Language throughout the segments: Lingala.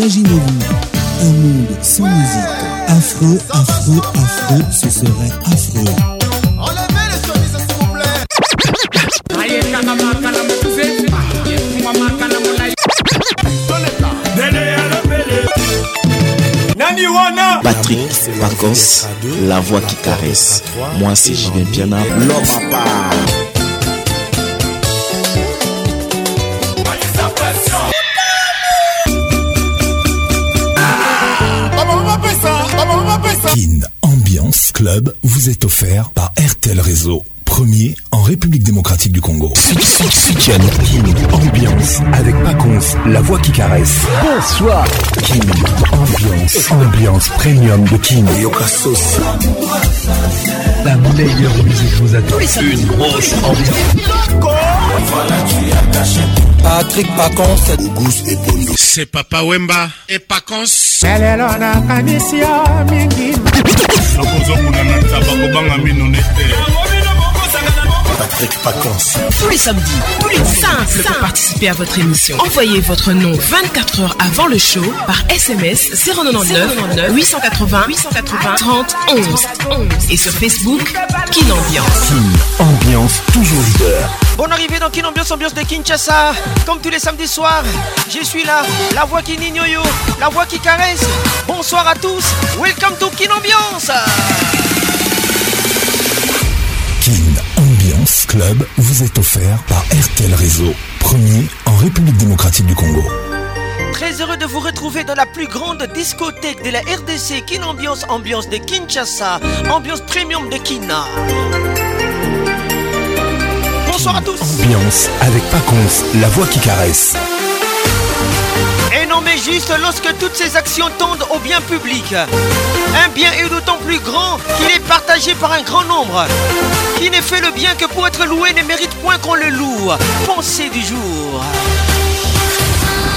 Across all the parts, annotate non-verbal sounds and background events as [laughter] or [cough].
Imaginez-vous un monde sans musique. Afro, afro, affreux, ce serait afro. Enlevez les s'il vous plaît. Patrick Pacos, la voix qui caresse. Moi, c'est Julien Piana, l'homme à part. club vous est offert par RTL Réseau, premier en République démocratique du Congo. King, ambiance avec Pacons, la voix qui caresse. Bonsoir. King, ambiance, ambiance premium de Kin. La meilleure musique vous attend. Une grosse ambiance. Voilà, tu as caché. Patrick Pacons, Gousse et Pondo. C'est Papa Wemba et Pacons. Elle est là, on a Kanisia, Mingi. Nakozokuna na tabakobanga mino nete. Patrick Paconce. Tous les samedis, tous les samedis, pour participer à votre émission. Envoyez votre nom 24 heures avant le show par SMS 099 880 880 30 11 et sur Facebook Kin Ambiance. Ambiance toujours leader. Bonne arrivée dans Kin Ambiance Ambiance de Kinshasa. Comme tous les samedis soirs, je suis là, la voix qui n'ignore, la voix qui caresse. Bonsoir à tous. Welcome to Kin Ambiance. Club vous est offert par RTL Réseau, premier en République démocratique du Congo. Très heureux de vous retrouver dans la plus grande discothèque de la RDC, Kin Ambiance, ambiance de Kinshasa, ambiance premium de Kina. Bonsoir à tous. Ambiance avec Paconce, la voix qui caresse. Et non mais juste lorsque toutes ces actions tendent au bien public. Un bien est d'autant plus grand qu'il est partagé par un grand nombre. Qui n'est fait le bien que pour être loué ne mérite point qu'on le loue. Pensée du jour.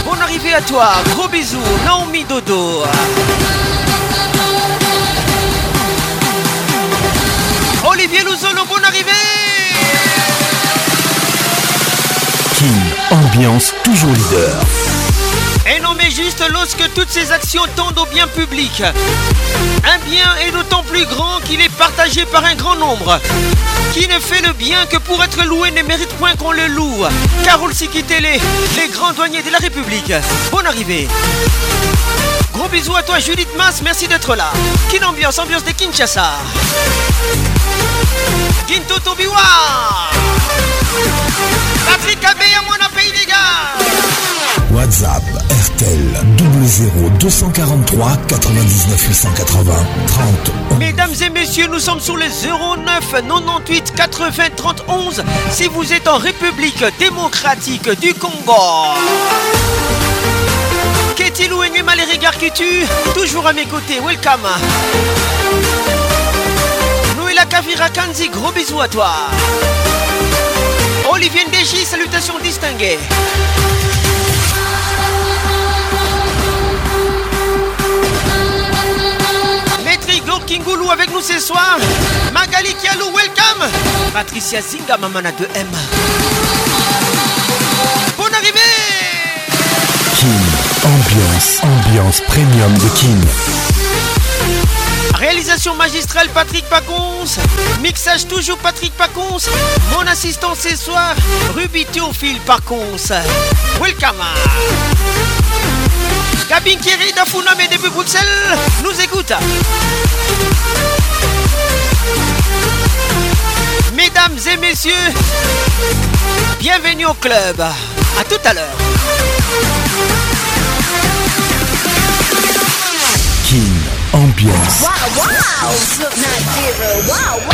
Bonne arrivée à toi, gros bisous, Naomi Dodo. Olivier Louzolo, bonne arrivée King, ambiance toujours leader. Et non juste lorsque toutes ces actions tendent au bien public. Un bien est d'autant plus grand qu'il est partagé par un grand nombre. Qui ne fait le bien que pour être loué ne mérite point qu'on le loue. Carole Sikitele, les grands douaniers de la République. Bonne arrivée. Gros bisous à toi Judith Mas, merci d'être là. Quelle ambiance, ambiance de Kinshasa. Quinto Tobiwa. Patrick mon pays des gars. WhatsApp RTL 00243 99 880 30. Mesdames et messieurs, nous sommes sur le 09 98 80 31 si vous êtes en République démocratique du Congo. Qu'est-il ou Enyema les regards qui tu Toujours à mes côtés, welcome. Noéla Kavira Kanzi, gros bisous à toi. Olivier Ndéji, salutations distinguées. Kingoulou avec nous ce soir. Magali Kialou, welcome. Patricia Zinga, Mamana de M. Bonne arrivée. Kim, ambiance, ambiance premium de Kim. Réalisation magistrale Patrick Pacons. Mixage toujours Patrick Pacons. Mon assistant ce soir, Ruby Théophile Pacons. Welcome. Kabin Kiri et depuis Bruxelles nous écoute. Mesdames et messieurs, bienvenue au club. À tout à l'heure. King Ambiance. Wow, wow.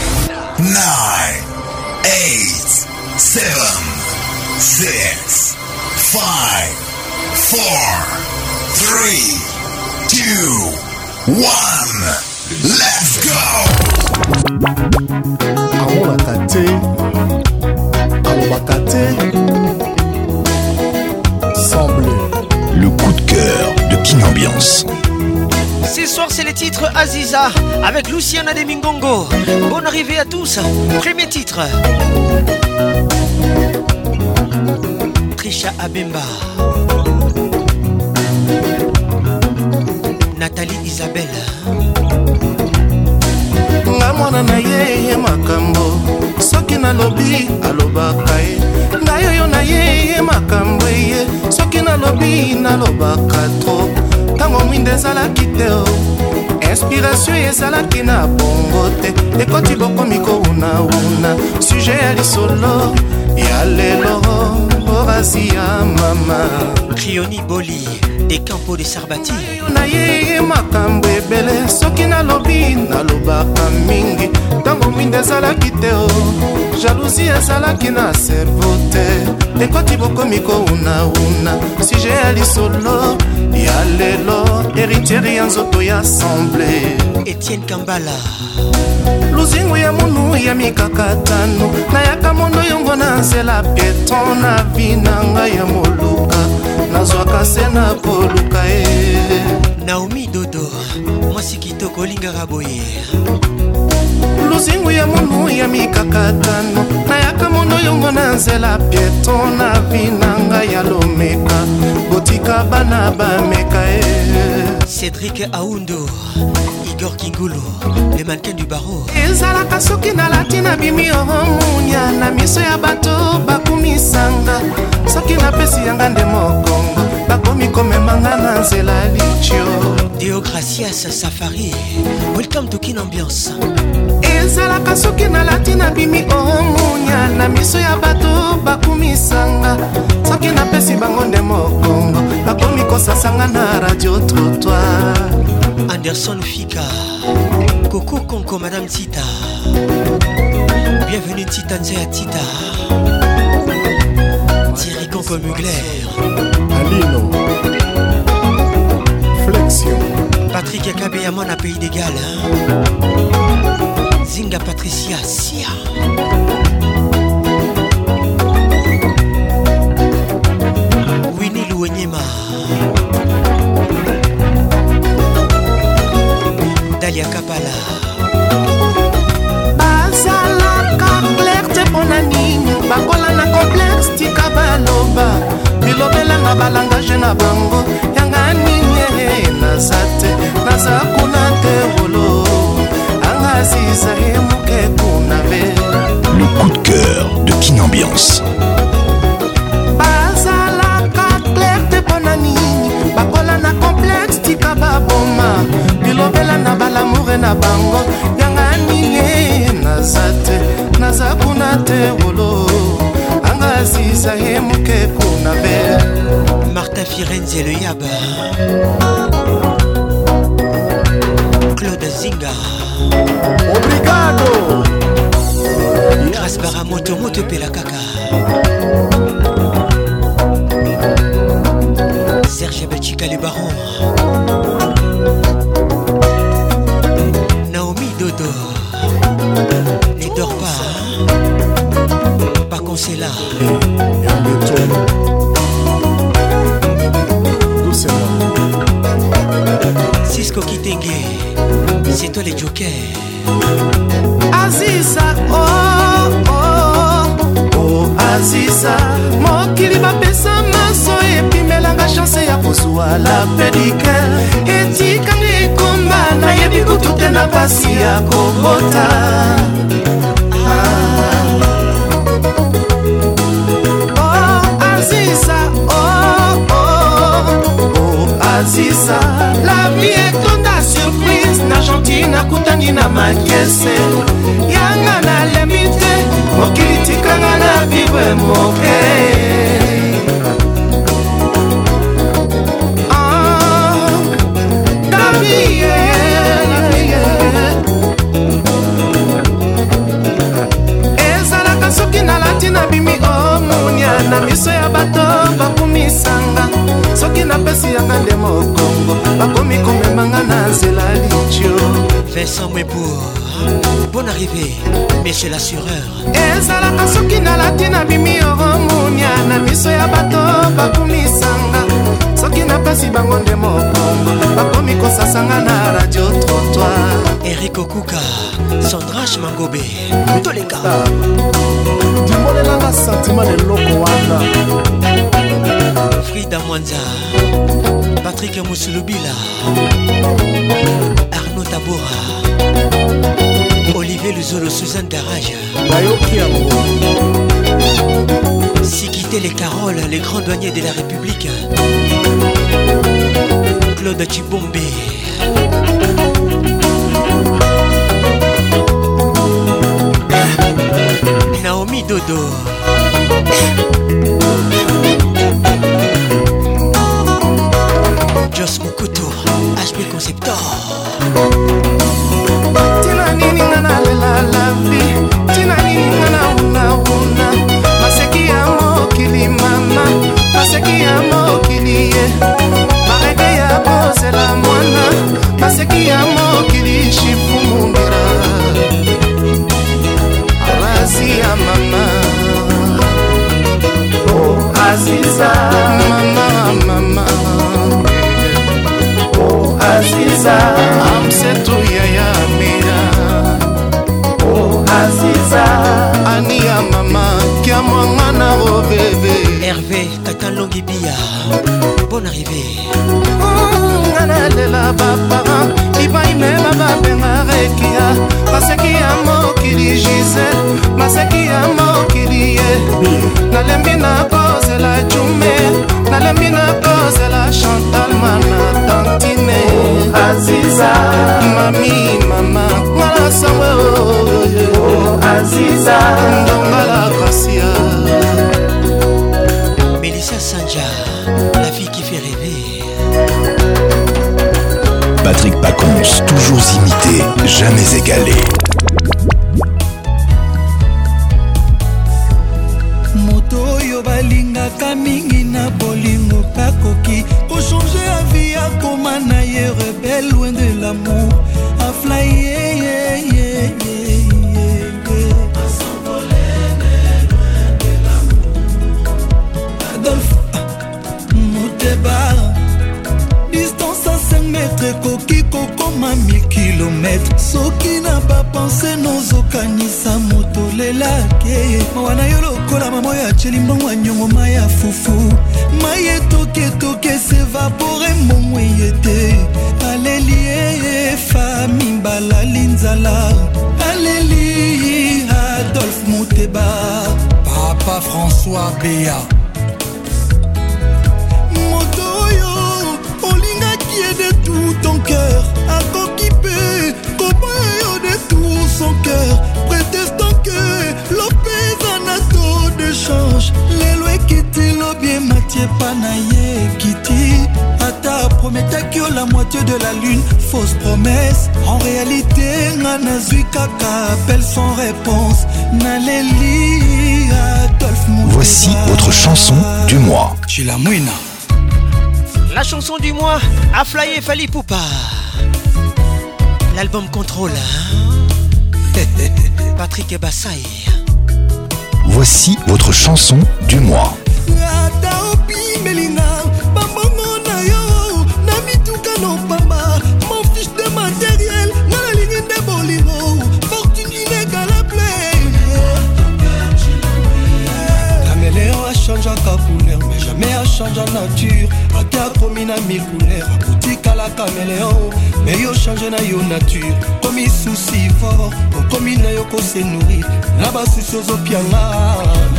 nine, eight, seven, six, five, four, three, two, one. Let's go. le coup de cœur de King Ambiance ce soir, c'est le titre Aziza avec Luciana Demingongo Bonne arrivée à tous. Premier titre. Trisha Abemba. Nathalie Isabelle. nga mwana na ye ye makambo soki nalobi alobaka ye ngai oyo na ye ye makambo eye soki nalobi nalobaka trop komwinda ezalaki te oh. inspiration ezalaki na bongo te ekoti bokomi kowunawuna suje ya lisolo ya lelo orasi oh, oh, ya mama rioni boli ekampo de sarbati na ye makambo ebele soki nalobi nalobaka mingi ntango mwinda ezalaki te jalousi ezalaki na servo te ekoki bokomi kowunauna sije ya lisolo ya lelo eritiere ya nzoto ya asemble etienne kambala luzingu ya munu ya mikakatano nayaka mondo yongo na nzela pieton na vi na ngai ya moluka nazwaka se na koluka e naomi dodo mwasi kitoko olingaka boye luzingu ya monu ya mikakatano nayaka mono yongo na nzela pieto na binanga ya lomeka kotika bana bameka e eh. cédrik aundo igor kingulu le mankin du baro ezalaka soki nalati na bimi ohomunya na miso ya bato bakumisanga soki napesi yanga nde mokongo bakomi komemanga na nzela litio deokracias safari welcome to kin ambiance ezalaka soki nalati nabimi omunya oh na miso ya bato bakumisanga soki napesi bango nde mokongo bakomi kosasanga na radio trotoir anderson fika koko konko madame tita bienvenue tita nzeya tita thierry konko mugler alino flexion patrick akabeya mwana pays d'égal zinga patricia sia wini luwenyema dalia kabala bazalaka clerte mpona nini bakola na complexe tika baloba bilobelanga balangage na bango yanga nini eh, eh, eh, naza te naza kuna te rolo Le coup de cœur de Kinambiance. bazalaka clerte mpona nini bakola na complexe tika baboma bilobela na balamoure na bango yanga nie naza te naza kuna te wolo anga sisa ye moke kuna be marta firenze eloyaba claude zinga obrigado aspara moto moto epela kaka serge belchika le baron naomi dodo ne dors pas pas consela Cisco Kitenge les étoiles et joker aziza oh, oh, oh, aziza mokili bapesa maso epimelanga chanse ya kozwa la pedike etikanga ekomba nayebi kutu te na pasi ya kobota francisca lavi etonda surprise nargentine akutani na makese yanga nalemi te mokili tikanga na vibre moke ah, ezalaka soki nalati nabimi o na miso ya bato bakumisanga soki napesi yanga nde mokongo bakomi komemanga na nzela litio vincent mwebour bon arrivé monsieur lassureur ezalaka soki nalati na bimi oromunia na miso ya bato bakumisanga soki napesi bango nde mokongo bakomi kosasanga na radio trotoir erik okuka sandrage mangobe tolenga ah. dimolelanga santima leloko wana frida mwanza patrik musulubila arno tabora olivier luzolo suzanne darage bayoki yango sikite les caroles les grands douaniers de la république Jean-Claude Chibombe Naomi Dodo Jos Mokuto HP Conceptor Tina nini nga nalela la vie toujours imité, jamais égalé oyo aceli mbongo ya nyongo mai ya fufu mai etoketoke esevapore mbongo eye te aleli eyefa mibalali nzala aleli adolf muteba papa françois bea moto oyo olingaki ye de tout ton cœur akoki mpe koboya yo de tout son cœur te epa na ye kiti ata prometaki yo la moitié de la lune fausse promesse en réalité nga nazwi kaka appel sans réponse naleli adolphe voici votre chanson du mois chi la la chanson du mois a flyé Fali Poupa l'album Contrôle hein. [laughs] Patrick Bassaï Voici votre chanson du mois. change en nature aki akomi na mille couleur akotikala caméléon me yo change na yo nature komi susi fort okomi na yo kose nourrir na basusi ozopianga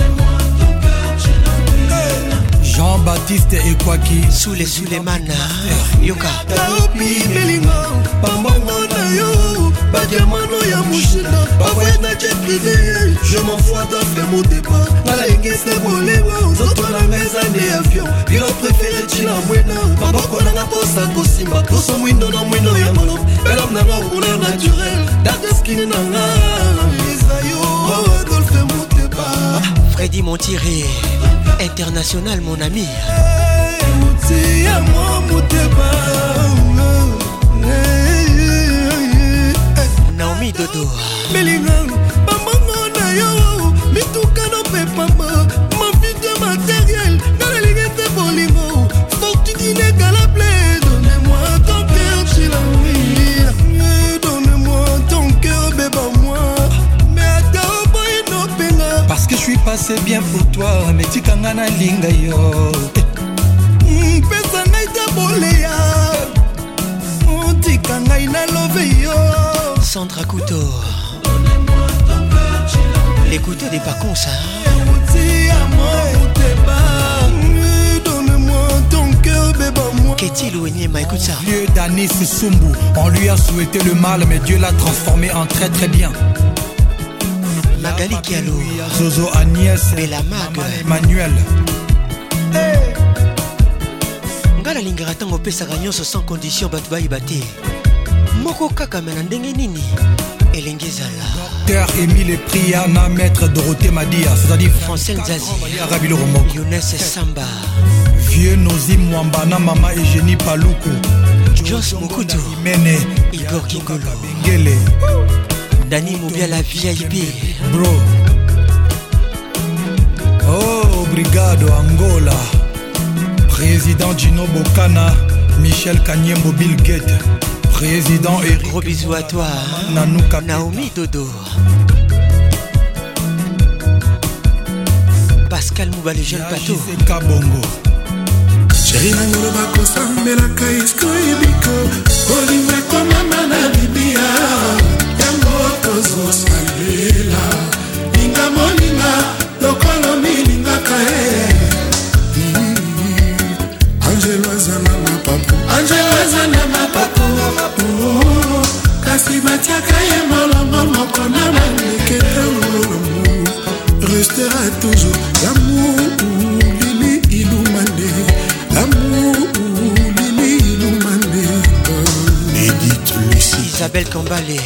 jean-baptiste ekwaki sule sulemana eh, yoka taopi belingo pambongo na yo badiamano ya mushina bavoye na jeprive je m'enfoite afe motepa nalengese bolengo nzoto nanga eza nde avion bilo prefere ntina mwena maboko nanga mposa kosimba poso mwindo na mwindo ya molo elom nanga couleur naturel dateskine nanga ezayo oh, adolfe motepa fredi montire international mon ami naomi dodo belinga bambongo na yo mituka na pepa c'est bien pour toi mais kanga na linga yo mpesa mm, ngai ta boleya otika mm, ngai love yo centre couto écoutez des pas bébé, ça Qu'est-il mais écoute ça Lieu d'Anis Soumbou, on lui a souhaité le mal, mais Dieu l'a transformé en très très bien. Dani Kialo Zozo Agnès Bella Mag Manuel ngai nalingaka ntango opesaka nyonso sans condition bato bayeba te moko kaka me na ndenge nini elenge ezala docteur émile priana maître dorothé madia cetadire francel zaziarabiloko moko younes samba vieux nozi mwamba na mama egénie paluku jos mokutu imene igor kingolo bengele dani mobiala vip bro oh brigado angola président gino bokana michel kanyembo bill gate président eric gros bisous à toi nanuka naomi dodo pascal mobale jeune pato kabongo sheri nango loba kosambelaka esko ebiko olingo ekomama na bibia moses mandela linga moninga lokolo milingaka e angelo aza na mapapu angelo aza na mapapu oh, kasi batiaka ye molongo moko na bandeke tolomu restera toujours lamour lili ilumande lamour lili ilumande edit luci isabelle kambale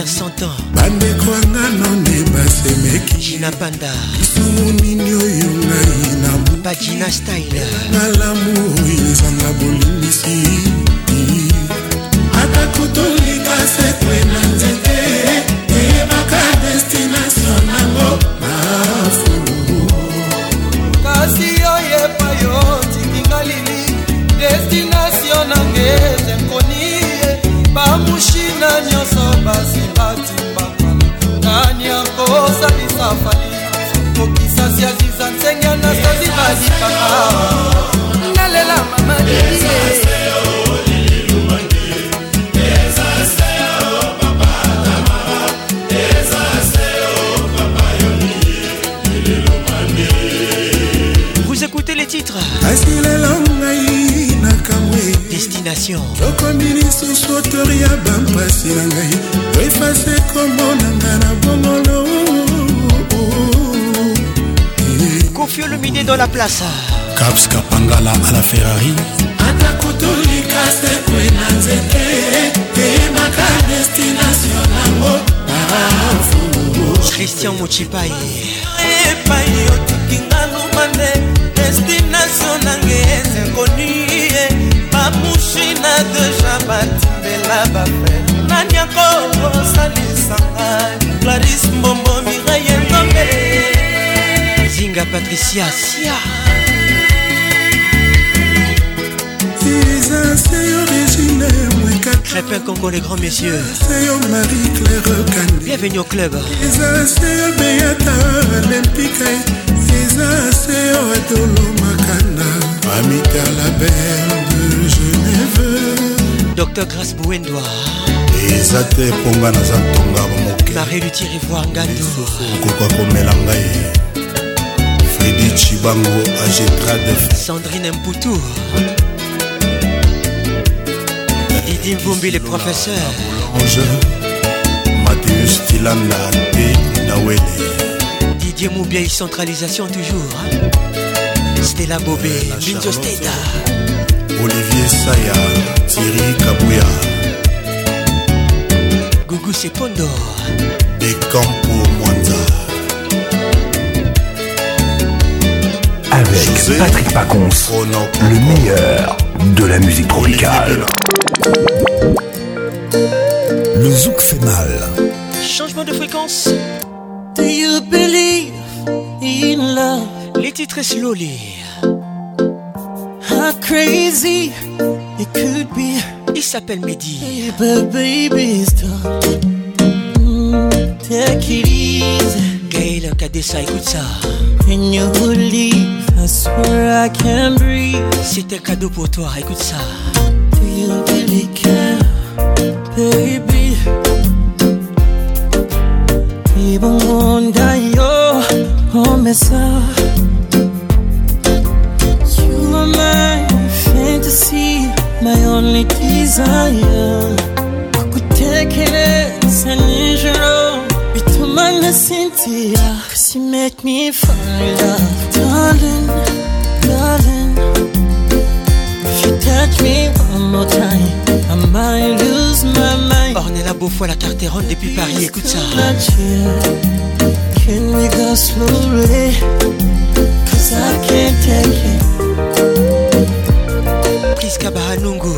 robert santan bandeko anga none basemeki jina panda lisumu nini oyo ngai na bajina style nalamu oyo place caps kapangala à la ferrari ata kotolika sekwe na nzete eyebaka destination nango christian mochipai epai otikinga lubande destination nange ezekoni bamushina deja batimbela bafe nani yako osalisanga claris mbombo kolinga patricia sia Crépin Congo les grands messieurs Bienvenue au club Docteur Grace Bouendoa eza te mponga naza ntonga moke marie lutirivoir ngandokoka komela ngai eh. ichibango agetrade sandrine mputu didi mvumbi le professeur ange mateus tilanda mpe nawele didier mobiai centralisation toujours stela bobe minzo steda olivier saya thierry kabuya gugu sepondo de campo mwanza avec Patrick Pacons, le meilleur de la musique tropicale. Le zouk fait mal. Changement de fréquence. Do you believe in love? Les titres slowly. How crazy it could be. Il s'appelle Mehdi. But baby, stop. Mm, take it easy. Gaël Kadessa, écoute ça. And you believe where I can breathe. C'était cadeau pour toi, écoute ça. Do you really care, baby? Even one day, oh, oh mess up. You are my fantasy, my only desire. kutekereza nijoro bituma nasinzira cause you make me fall fois la tartéronne depuis Paris, écoute ça. Can we go slowly? Cause I can't take it. Priska Bahanungu,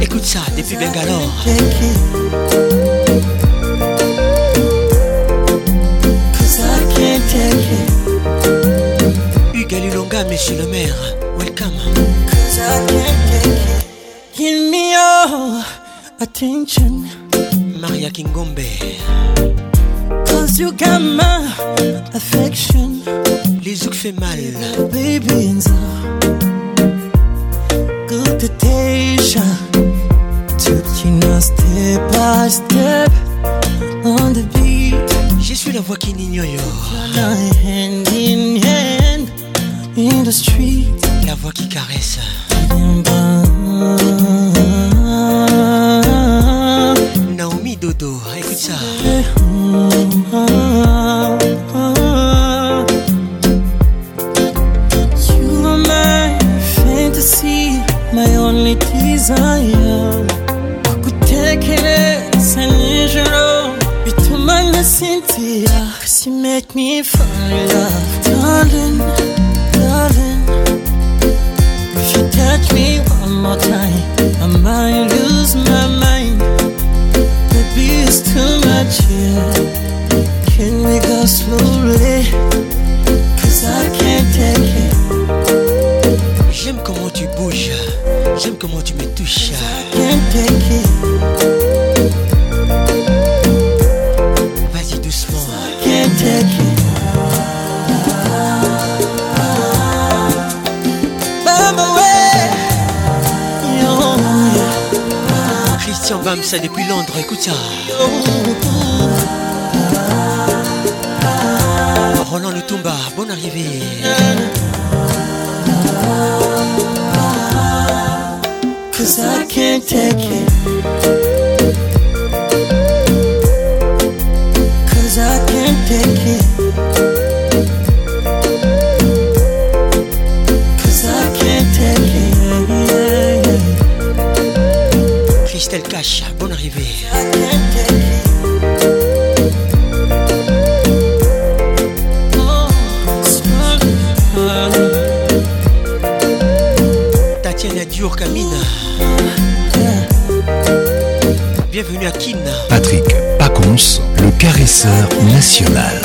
écoute ça depuis Bangalore. Cause I can't take it. Hugues monsieur le maire, welcome. Cause I can't take it. Give me your attention. Kingombe. Cause you can desire nijoro bituma nasinzira she make me fall in love darling darling if you touch me one more time I might lose my mind baby it's too much yeah. can we go slow J'aime comment tu me touches. Vas-y doucement. Christian ça depuis Londres, écoute ça. Roland Lutumba, bon arrivée. Cause I can't take it. Cause I can't take it. Cause I can't take it. Christelle Cash, bonne arrivée. I can't take it. Oh, Tatiana Diur, Camina bienvenue à Patrick Pacons, le caresseur national.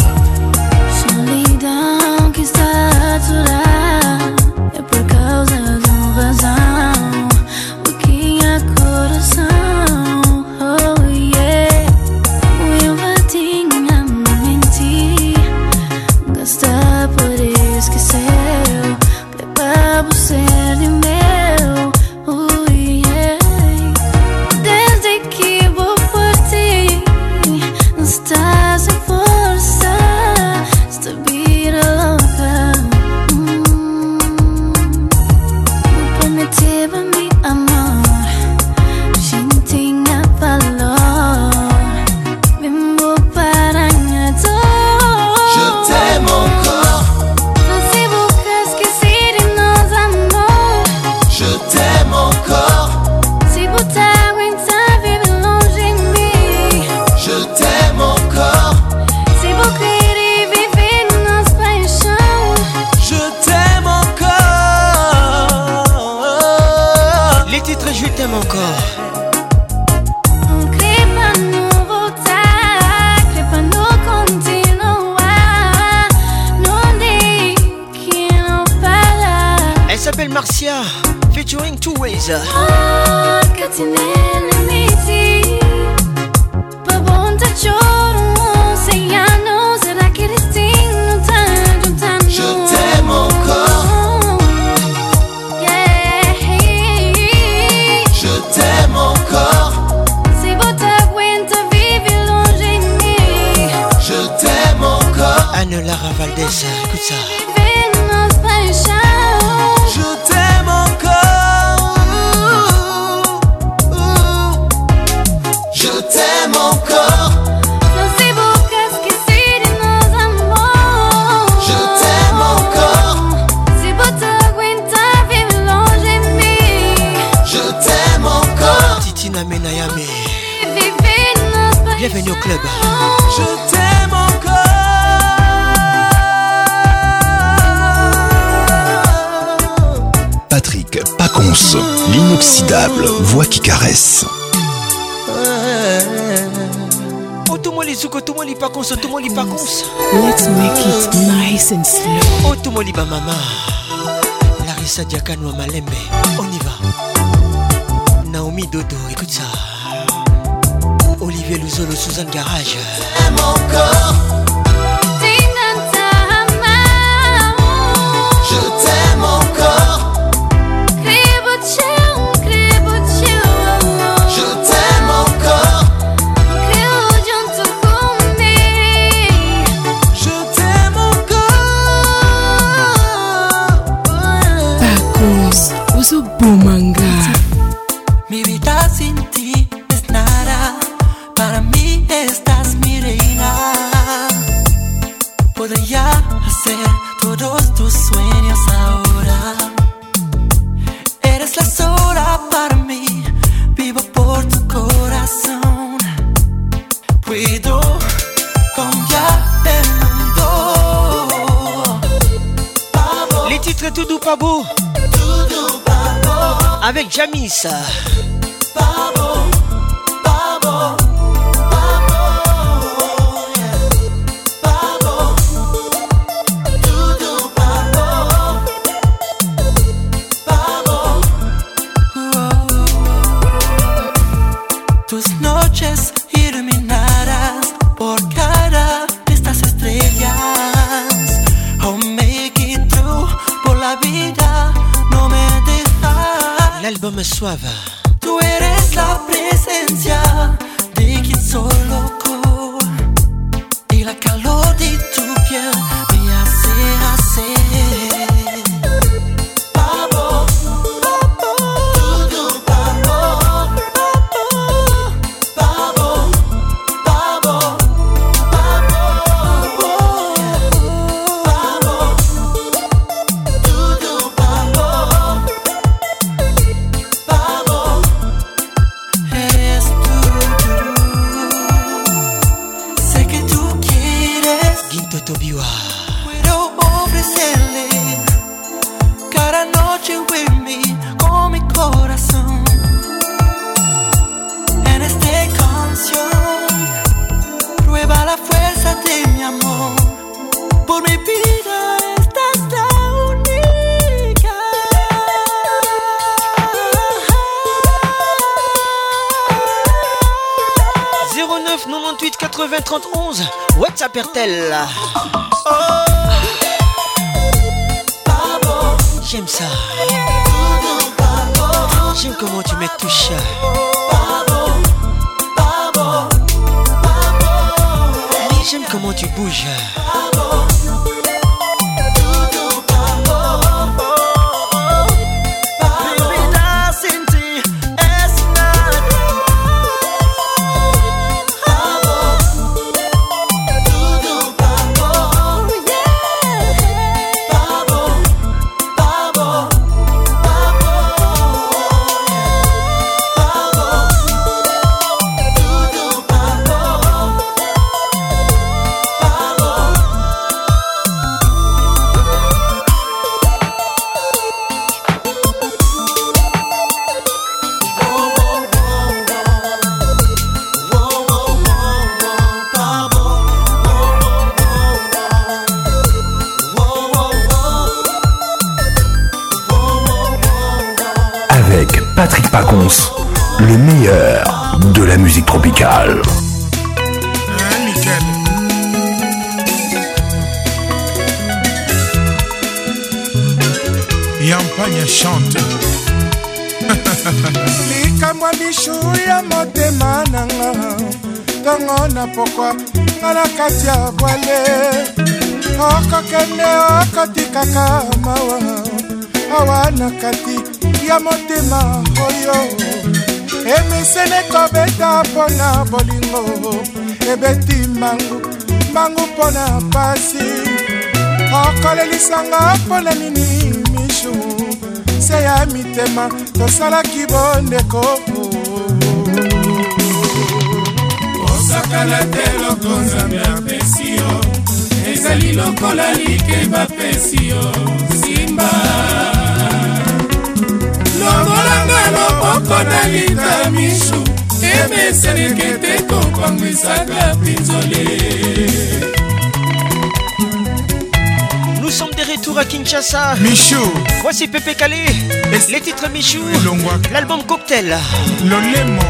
Suave. Tú eres la presencia de quien soy. okomisanga mpona nini mishu se ya mitema tosalaki bondeko osakala te loko nzambe apesi yo ezali lokola likeba pesi yo simba longolanga loboko na linda mishu emeseneke te kokongwisaka pinzole à Kinshasa. Michou. Voici Pépé Calé. Les titres Michou. L'album Cocktail.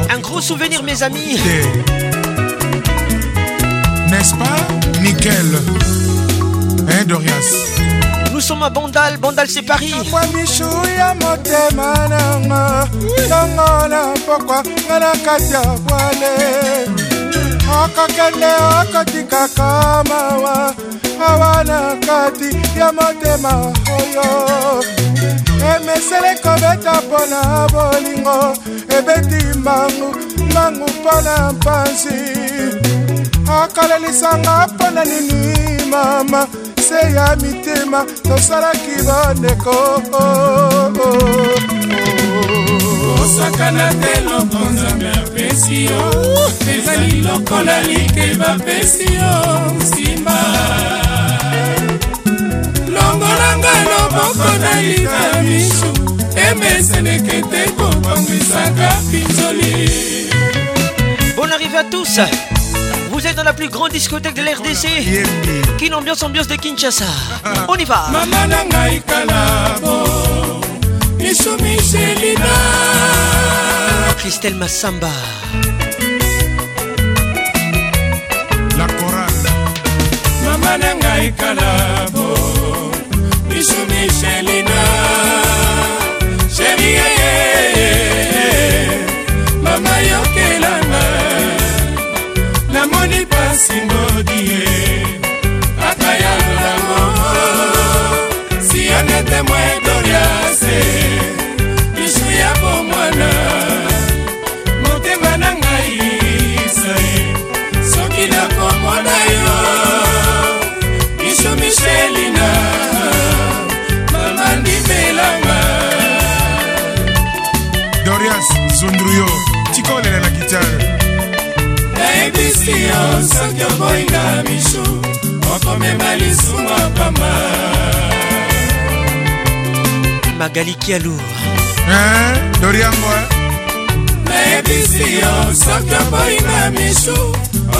Un gros souvenir, mes amis. N'est-ce pas Nickel. Hein, Dorias Nous sommes à Bandal. Bandal, c'est Paris. Moi, Michou, awa na kati ya motema oyo emesele kobeta mpo na bolingo ebeti mbangu mbangu mpo na mpanzi akalelisanga mpo na nini mama se ya mitema tosalaki bandeko osakana te loko nzambe apesi yo ezali lokola likeba pesi yo nsima moko na Bon arrivée à tous Vous êtes dans la plus grande discothèque de l'RDC Qui l'ambiance ambiance de Kinshasa ah. On y va Maman kalabo. Michelina Christelle Massamba La chorale Maman asimodie ata ya lolango siyanete moyebe soki oboyinga misu okomema lisumu pamba magali kialu doriango nayebisi yo soki oboyinga misu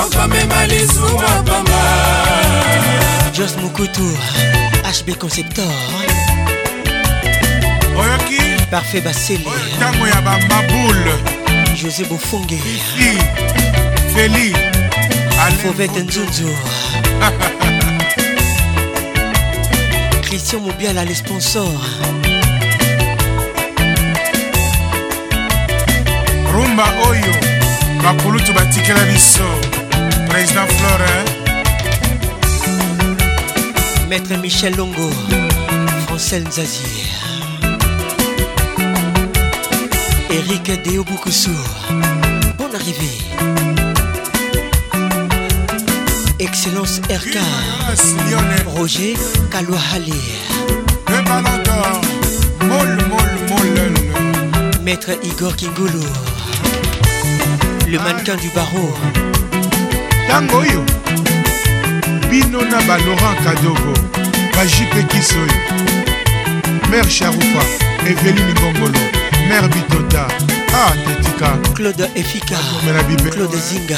okomema lisumu pamba jos mokutu hb conceptor oyoki parfait basele ntango ya bamabule josé bofonge feli Fauvette Nzunzu Christian Mobiala les sponsors rumba oyo bakulutu batikela biso président florin maître michel longo francel nzazier eric deobukusu bon arrivée Excellence RK Roger Kalouahali Maître Igor Kingoulou Le mannequin du barreau Binona Binona baloran kadogo bajipekisi Kisoy Mère sharufa Eveline Gongolo Mère bitota Ah tetika claude efika claude zinga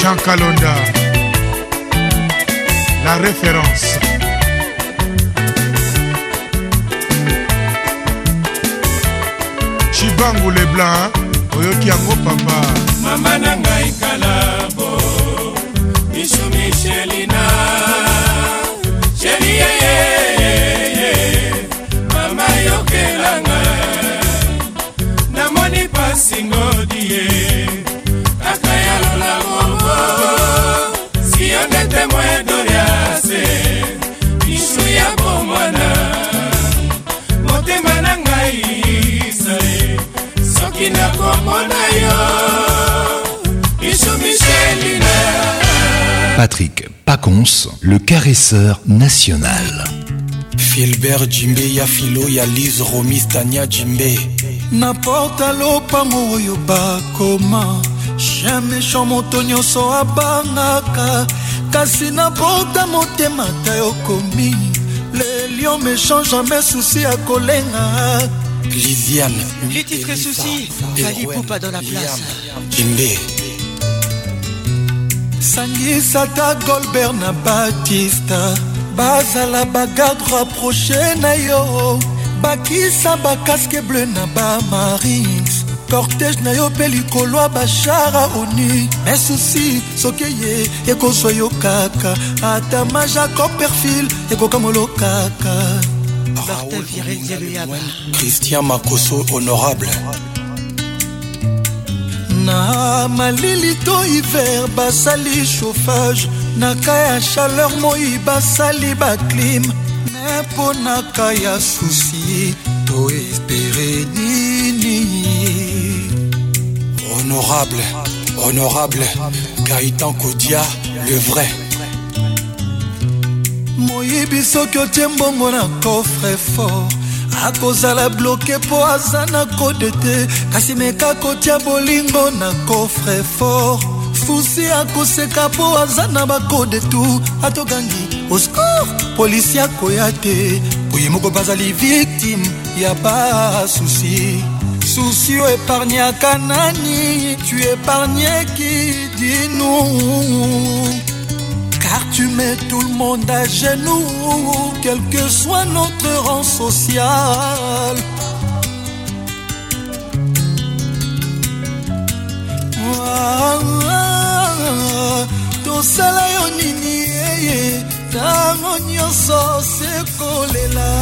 Jean Kalonda, la référence. Chibangu les blancs, oyoki yango papa. Mama na ngai kalabo, Michou Michelina, chérie motema ya doriase misu ya bomwana motema na ngai isale soki nakomona yo misu michelina patrick pacons le caresseur national filbert jimbe ya filo ya lise romistania jimbe na porta lopango oyo bakoma chien méchant moto nyonso abangaka kasi nabota motema ta yokomi lelio méchant jamais souci ya kolenga lidiane les titres souci fali poupa dans la place jimbe sangisa ta golbert na batista bazala bagarde rapproche na yo bakisa bakaske bleu na bamarines kortege na yo mpe likolo ya bashara oni me susi soki eye ekozwa yo kaka ata majacob perfil ekokangolo kaka ah, christian makoso honorable na malili to hiver basali chauffage na ka ya chaleur moi basali baclime me mponaka ya susi to espere ni Honorable, honorable, Gaëtan Kodia, le vrai. moyibi soki otie mbongo na coffre fort akozala bloke mpo aza na kode te kasi meka kotia bolingo na coffre fort fusi akoseka mpo aza na bakode tu atokangi oscore polisi akoya te oye moko bazali victime ya basusi soucieux épargné à canani, tu épargnais qui dis-nous Car tu mets tout le monde à genoux, quel que soit notre rang social. tosala yo nini eye ntango nyonso sekolela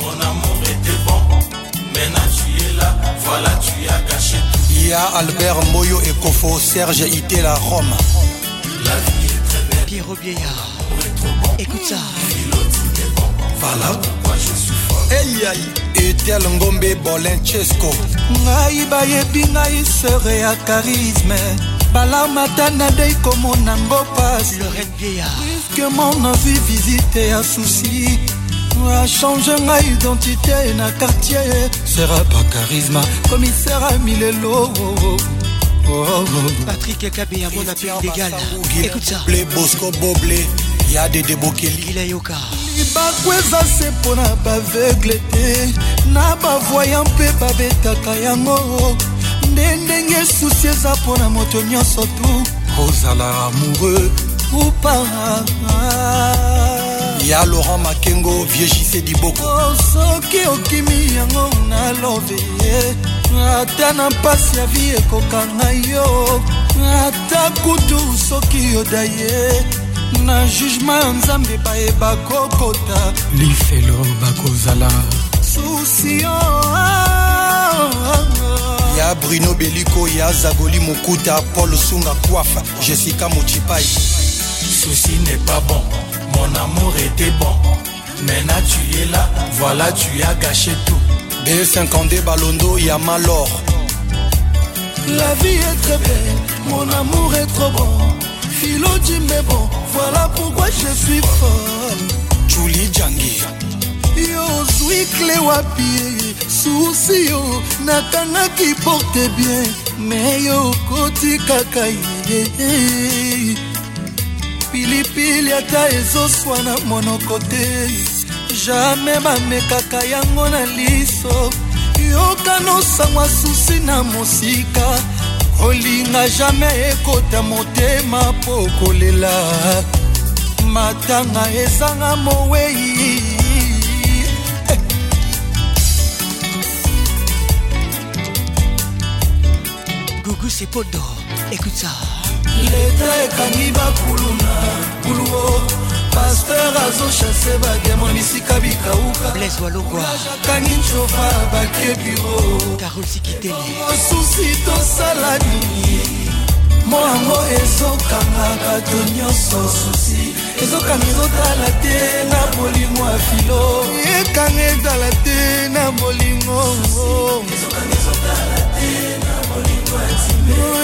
Mon amour était bon, maintenant tu es là, voilà tu as gâché tout. Il y a Albert Moyo et Kofo, Serge Ité, la Rome. La vie est très belle. Pierre Robillard. Bon. Écoute ça. Bon. Voilà pourquoi je suis fort. Hey, aïe. etel ngombe bolencesco ngai bayebi ngai sere ya charisme balamata na dei komonango pasi riske mon avi visite ya susi achange ngai identité na quartier sera pa charisma komisera milelo oh, oh, oh. patrik kabeya mona pe illégal écoute ça blé bosco boble ya de debokeliila yoka libaku eza se mpo na baveugle te na bavoya mpe babetaka yango nde ndenge susi eza mpo na moto nyonso tu ozala amoureux ou pas ya laurent makengo viegise diboko oh, soki okimi yango nalobe eh, ata na mpasi ya vi ekokanga yo ata kutu soki yoda ye na jugema ya nzambe bayeba kokota lifelo bakozala susio ah, ah, ah. ya bruno beliko ya zagoli mokuta paul sunga kwafa jessica mochipai susi n'est pas bon Mon amour était bon, maintenant tu es là, voilà tu as gâché tout. b 50 Balondo, y'a l'or. La vie est très belle, mon amour est trop bon. Philo dit mais bon, voilà pourquoi je suis folle. Julie Djangi. Yo, ou wapi, souci yo, qui porte bien, mais yo, koti kakaye. pilipili ata ezoswa na monoko te jamai bamekaka yango na liso yoka nosangwa susi na mosika kolinga jamai ekota motema mpo kolela matanga ezanga mowei eh. gugu sepodo écoute ça leta ekangi bakuluna kuluo paster azoshase badiamo bisika bikaukakangi ncofa bake biromosusi tosala nini moango ezokanga bato nyonso susi ezokanga ezotala te na bolingo ya filo ekanga etala te na bolingo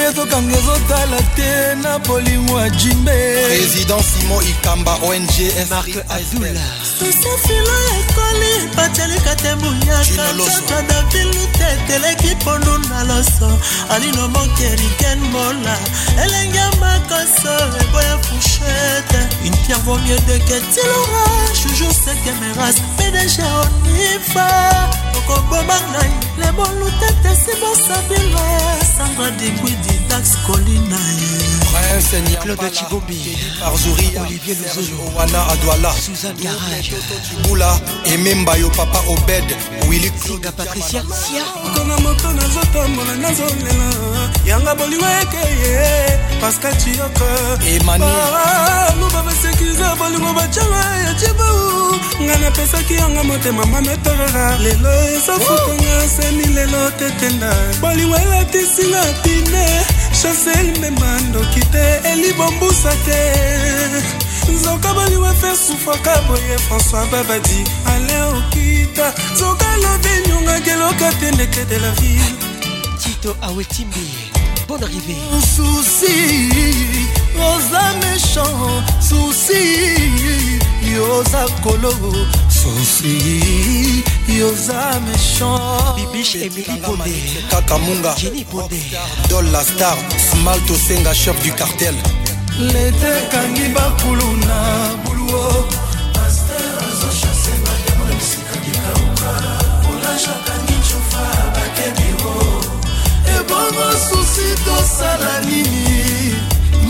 ezokanga ezotala te na bolingo ya jimbe président simon ikamba ong esafilo ekoli patelika te buyaka davilute teleki pondu na loso alino mokeriken mola elenge makoso eboya fushete une pierre vaut mieux de ketilora toujours sekemeras pdg onifa okoboma ngai lebolutete sibosabila sandra di with the tax calling. out. prince Claude Chibombi Olivier Louzou Owana Adwala Suzanne Garage Tibula Ememba yo papa Obed Willy Singa Patricia Sia Kona moto nazotambola nazolela yanga bolingo ekeye Pascal Chiyoko Emanuel ah, ah, ah, basekiza bolingo bacala ya cibau ngai napesaki yanga motema mametorera lelo ezofutanga seni lelo tetenda bolingo elatisinga pine chancel memba ndoki te elibombusa te nzoka baliwa fe sufaka boye françois babadi ale okita nzoka lobi nyongaki eloka te ndeke de la ville tito awetimbi bonne arrivée susi oza méchant susi yoza kolo sosi yoza méchantbibicheemilikaka munga dola star smal tosenga chef du cartel lete ekangi bakulu na buluo ebongo susi tosala nini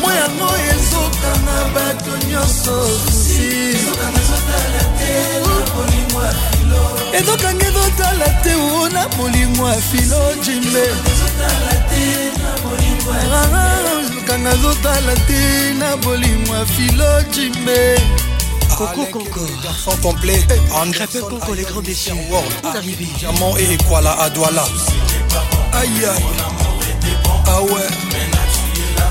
mwa yango ezoka na bato nyonso ezokanga ezotala te o oh, na molimo ya filo jimbe ah, ezokanga ezotala te na bolimo ya filo jimbe Coco Concord. Garçon complet. Eh, Crêpe Conco, les grands défis. World. Vous arrivez. Diamant et Equala à Douala. Aïe aïe. Ah ouais.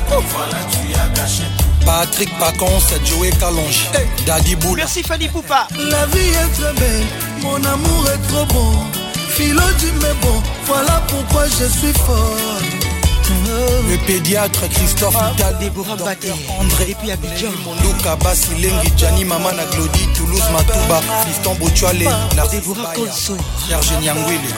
Voilà, tu as gâché Patrick Pacon, c'est Joey Calonge. Hey. Daddy Boula. Merci Fanny Poupa. La vie est très belle, mon amour est trop bon. Philo dit mais bon, voilà pourquoi je suis fort. Le pédiatre Christophe Ita, Déborah Baté, André, et puis Abidjan, Mondouka, Basilengi, Gianni, Maman, Glody, Toulouse, Matouba, Fiston Botuale, Déborah Conso, Serge Nyangwele.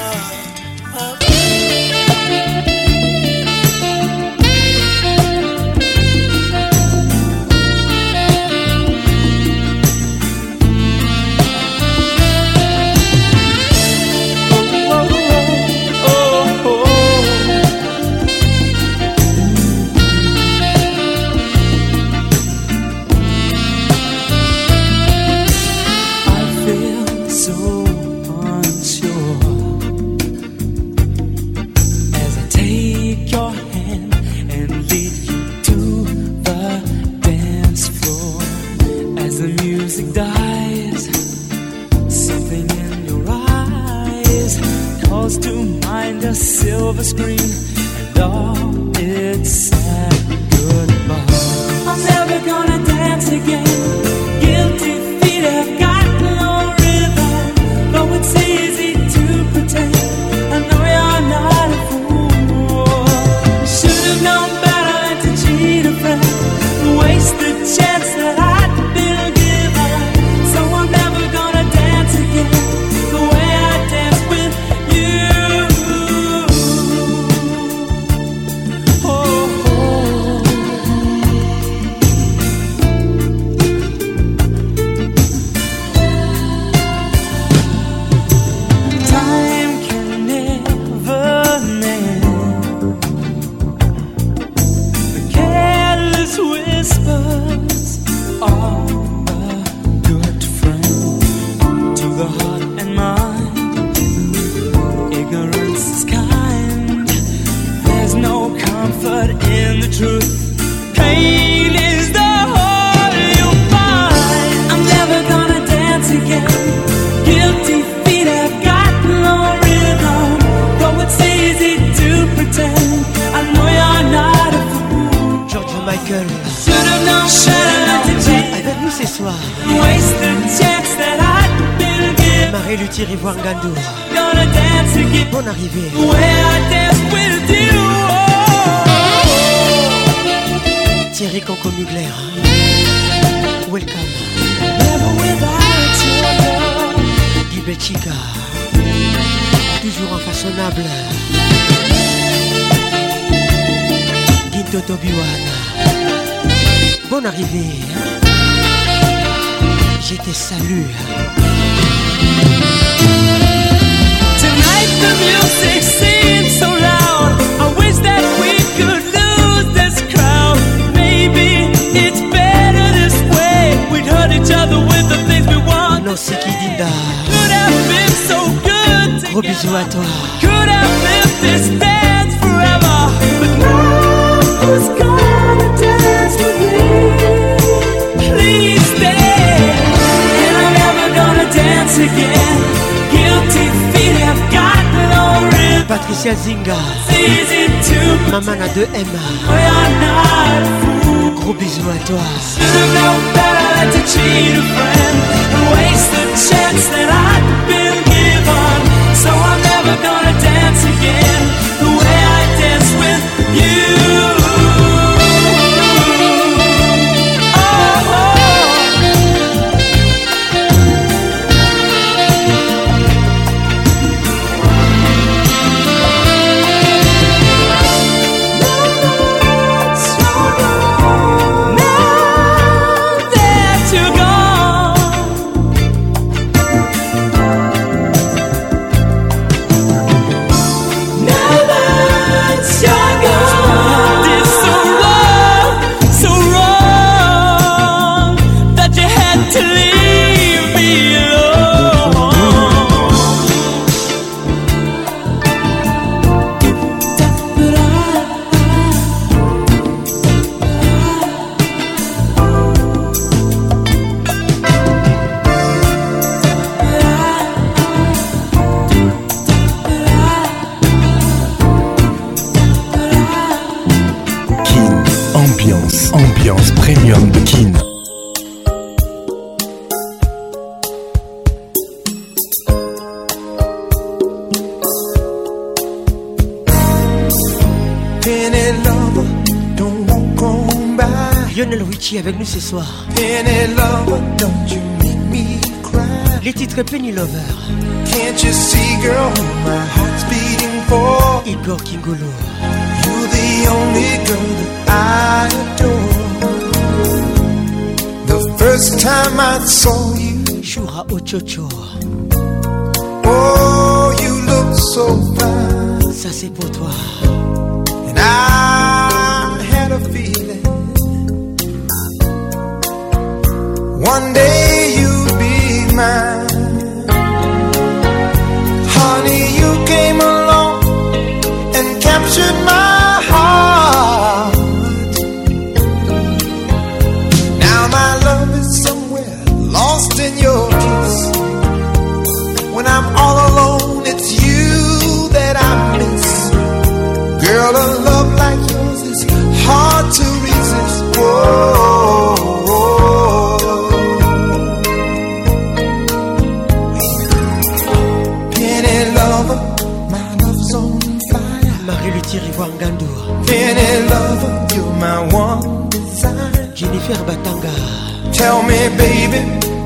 baby,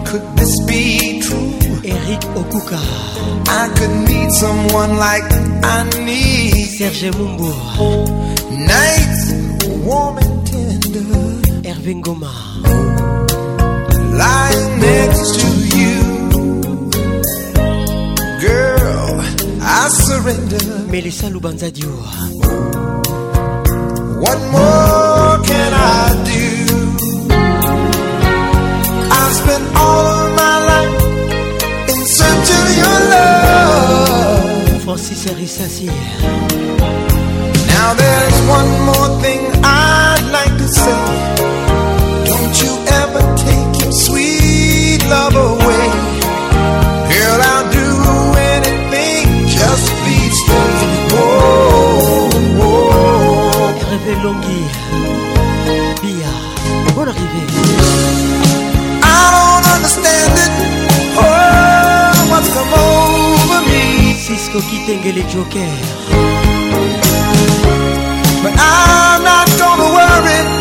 could this be true? Eric Okuka. I could need someone like I need. Serge Mumbo. Nights warm and tender. Erwin Goma. Lying next to you. Girl, I surrender. Melissa Lubanza One more. si Now there's one more thing I'd like to say. Don't you ever take your sweet love away. Girl, I'll do anything, just be stay. Oh, oh, oh. Bia, I don't understand it. Oh, what's come Joker. But I'm not gonna worry.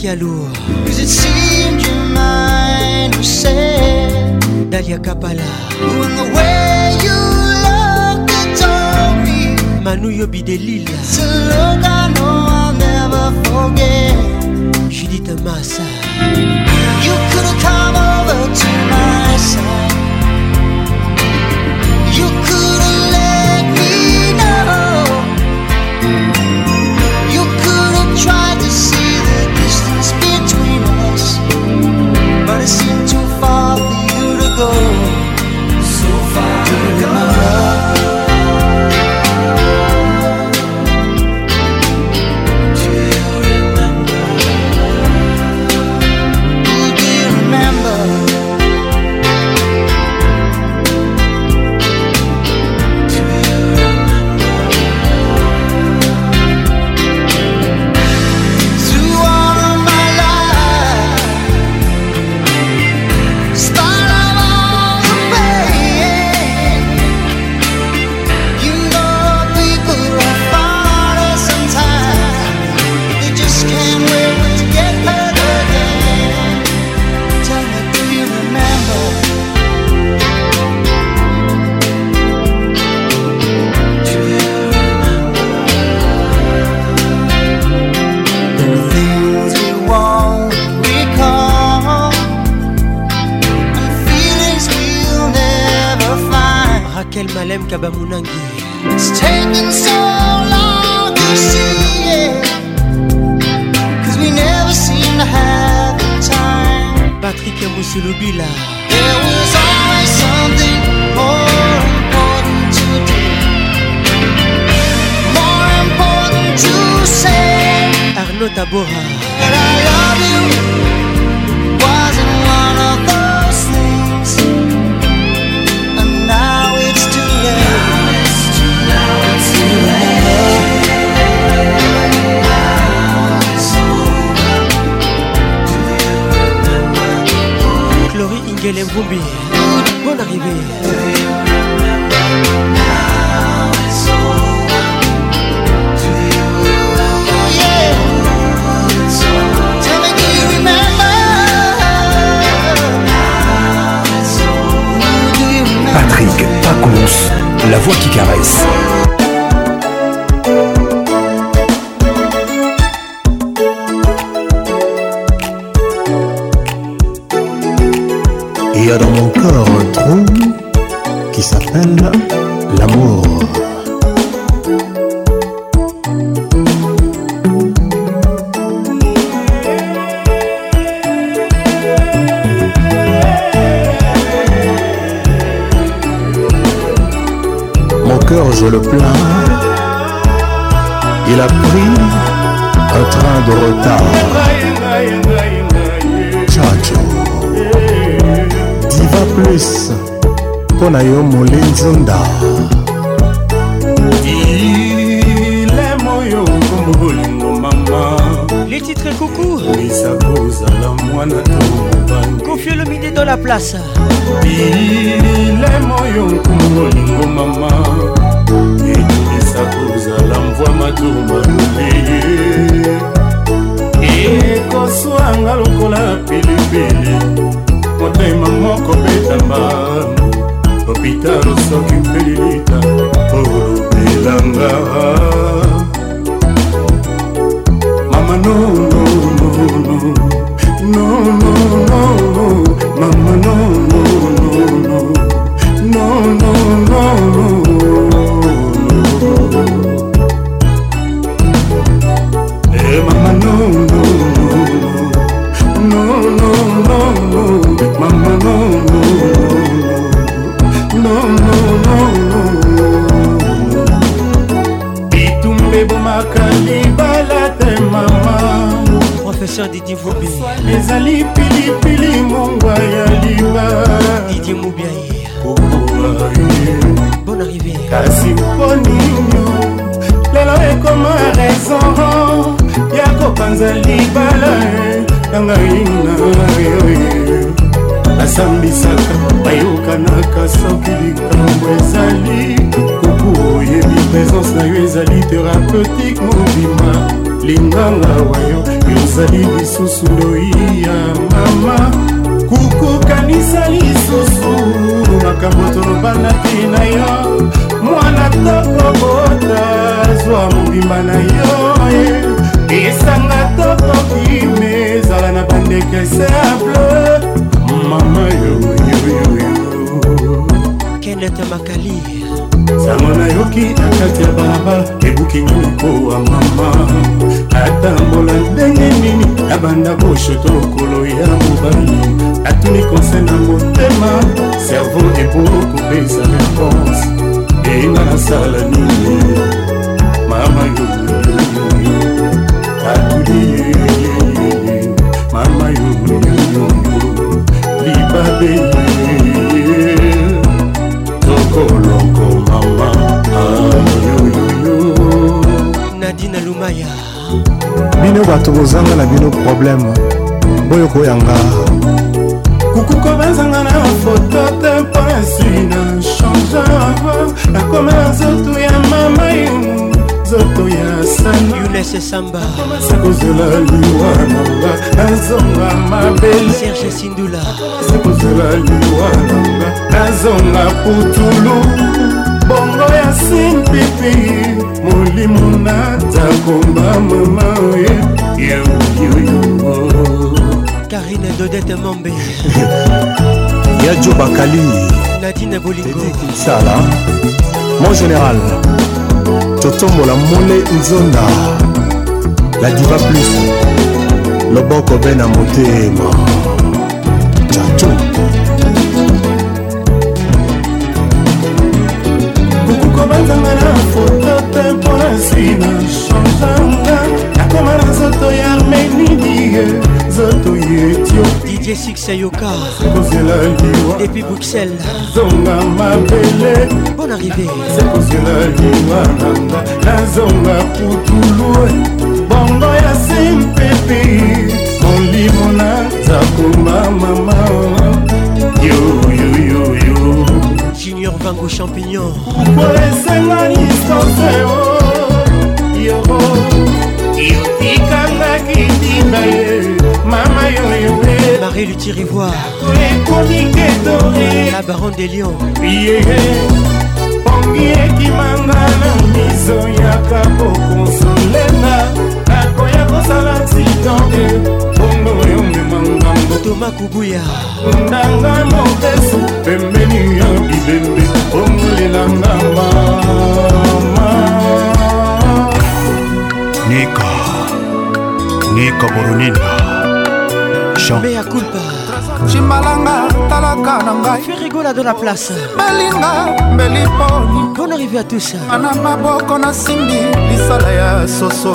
qui a lourd. Cause it seemed your mind was set. Dalia Kapala. When the way you looked told me. Manu Yobi de Lille. claudine lumaya bino bato bozanga na bino probleme oyo koyanga kukuko bazanga na foto te mpasi na changeur nakoma na nzoto ya mama yemu nzoto ya sanayunese sambakomasa kozela liwa nanga nazonga mabele serge sindula komasa kozela liwa nanga nazonga putulu bongo ya simpipi molimo natakomba mama yaukioyongo karine dodete mombe [laughs] yajo bakali nadine bolingokinsala mon général totombola mole nzonda la diva plus loboko be na motema chacho nabanzanga na foto te mpo na nsina changeanga nakoma na nzoto ya armenidie nzoto ya etiopi didie six ayoka kozela liwa depuis bruxelles zonga mabele bon arrivé kozela liwa nanga nazonga putulu bongo ya simpepe molimo naza koma mama yoyoyo mbangu champignon kolesenga distance yoko yotikangaki ntina ye mama yoyo marie lutirivoir ekoniketori la baron de lion ye pongi ekimanga na miso yaka kokonsolenga oya kosala ntitonde bongo oyomemangambo tomakubuya ndanga mobesu pembeni ya bibembe bongolelanga mama nika nika boronina chambea culpa cimalanga talaka na ngai ferigola de la place belinga mbeliponi bon arrivé à tous ana maboko nasimbi lisala ya soso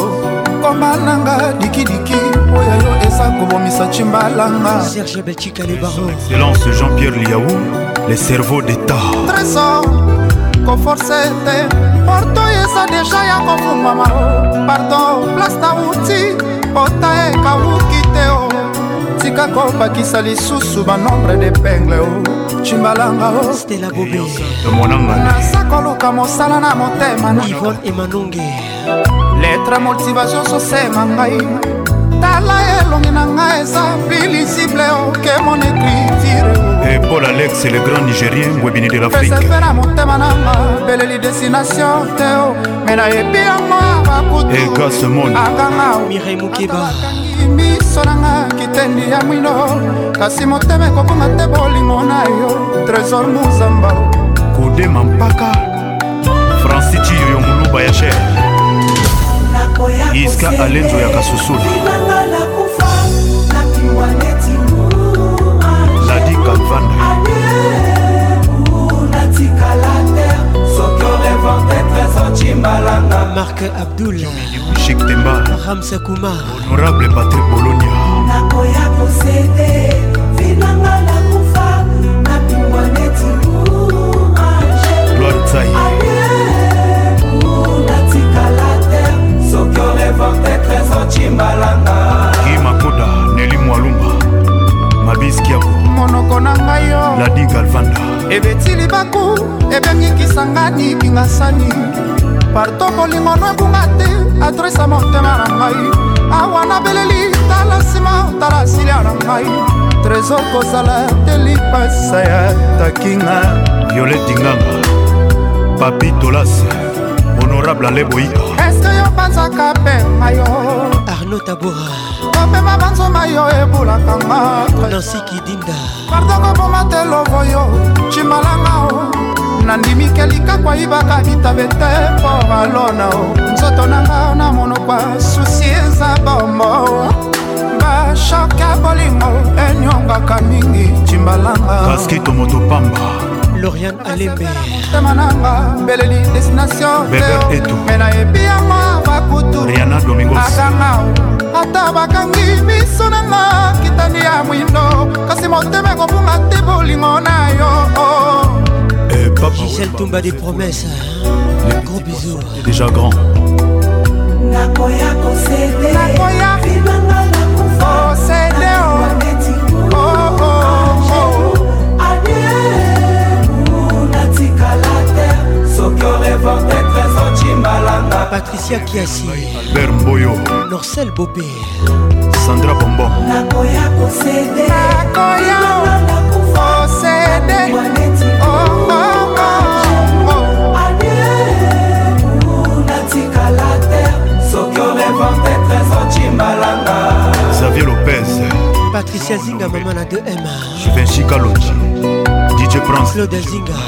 ngoma nanga dikidiki oyo yo eza kobomisa cimbalanga serge belchika le baron excellence jean-pierre liaou le cerveau d'état tresor koforce te porto eza deja ya kofungwama pardon place na uti ota ekawuki te o tika kobakisa lisusu banombre de pengle o cimbalanga omonanga naza koluka mosala na motema na ivan emanonge maître motivation sosema ngai tala elongi na ngai eza filisible oke mon écriture et paul alex le grand nigérien webini de l'afriquepesefe na motema nanga beleli destination te o me nayebi yango ya bakutuakangamireimukebaakangi miso nanga kitendi ya mwino kasi motema ekobonga te bolingo na yo trésor muzamba kodema mpaka franci tiyo yo moluba ya chere iska alenzo ya kasusula ladi kanvanda mark abdul shiktemba ramsakuma honorable patrik bolonia nakoya posede vinanga nakufa napimwa neti gloire tsai kimakoda neli mwalumba mabiskiabo monoko na ngai yo ladi galvanda ebeti libaku ebengikisanga nikinga sani parto bolingo no ebunga te adresa motema na ngai awa nabeleli tala nsima tala silia na ngai trésor kozala te lipasa ya takinga violet dinganga papi tolase honorable aleboika nabanzaka pema yo arno tabora komema banzoma yo ebulaka matre nansi kidinda pardongo mpoma te lovo yo cimalanga o nandimike likakwa yibaka bitabe te por alona o nzoto nanga na monokwa susi eza bombo bashok ya bolingo enyongaka mingi cimbalanga paske tomoto pamba lorian alembe motema nanga mbeleli destination me nayebi yango bakutuakanga ata bakangi miso nanga kitani ya mwindo kasi motema ekopunga te bolingo na yo eh, gisèle tumba des promesses gros bisou déjà grand nakoya kosede nakoya kosede oh. soki orevor tetre zochimbalanga patricia kiasi albert mboyo norcel bope sandra bombon nakoya kosede nakoya kosede oh, oh, oh, Xavier Lopez Patricia Zinga Maman la 2M Juvin Chikalochi DJ Prince Claude Zinga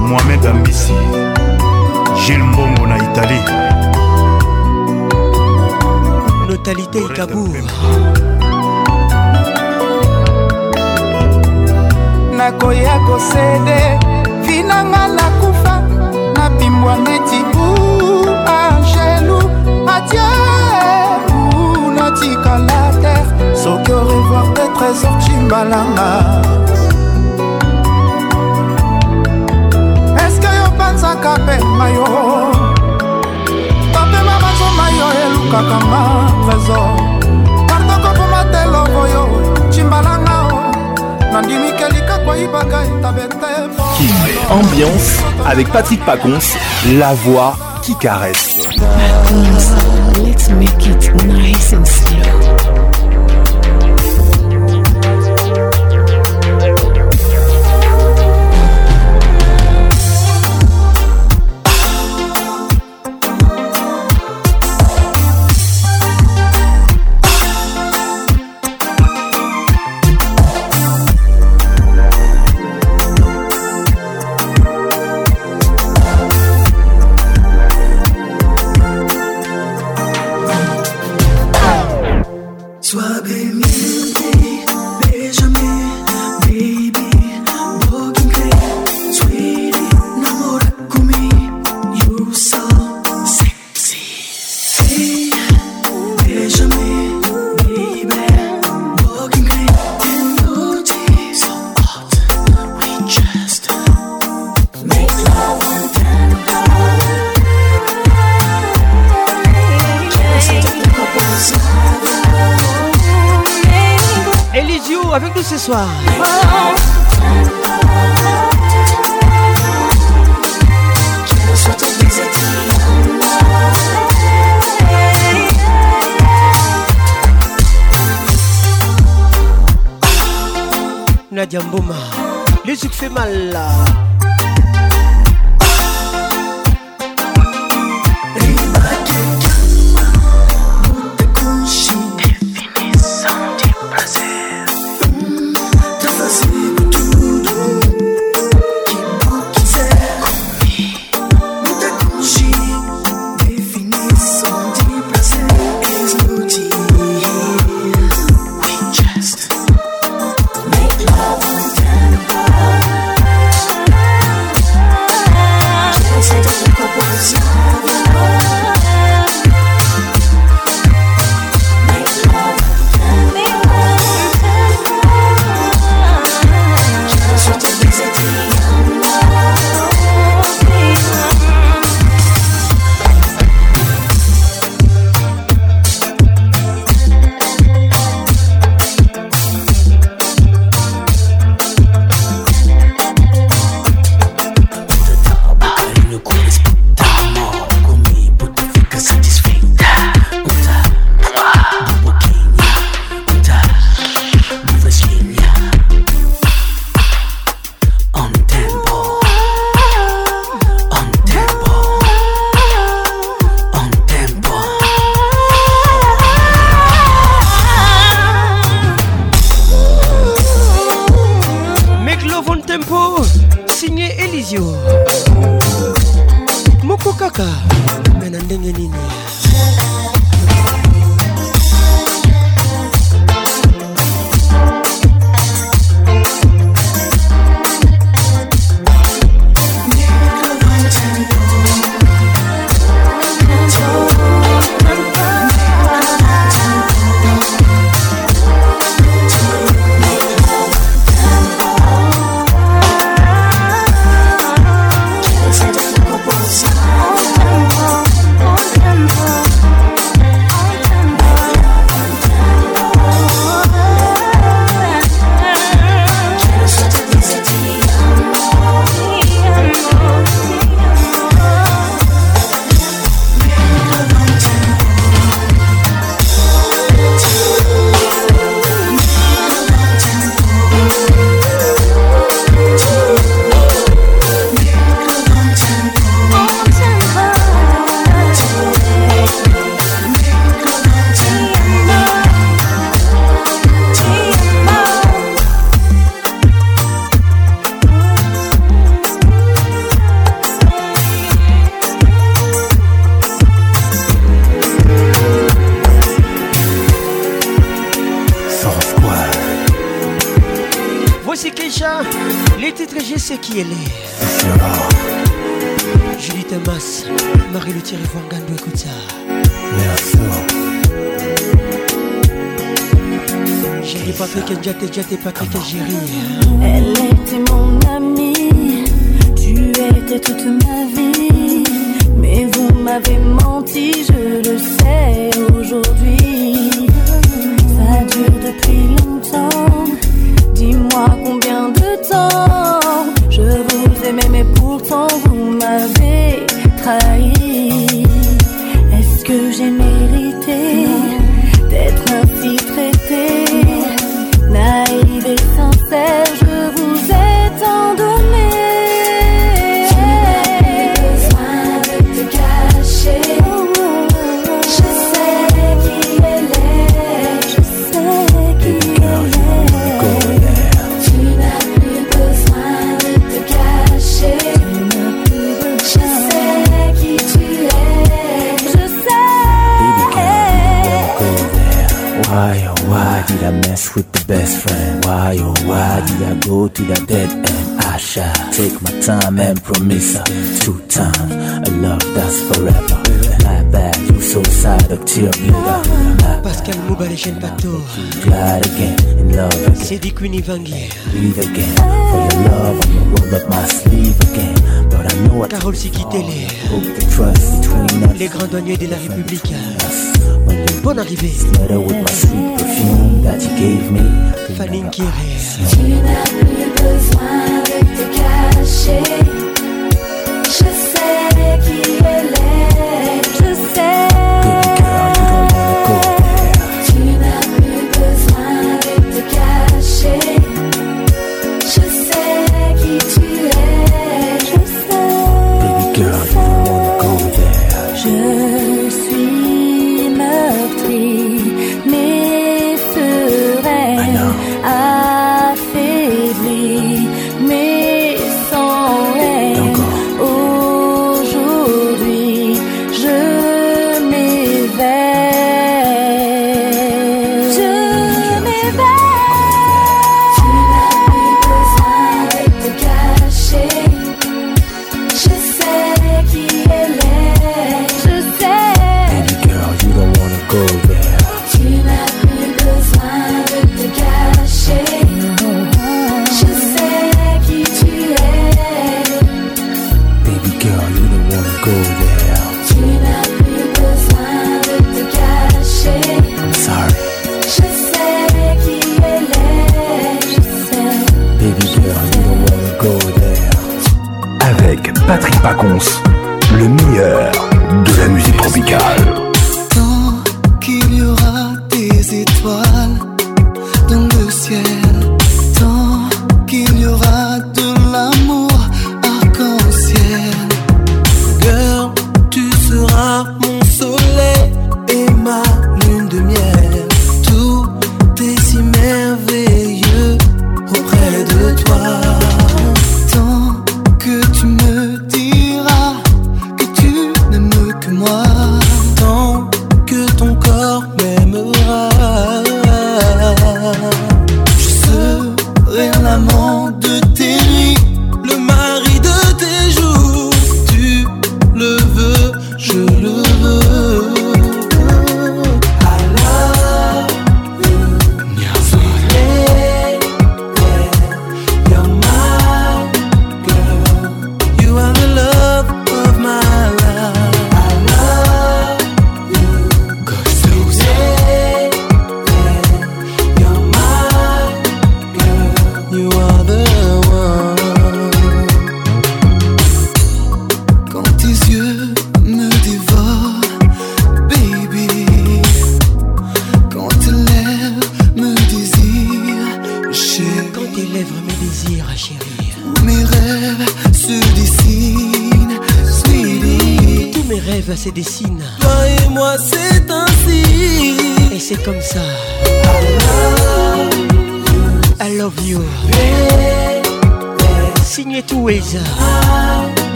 mohamed ambisi gile mbongo na italie notalité ikabour nakoya kosede vinanga nakufa nabimbwa neti u angelu adieu natikala terre soki orevoir te trésor cimbalanga napanzaka pema yo topema bazoma yo elukaka ma trésor partokoko mateloko yo cimbalanga Kim Ambiance avec Patrick Pacons, la voix qui caresse. Pacons, let's make it nice and slow. man promise two time a love that's forever. My bad, you so of tear Pascal again in love. roll up my sleeve again. But I know Carole Siki quittée Les grands douaniers de la République. Bonne arrivée. Fanny besoin. achei. Je sais que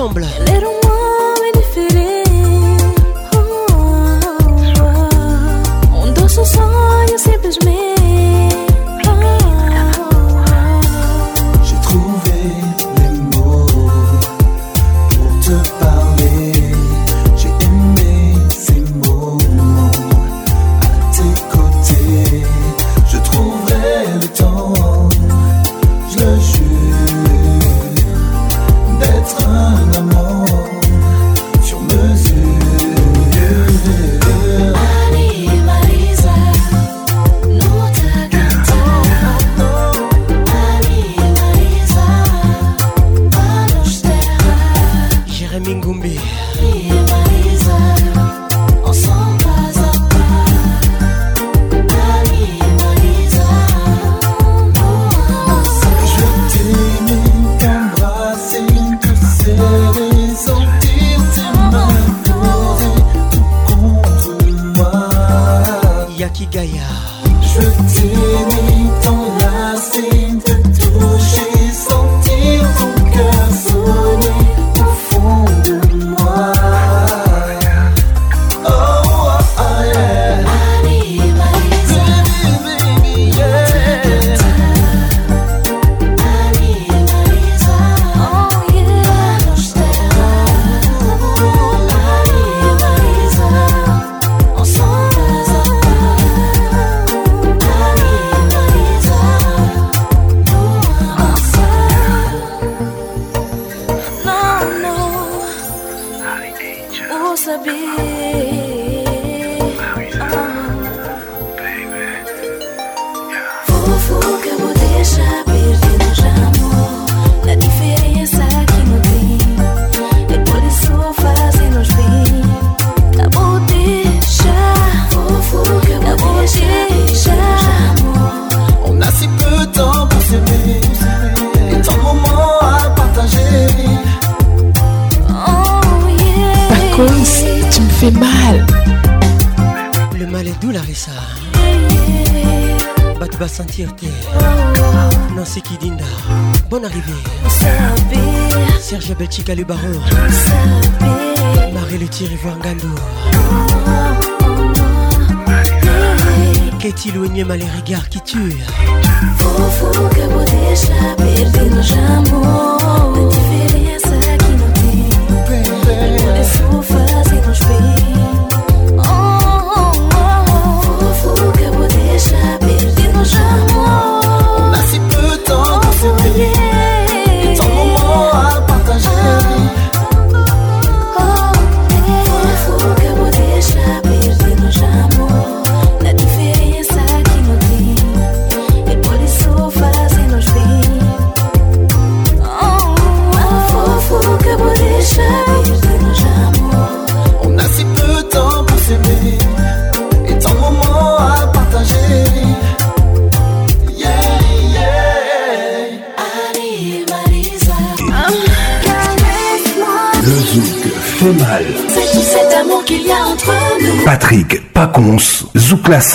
ensemble.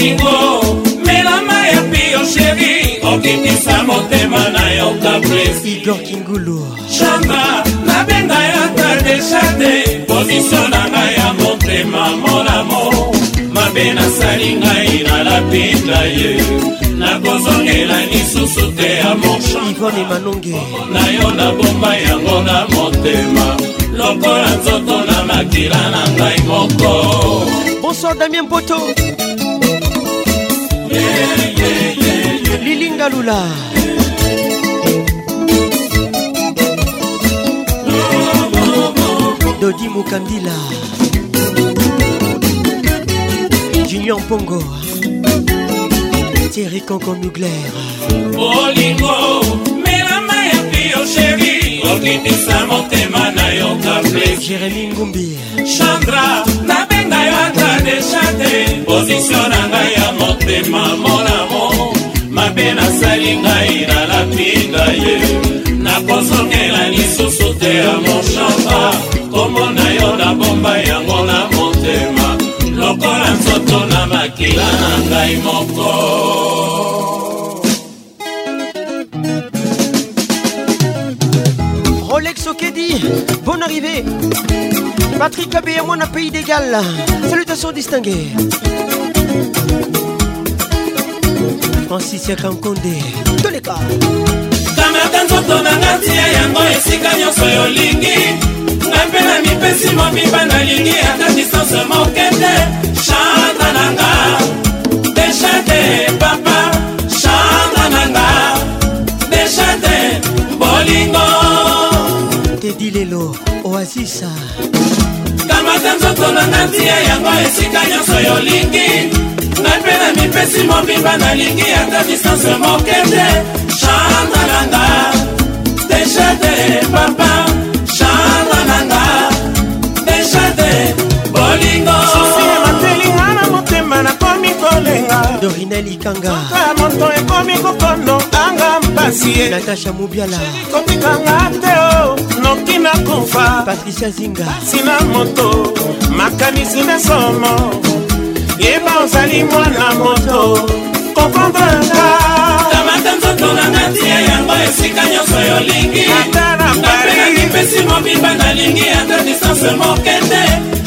bolingo melama ya pio sheri okitisa motema na yo kabresidor kingulu changa nabenga yaka deshate pozisio na ngai ya motema monamo mabe nasali ngai nalapinda ye nakozongela lisusu te ya mochange na yo nabomba yango na motema lokola nzoto na makila na ngai moko bonsoir damien poto lilinga lula dodi mokandila junior mpongo tieri kanko mugler bolingo melama ya pio sheri okitisa motema na yo kaple jeremi ngumbi chandra nabenga yo deshate pozisio na ngai ya motema monamo mabe nasali ngai nalapinga ye nakozongela lisusu te ya moshamba kombo na yo nabomba yango na motema lokola nzoto na makila na ngai moko Sokedi, bonne arrivée. Patrick Abbé, moi, un pays d'égal. Salutations distinguées. Francis Yakankonde, tous les cas. kamata nzoto na nga ya yango esika nyonso yolingi ngai mpe na mipesi mobimba nalingi ata distance moke te chanta na deshate papa chanta na nga deshate bolingo fredi lelo oasisa kamata nzokolo na ntia yango esika nyonso yolingi ngai mpe na mipesi mobimba nalingi ata distance moke te chantananga deshate papa chantananga deshate bolingoatelinga na motema nakomi kolenga dorina likanga moto ekomi kokondo anga mpasi natasha mobiala kotikanga te o nakoki nakufa patricia zinga sina moto makanisi nde somo yeba ozali mwana moto kokontraka kamata nzoto nanga tia yango esika nyonso yolingi ata na pari napena kipesi mobimba nalingi ata distance mokende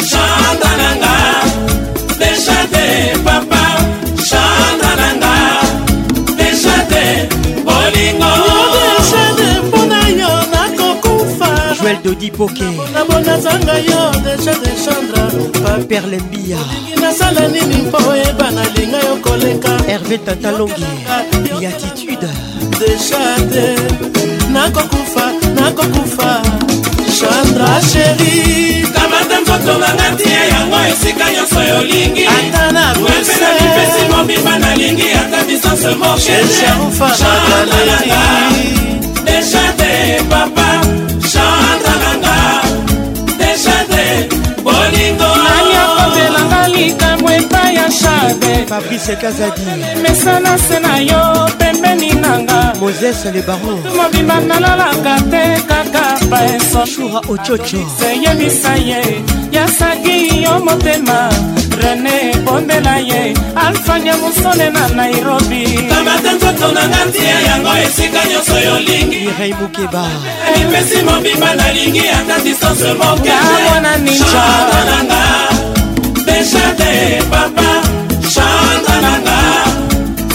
dodi pokenabonazanga yo deja de chambre paper lembia nasala nini mpo oyeba nalinga yo koleka herve tantalongi yatitude deja te nakokufa nakokufa chandra sheri kamata nzoto nanga tie yango esika nyonso yolingi ata na pesa mipesi mobimba nalingi ata distance morsheeaaaa deja te papa olobelanga likambo epai ya shade fabrice kazadi mesana se na yo pembeni nanga moses le baron mobimba nalalaka te kaka paesosura ococo seyebisa ye yasaki yo motema rene bondela ye alfanya mosone na nairobi kamata nzoto nanga ntia yango esika nyonso yolingi irei bukeba elipesi mobimba nalingi ata distance mokeamona ninjaananga desate papa santa nanga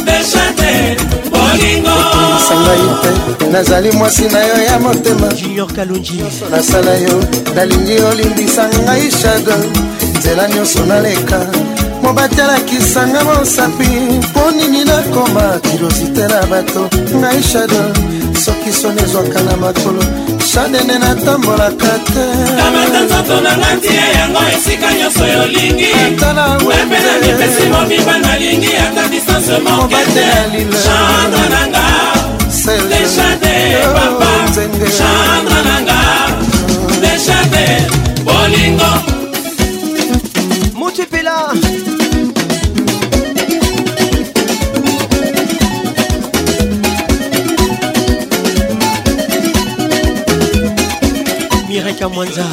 desate bolingoesanga yo mpe nazali mwasi na yo ya motema junior kalonji nasala yo nalingi olimbisa ngai shado nzela nyonso naleka mpo batalakisanga mosapi mpo nini nakoma kilosite na bato ngai shado soki soni ezwaka na makolo shadene natambolaka te kamata nzoto na nga ntia yango esika nyonso yolingi atalawepe na mipesi mobimba nalingi ata distance mokete chandre nanga leshade oh, papa chandre nanga leshade bolingo kaka mwanza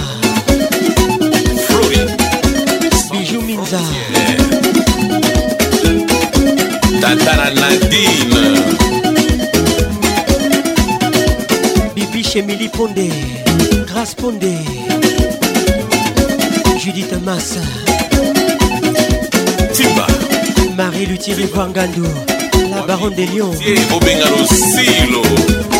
biju minza tatara nadine bibiche emili ponde grace ponde judith massa timba marie lutiri voangando la baronne de lion obenga losilo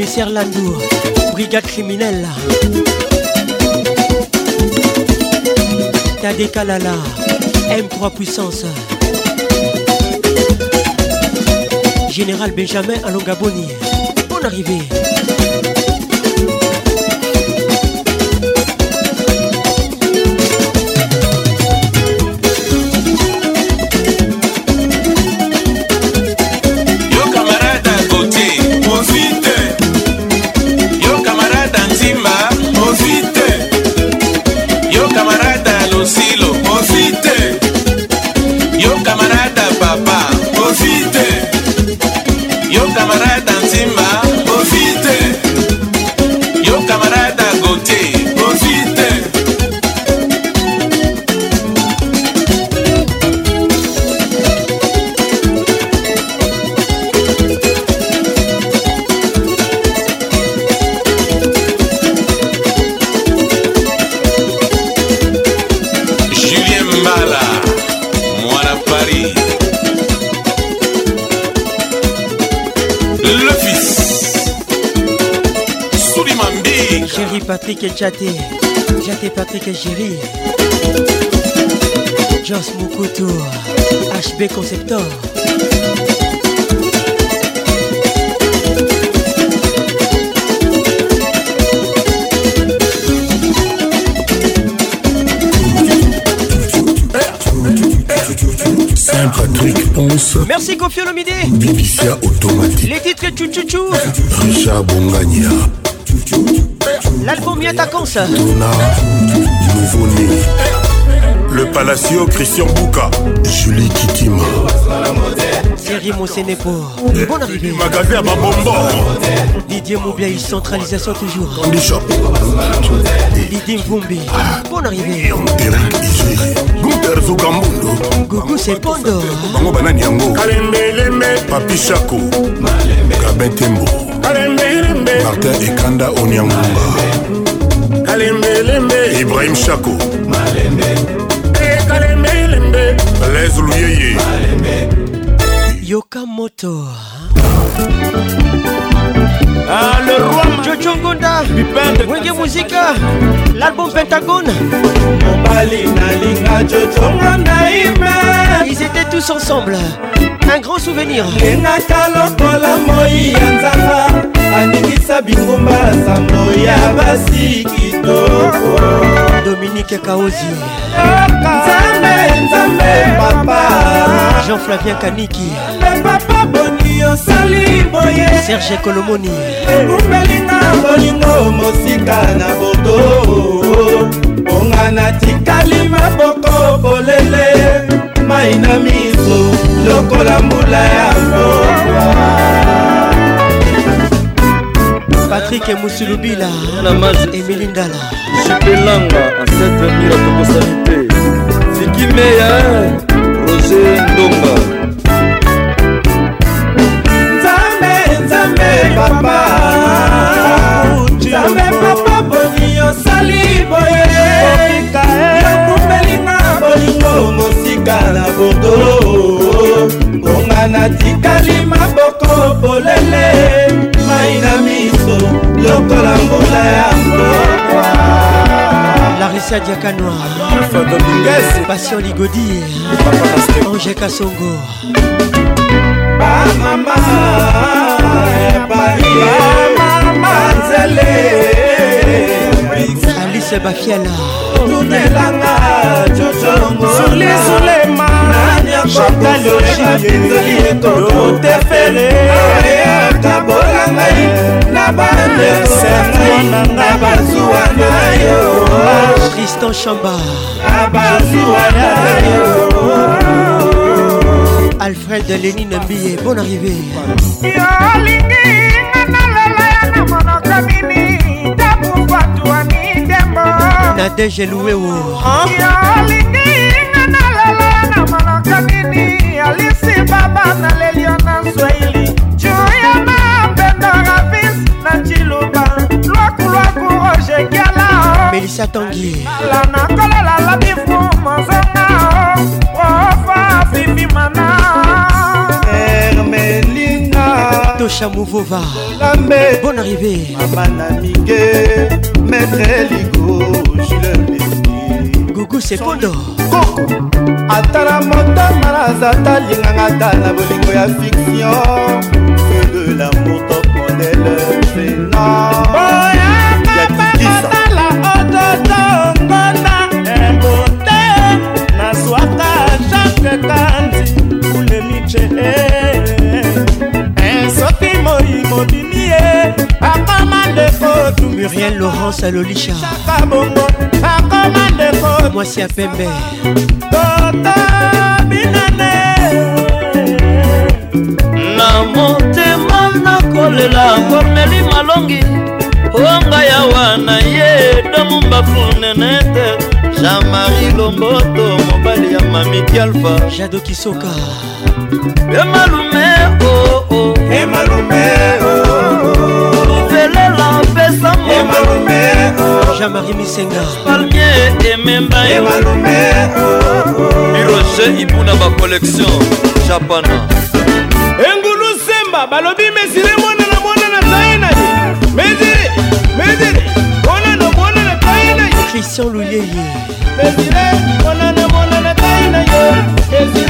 commissaire Landour, brigade criminelle. Tadé Kalala, M3 puissance. Général Benjamin Alongaboni, bonne arrivée. Patrick Chéri Patrick et Chaté Chaté Patrick et Chéri Joss Moukoutou HB Conceptor Saint-Patrick Ponce. Merci Kofi Olomide. Bibicia Automatique. Les titres Chouchouchou. Richard Bongania. L'album Yatakanse. Nouveau-né. Le Palacio Christian Bouka. Julie Kitima. Thierry Monsenepo. Eh, Bonne arrivée. Magasin Babombo. Didier Moubiaï, centralisation toujours. Bishop. Didier Mvumbi. Ah. Bonne arrivée. Eric Iziri. Gunther Zugambundo. Gougou Sepondo. Bango Banani Yango. Kalembe Lembe. Papi Chaco. Kabin Tembo. martin ekanda onyangunga ibrahim shako les e, luyeye yoka moto Ah, le roi Jojo Ngonda Wenge Muzika L'album Pentagone Mobali Nalinga Jojo Ngonda Ils étaient tous ensemble un grand souvenir lengaka lokola moi ya nzaka aningisa bingumba sango ya basi kitoko dominike kaozi nzambe nzambe papa jean flavien kaniki le papa boni osali boye serge kolomoni ekumbelinga bolingo mosika na bodo onga natikali maboko polele mai na miso lokola mbula ya mokwa patrik musulubila emili ngala jipelanga ancêtre akokosali te fikimeya roger ndonga papa nzambe papa boni osali boye yokumbelinga bolingo mosi tika na bordeaux ngonga natikali maboko polele mai na miso lokola mbula ya mbokwa larisa diakanoa passion ligodi ange kasongo bamama eparie manzele alice bafiala tunelanga jojongosulesulaimaaataloebapindoli etototefele kabola ngai na bandekoananga bazuwa na yo tristan chamba abazuwa na yo alfred lenine mbiye bon arrivé yolingi ngana nadege luweo yolinginga nalala na manaka mini alisi baba na lelio na swahili juya mapendo ravis na ciluba lwakulwaku roje kiala melisa tangila nakolela labifu mozonga ofa fifimana ermelinga tosha muvova bon arrivé mama na mike maître ligo julelei gugu sepondo koko atala motama naza talinganga ta na bolingo ya fiction feu de lamour top modèle venant che soki e. moi mobimi ye akoma ndeko muriel laurence alolisha chaka bongo akoma ndeko mwasi ya pembe toto binane na motema nakolela komeli malongi onga yawa na ye domu bafunene te jean-marie lomboto mobali ya mamiki alfa jadokisoka emalume oo oh, oh. emalume livelela oh, oh. mpesa emalume oh. jean-marie misenga palmier ememba emalume biroje oh, ibuna bacollection japana engulu semba balobi mesile monana monana tayenani mesile mesile monana monana tayenai christian luyeye mesile monana monana tayenayo mesile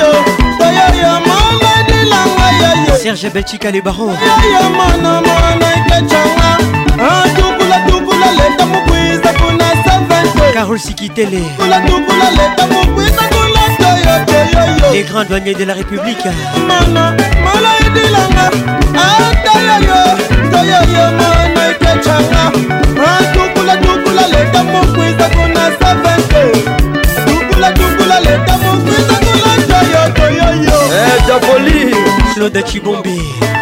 Serge Belchika le baron Carole Sikitele Les grands douaniers de la République Dukula dukula leta mokwisa kuna 7 Dukula dukula leta mokwisa Tapoli, Claude Kibombi.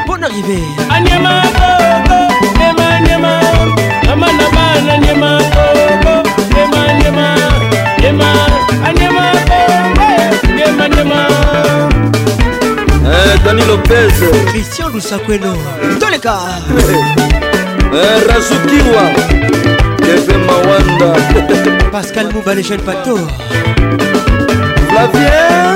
Bonne arrivée. Anyama, Nema, Nema, Nama, Nama, Anyama, Nema, Nema, Nema, Anyama, Nema, Nema. Eh, Dani Lopez, Christian Lusakweno, Toleka, eh, Razukiwa, Kevin Mawanda, Pascal Mouba, les jeunes bateaux, Flavien.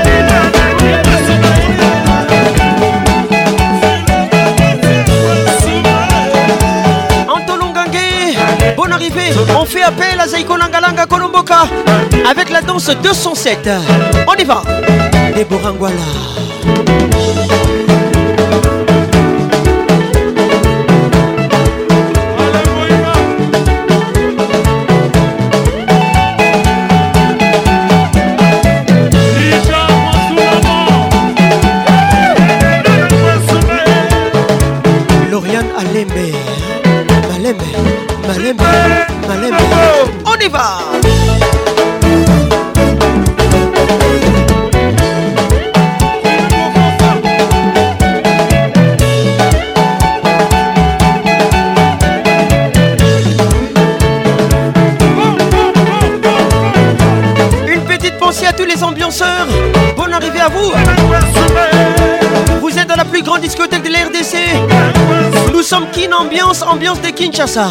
on fait appel à Zaiko Langalanga Kolomboka avec la danse 207. On y va. Déborah Anguala. qui ambiance, ambiance de Kinshasa.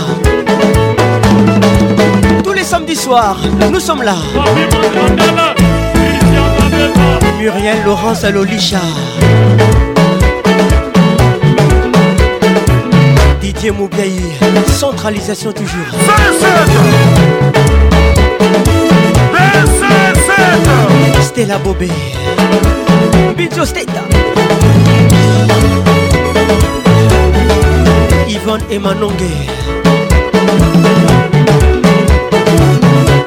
Tous les samedis soirs, nous sommes là. Muriel Laurence Alolicha, Didier Mougaï, centralisation toujours. Stella Bobé. Bidjo Steta. Yvonne et Manonge.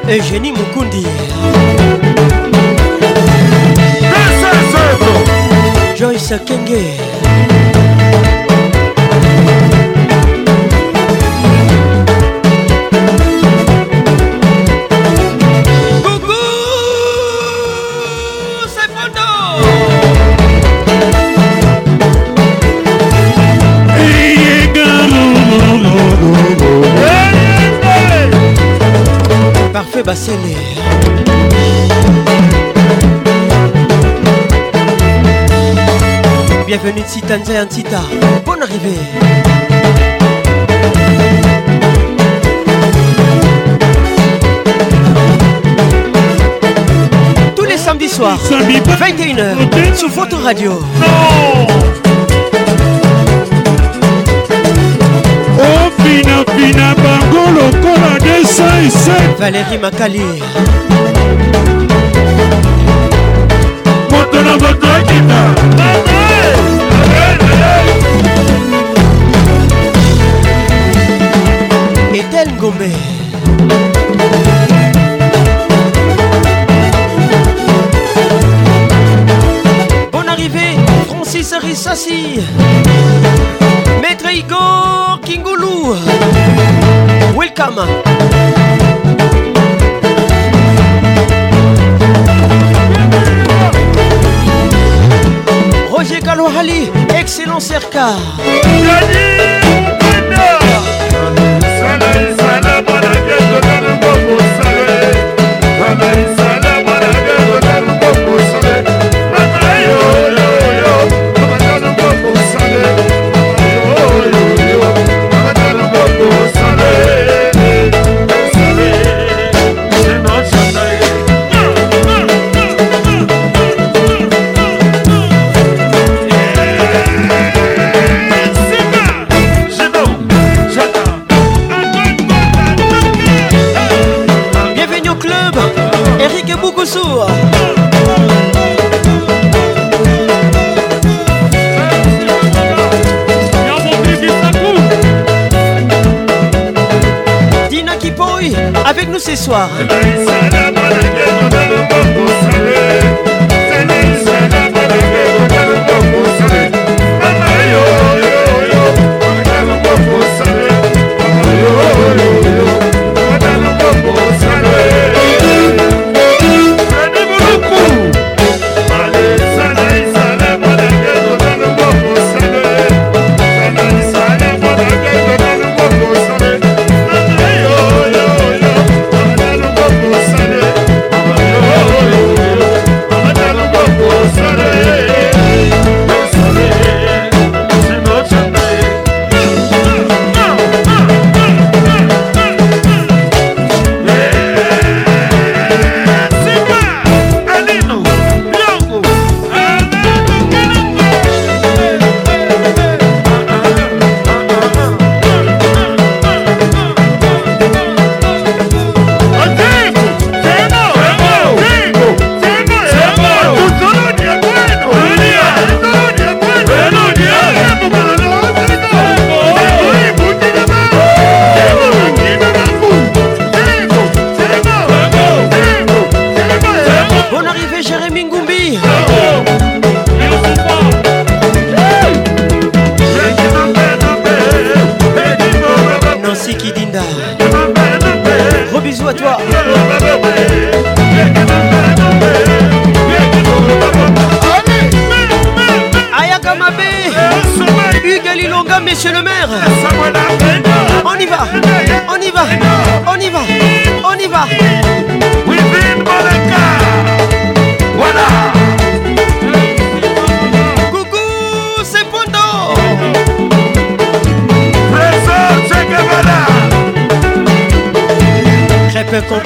Eugénie Mukundi. Joyce Kenge. basele bienvenue Citanza en bonne arrivée tous les samedis soirs 21h sur Photo Radio oh, Valérie Makali etel gomet on Gombe Bonne arrivée Francis Rissassi Maître Igor Kingoulou welcome Roger Galohali, excellent cerca. kukusua Dina Kipoi avec nous ce soir.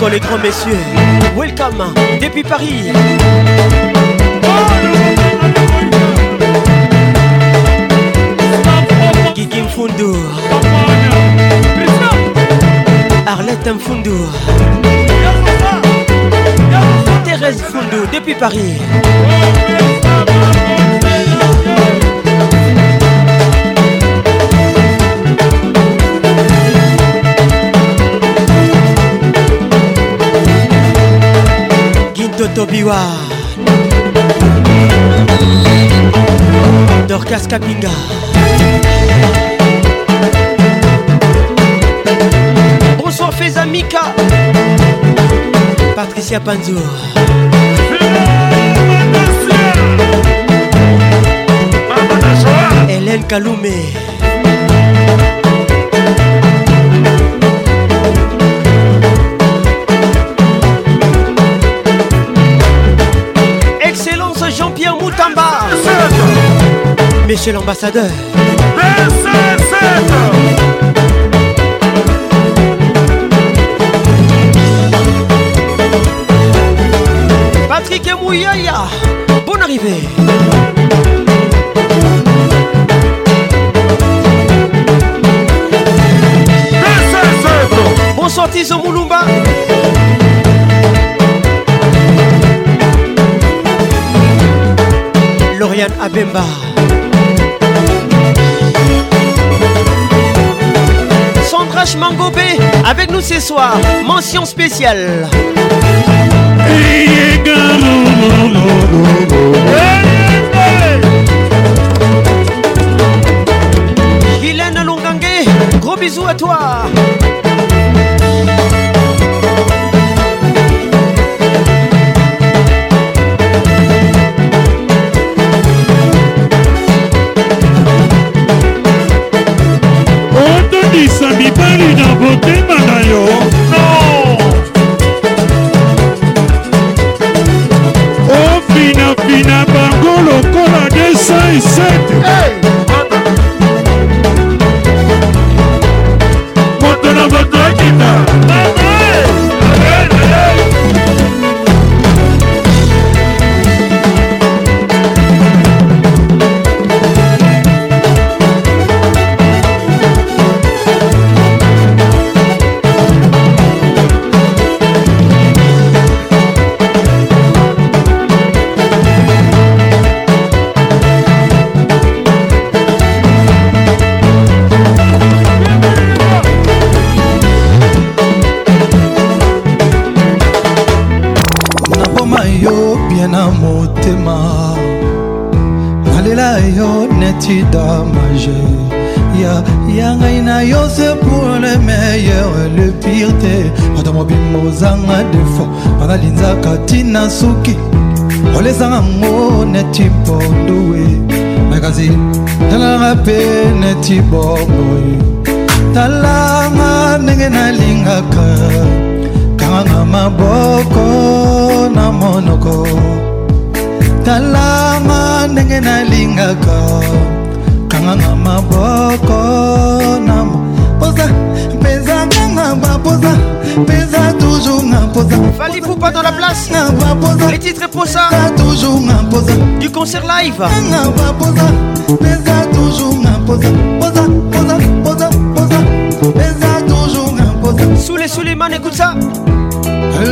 les grands messieurs. Welcome depuis Paris. Guigui Mfundu. Arlette Mfundu. Thérèse Mfundu depuis Paris. Claude Tobiwa Dorcas Kapinga Bonsoir Fezamika Patricia Panzo Hélène Kaloumé Monsieur l'ambassadeur. Patrick Mouyaya, bonne arrivée. Bonsoir Tizo Moulumba. Lauriane Abemba. Mangobé avec nous ce soir. Mention spéciale. Vilaine Longangue, gros bisous à toi. na botema na yo na suki olezanga ngo neti bondowe nakasi talanga mpe neti bomboye talanga ndenge nalingaka kanganga maboko na monoko talanga ndenge nalingaka kanganga maboko na mposa mpezanganga baposa mpeza tu toujours imposé. Fallait pas dans la place. Les titres pour ça. toujours imposé. Du concert live. Les toujours imposé. Posa, posa, posa, posa. Les toujours imposé. Sous les Suleiman, écoute ça.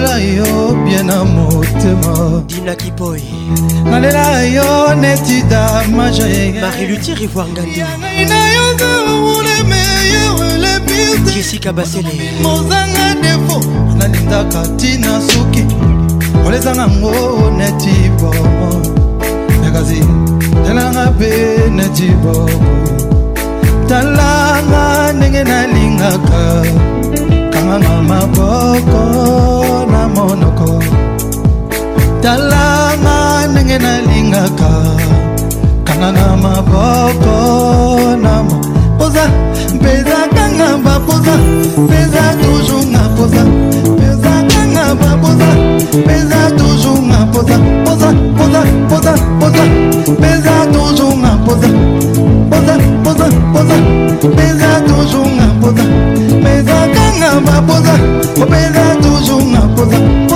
La yo bien na motema dina kiboy la yo neti damaje marilutirivoirngati na yo jessica basele ozanga defo nalingaka ntina soki olezanga ngo neti bomo kasi talanga mpe neti bomo talanga ndenge nalingaka kanganga maboko na monoko talanga ndenge nalingaka kanganga maboko na monoko poza mpeza kanga bapoza mpeza toujours nga poza mpeza kanga bapoza mpeza toujours nga poza poza poza poza poza mpeza toujours nga poza poza poza poza mpeza toujours nga poza mpeza kanga bapoza mpeza toujours nga poza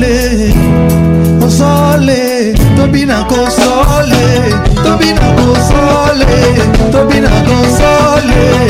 ozole ozole tobi na kosole tobi na kosole tobi na kosole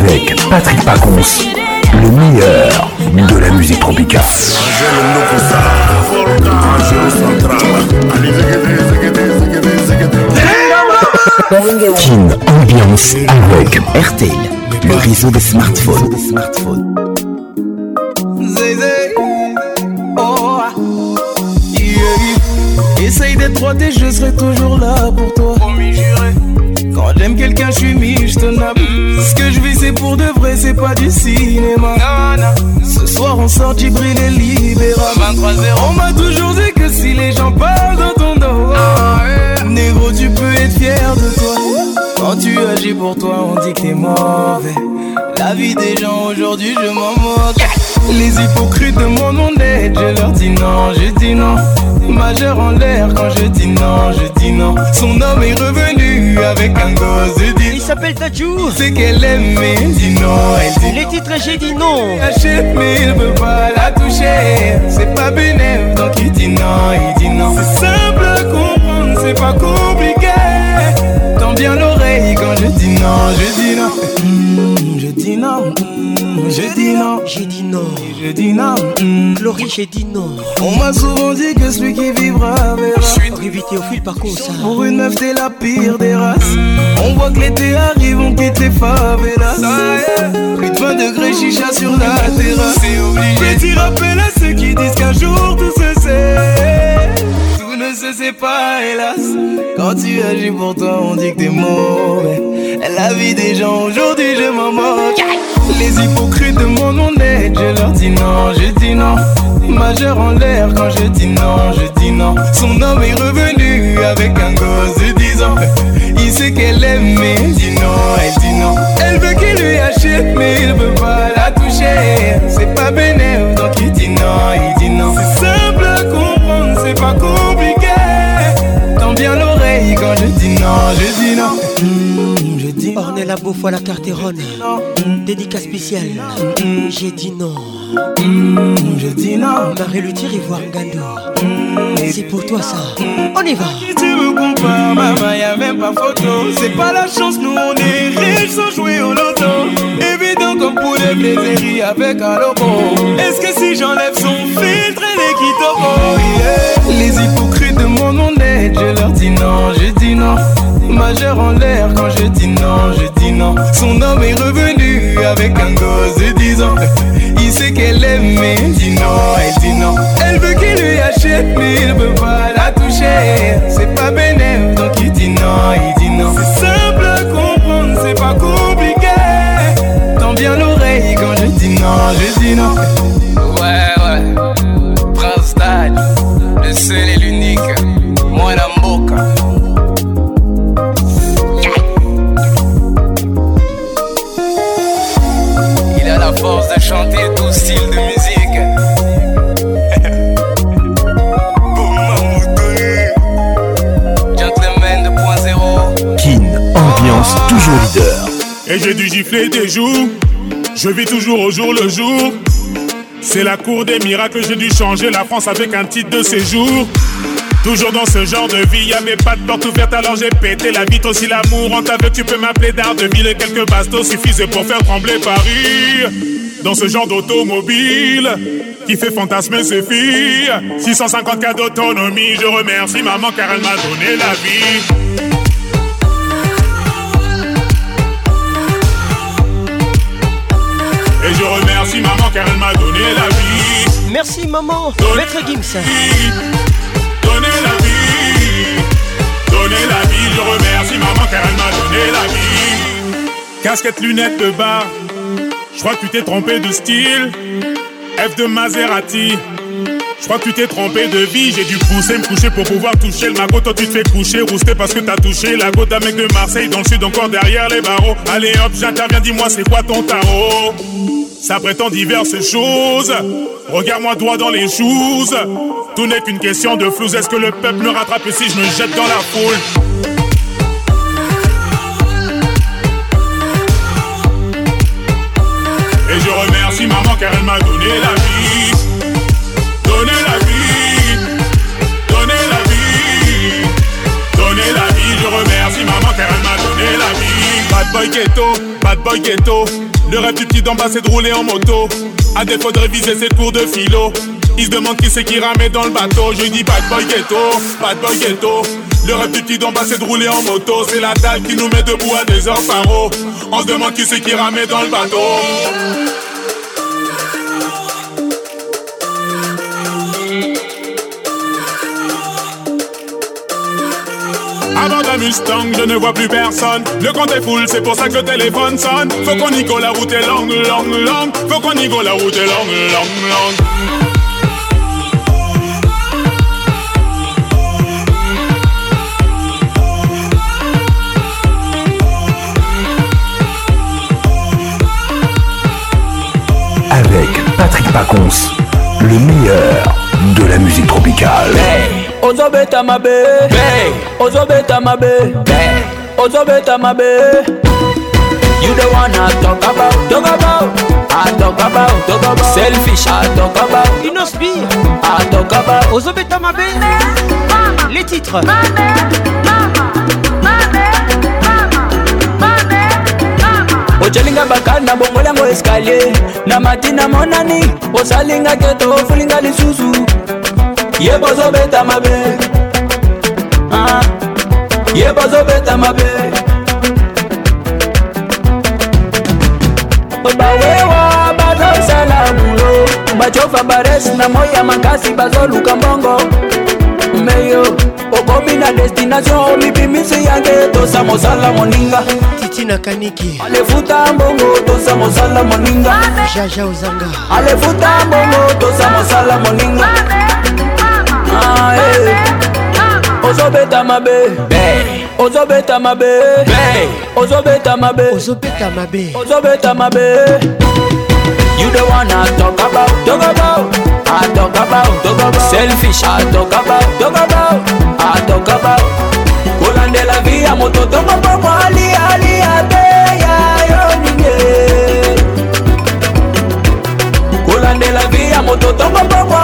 avec Patrick Pacons, le meilleur de la musique tropicale. Kin Ambiance avec RTL, le réseau des smartphones. Oh, ah. Essaye d'être 3d je serai toujours là pour toi. Quand j'aime quelqu'un, je suis mis, je te Ce que je vis, c'est pour de vrai, c'est pas du cinéma. Ce soir, on sort brille et Libéra. 23 On m'a toujours dit que si les gens parlent dans ton dos, ah, négro, tu peux être fier de toi. Quand tu agis pour toi, on dit que t'es mauvais. La vie des gens aujourd'hui, je m'en moque. Les hypocrites demandent mon aide, je leur dis non, je dis non. Majeur en l'air quand je dis non, je dis non. Son homme est revenu avec un gosse de Il s'appelle Tadjou. C'est qu'elle aime, mais dit non. Elle dit Les titres, j'ai dit non. Il mais il veut pas la toucher. C'est pas bénéf, donc il dit non, il dit non. C'est simple comprendre, c'est pas compliqué. Tant bien l'oreille quand je dis non, je dis non. Mm, je dis non, mm, je dis non, je dis non j'ai dit non. Mm. j'ai dit non. On m'a souvent dit que celui qui vivra verra. au fil par Pour une meuf, t'es la pire des races. On voit que l'été arrive, on quitte les favelas. Plus de 20 degrés, chicha sur la terrasse. C'est obligé. Petit rappel à ceux qui disent qu'un jour tout se sait. Tout ne se sait pas, hélas. Quand tu agis pour toi, on dit que t'es mauvais. La vie des gens, aujourd'hui, je m'en moque les hypocrites de mon aide, je leur dis non, je dis non. Majeur en l'air quand je dis non, je dis non. Son homme est revenu avec un gosse de 10 ans. Il sait qu'elle aime, mais dit non, elle dit non. Elle veut qu'il lui achète, mais il veut pas la toucher. C'est pas bénéfique donc il dit non, il dit non. C'est simple à comprendre, c'est pas compliqué. Tant bien l'oreille quand je la bouffe à la ronde mm, Dédicace spéciale. Mm, j'ai dit non. Mm, j'ai dit non. Marie le tire voir Gando. C'est pour toi ça. On y va. Si tu me compares, maman, y'a même pas photo. C'est pas la chance, nous on est riches sans jouer au loto. Évident comme pour les plaisirs avec un lobo Est-ce que si j'enlève son filtre, elle est qui Les hypocrites de mon honnête, je leur dis non, je dis non majeur en l'air quand je dis non, je dis non. Son homme est revenu avec un gosse de 10 ans. Il sait qu'elle aime, mais il dit non, elle dit non. Elle veut qu'il lui achète, mais il veut pas la toucher. C'est pas bénéf, donc il dit non, il dit non. C'est simple comprendre, c'est pas compliqué. Tends bien l'oreille quand je dis non, je dis non. Ouais, ouais. Prince Dad, le seul et l'unique. Moi, la moca. force de chanter tout style de musique. [laughs] Gentleman 2.0 Kin, ambiance toujours leader. Et j'ai dû gifler des jours, je vis toujours au jour le jour. C'est la cour des miracles, j'ai dû changer la France avec un titre de séjour. Toujours dans ce genre de vie, y'a mes pattes portes ouvertes, alors j'ai pété la vitre. Aussi l'amour en t'aveugle, tu peux m'appeler d'art de ville. Quelques bastos suffisent pour faire trembler Paris dans ce genre d'automobile qui fait fantasmer ses filles. 650 cas d'autonomie, je remercie maman car elle m'a donné la vie. Et je remercie maman car elle m'a donné la vie. Merci maman, maître Gims la Je remercie maman car elle m'a donné la vie. Casquette, lunettes de bar. Je crois que tu t'es trompé de style. F de Maserati. Je crois que tu t'es trompé de vie, j'ai dû pousser, me coucher pour pouvoir toucher le magot. Toi tu te fais coucher, rousté parce que t'as touché la côte d'un mec de Marseille dans le sud, encore derrière les barreaux. Allez hop, j'interviens, dis-moi c'est quoi ton tarot Ça prétend diverses choses. Regarde-moi droit dans les choses. Tout n'est qu'une question de flou. Est-ce que le peuple me rattrape si je me jette dans la foule? Et je remercie maman car elle m'a donné la vie. Donné la vie. Donné la vie. Donné la vie. Je remercie maman car elle m'a donné la vie. Bad boy ghetto, bad boy ghetto. Le rêve du petit de rouler en moto. À défaut de réviser ses cours de philo. Il se demande qui c'est qui ramait dans le bateau. Je lui dis bad boy ghetto, bad boy ghetto. Le rêve du petit de rouler en moto. C'est la dalle qui nous met debout à des heures On se demande qui c'est qui ramait dans le bateau. Mustang, je ne vois plus personne. Le compte est full, c'est pour ça que le téléphone sonne. Faut qu'on y go, la route est longue, longue, longue. Faut qu'on y go, la route est longue, longue, longue. Avec Patrick Pacons, le meilleur de la musique tropicale. ozobeta mabe ozobeta mabe ozobeta mabe you the one i talk about talk about i talk about talk about selfish i talk about you know speed i talk about ozobeta mabe les titres ocelinga bakana bongolango escalier na matina monani osalingake to ofulinga lisusu ye bozobeta mabe ah. ye bozobeta mabe bawewa bazosala bulo bacofa bares na moi ya makasi bazoluka mbongo meyo okomi na destination olibimisi yange tosa mosala moninga titi na kaniki alefuta mbongo tosa mosala moninga jaja ozanga alefuta mbongo tosa mosala moninga Amen. ozobeta mabe ozobeta mabe ozobeta mabe ozobeta mabe ozobeta mabe You the one I talk about, talk about, I talk about, talk about. Selfish, I talk about, talk about, I talk about. Colan de la via, moto tomo como ali ali abe ya yo niñe. Colan de la via, moto tomo como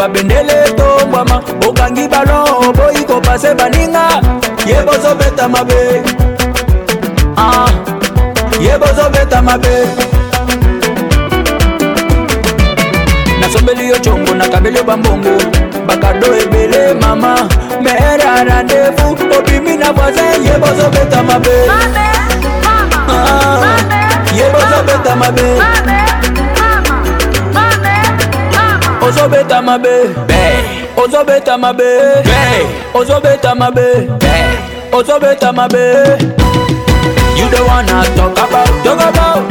babendele etombwama okangi balon oboyi kopase baninga ye bozobeta mabe ah. ye bozobeta mabe nasombeli yo congo nakabeli yo bambongo bakado ebele mama mere a randevu obimi na voisin ye bozobeta mabe ah, ye bozobeta mabe mama. ozobeta mabe ozobeta mabe ozobeta mabe ozobeta mabe you the one i talk about talk about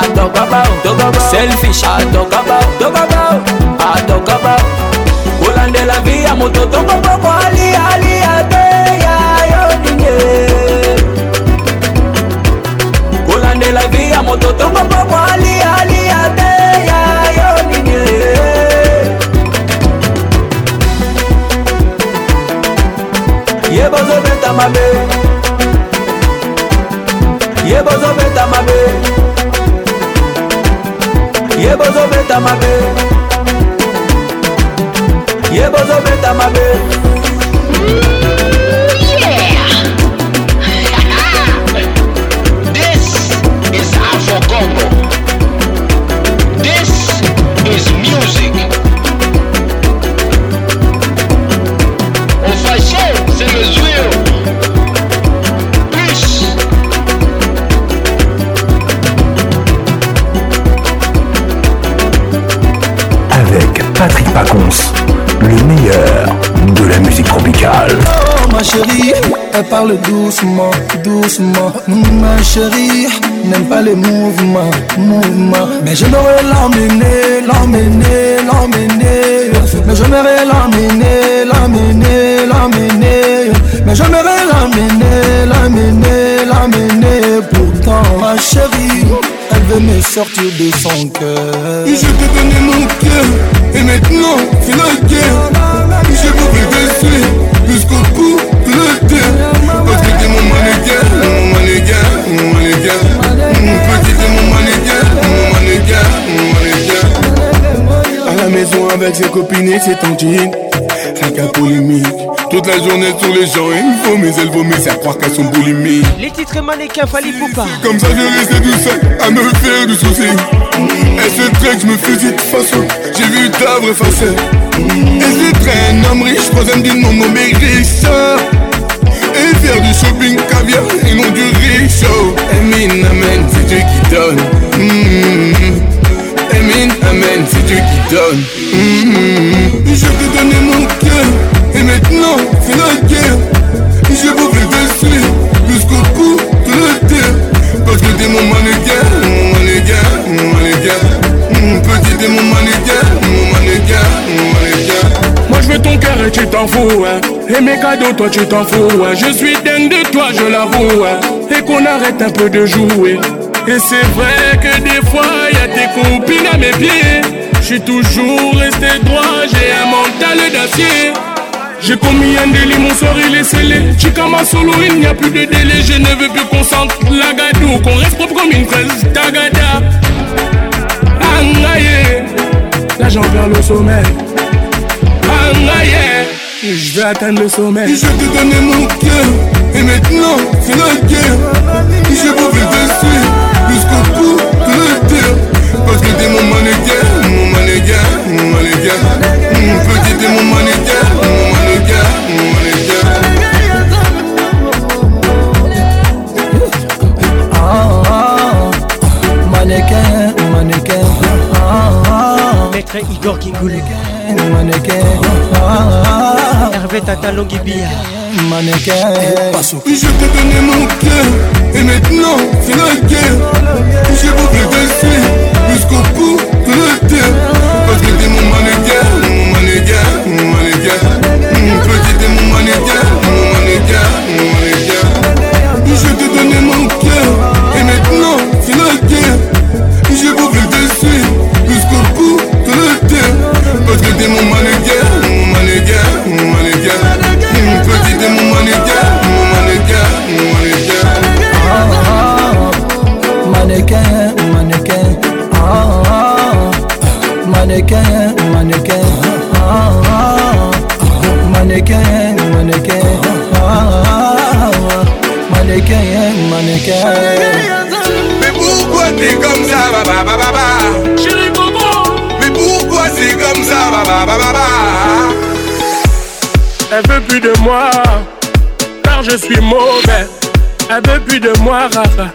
i talk about talk about selfish i talk about talk about i talk about kolandela via mototo moboko alialia te yayo ninge kolandela via mototo moboko alialia kozobeta mabe ye kozobeta mabe ye kozobeta mabe ye kozobeta mabe Paconce, le meilleur de la musique tropicale. Oh ma chérie, elle parle doucement, doucement. Mm, ma chérie n'aime pas les mouvements, mouvements. Mais je l'emmener, l'emmener, l'emmener. Mais j'aimerais l'emmener, l'emmener, l'emmener. Mais j'aimerais l'emmener, l'emmener, l'emmener. Pourtant ma chérie. Je me sortir de son cœur. Je te donné mon cœur, et maintenant c'est la guerre. Je voulu te jusqu'au bout de la terre. Parce que t'es mon mannequin, mon mannequin, mon mannequin. que t'es mon mannequin, mon mannequin, mon mannequin. À la maison avec ses copines et ses tantines, qu'à polémique. Toute la journée sur les gens, ils vont mais mes vomissent à croire qu'elles sont boulimiques. Les titres mannequins, fallait pas. Comme ça, je restais tout seul à me faire du souci. Et ce que je me fusille de façon, j'ai vu ta vraie facette. Et je traîne, homme riche, troisième du nom, nommé Richard. Et faire du shopping caviar et non du riche. Amen, oh, amen, c'est Dieu qui donne. Amen, mm-hmm. amen, c'est Dieu qui donne. Mm-hmm. Je vais donné mon cœur. Et maintenant, c'est la guerre. Je boucle le jusqu'au bout de la terre. Parce que t'es mon mannequin, mon mannequin, mon mannequin. Petit t'es mon mannequin, mon mannequin, mon mannequin. Moi je veux ton cœur et tu t'en fous, Et mes cadeaux, toi tu t'en fous, Je suis dingue de toi, je l'avoue, Et qu'on arrête un peu de jouer. Et c'est vrai que des fois, y a tes copines à mes pieds. Je suis toujours resté droit, j'ai un mental d'acier. J'ai commis un délit, mon soir il est scellé. ma solo, il n'y a plus de délai. Je ne veux plus qu'on sente gadou, qu'on reste propre comme une fraise. Tagada, Angaye, là j'en vers le sommeil. Angaye, je vais atteindre le sommet. Je vais te donner mon cœur, et maintenant c'est la guerre. Je veux pas dessus jusqu'au bout de la terre. Parce que t'es mon mannequin, mon mannequin, mon mannequin. Mon petit, t'es mon mannequin. André Igor Kikoulou Hervé Tata Longibia Je t'ai donné mon cœur Et maintenant c'est la guerre J'ai voulu rester Jusqu'au bout de la terre Parce que t'es mon mannequin Mon mannequin, mon mannequin Petit t'es mon mannequin mannequin, mannequin. Mannequin, mannequin. Mannequin, mannequin. Mais pourquoi t'es comme ça, baba, baba, baba? Mais pourquoi t'es comme ça, baba, baba, baba? Elle veut plus de moi, car je suis mauvais. Elle veut plus de moi, Rafa,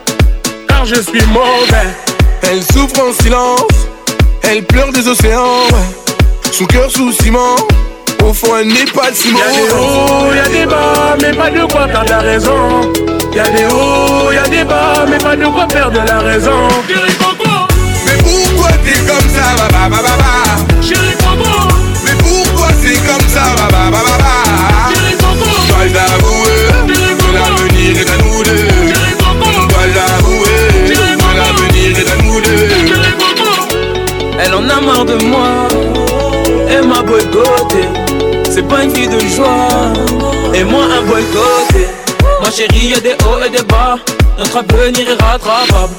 car je suis mauvais. Elle souffre en silence elle pleure des océans, ouais. Sous cœur, sous ciment. Au fond, elle n'est pas de ciment. Y'a des hauts, y'a des bas, mais pas de quoi perdre la raison. Y'a des hauts, y'a des bas, mais pas de quoi perdre la raison. mais pourquoi t'es comme ça, baba, baba, ba mais pourquoi t'es comme ça, baba, baba, ba ba en a marre de moi. Et m'a boycotté, c'est pas une fille de joie. Et moi, un boycotté. Ma chérie, y'a des hauts et des bas. Notre avenir est rattrapable.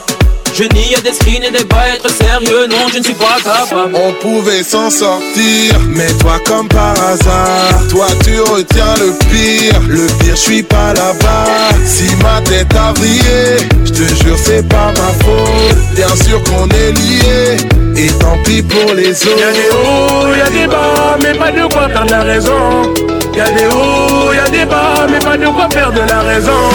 Je n'y ai des screens et des bas, être sérieux, non, je ne suis pas capable. On pouvait s'en sortir, mais toi, comme par hasard, toi, tu retiens le pire. Le pire, je suis pas là-bas. Si ma tête a brillé, je te jure, c'est pas ma faute. Bien sûr qu'on est lié, et tant pis pour les autres. Y'a des hauts, y'a des bas, mais pas de quoi perdre la raison. Y'a des hauts, y'a des bas, mais pas de quoi perdre la raison.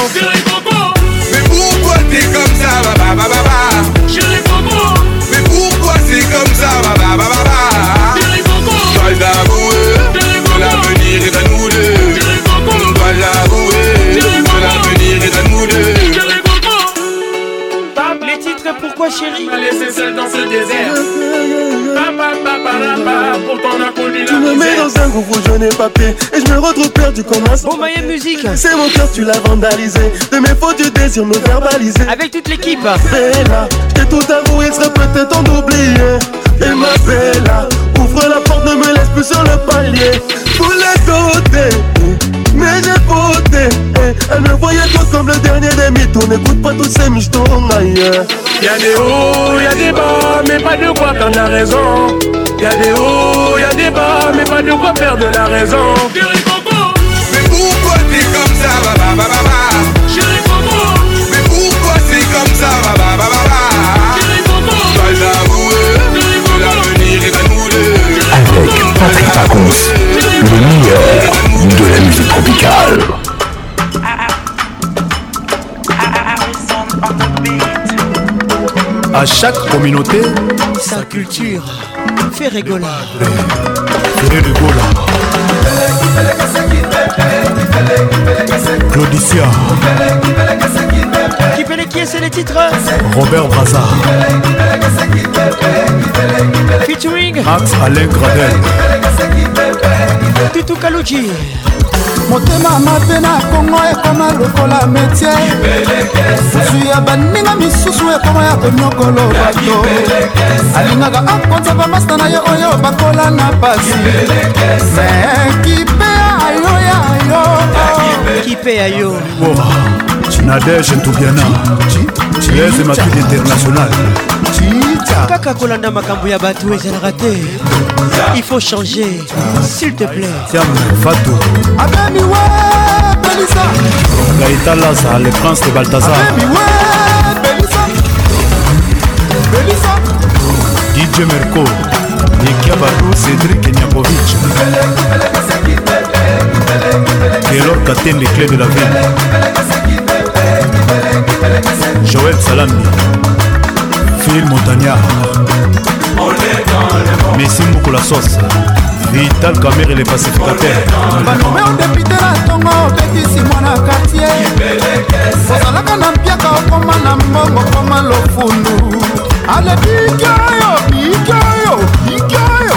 Mais où pourquoi t'es comme ça, ba ba ba ba baba baba Chérie Coco Mais pourquoi c'est comme ça, ba-ba-ba-ba-ba Je baba baba baba Chérie Coco Soldat avoué, que l'avenir est à nous deux Chérie Coco On doit l'avouer, que l'avenir est à nous deux Chérie Coco Les titres Pourquoi chérie M'a laissé seul dans ce désert tu me mets dans un je n'ai pas pied Et je me retrouve perdu comme un Bon Musique C'est mon cœur, tu l'as vandalisé De mes fautes, tu désires me verbaliser Avec toute l'équipe Bella, j'ai tout avoué, il serait peut-être en d'oublier Et ma là, ouvre la porte, ne me laisse plus sur le palier Pour les côtés mais j'ai voté. Elle eh, eh, me voyait trop comme le dernier des mythos. N'écoute pas tous ces michetons ailleurs. Eh. Y'a des hauts, y'a des bas, mais pas de quoi perdre la raison. Y'a des hauts, y'a des bas, mais pas de quoi perdre la raison. Chéri Coco, mais pourquoi t'es comme ça, ba ba ba ba ba. Chéri Coco, mais pourquoi t'es comme ça, ba ba ba ba ba. Chéri Coco, pas avouer l'avenir est à nous Avec Patrick Pacons, le meilleur de la musique tropicale. À chaque communauté, sa culture fait rigoler. Claudicia. Kipeleki c'est les titres Robert Brazard Featuring Max Alain Gradel Tutu Kaluji motema mabe na kongo ekoma lokola metie zwi ya baninga misusu ekoma ya konyokolo bato alingaka akonza bamasta na ye oyo bakola na pasi me kipe ya yo ya yo kipe ya yo nadege ntubiana lese matudi international kaka kolanda makambo ya bato ezalaka te il faut changer s'il te plaît fato gaita laza le prince de baltazar dj merco nikia badu cédrik nyakovich kelor katende clé de la ville joel salambi phil montagnard messi mokola sos vital camer et les pacificateurs balomeo depite na ntongo obetisi mwana kartier ozalaka na mpiaka okoma na mbongo koma lofundu alebika yo bika yo bika yo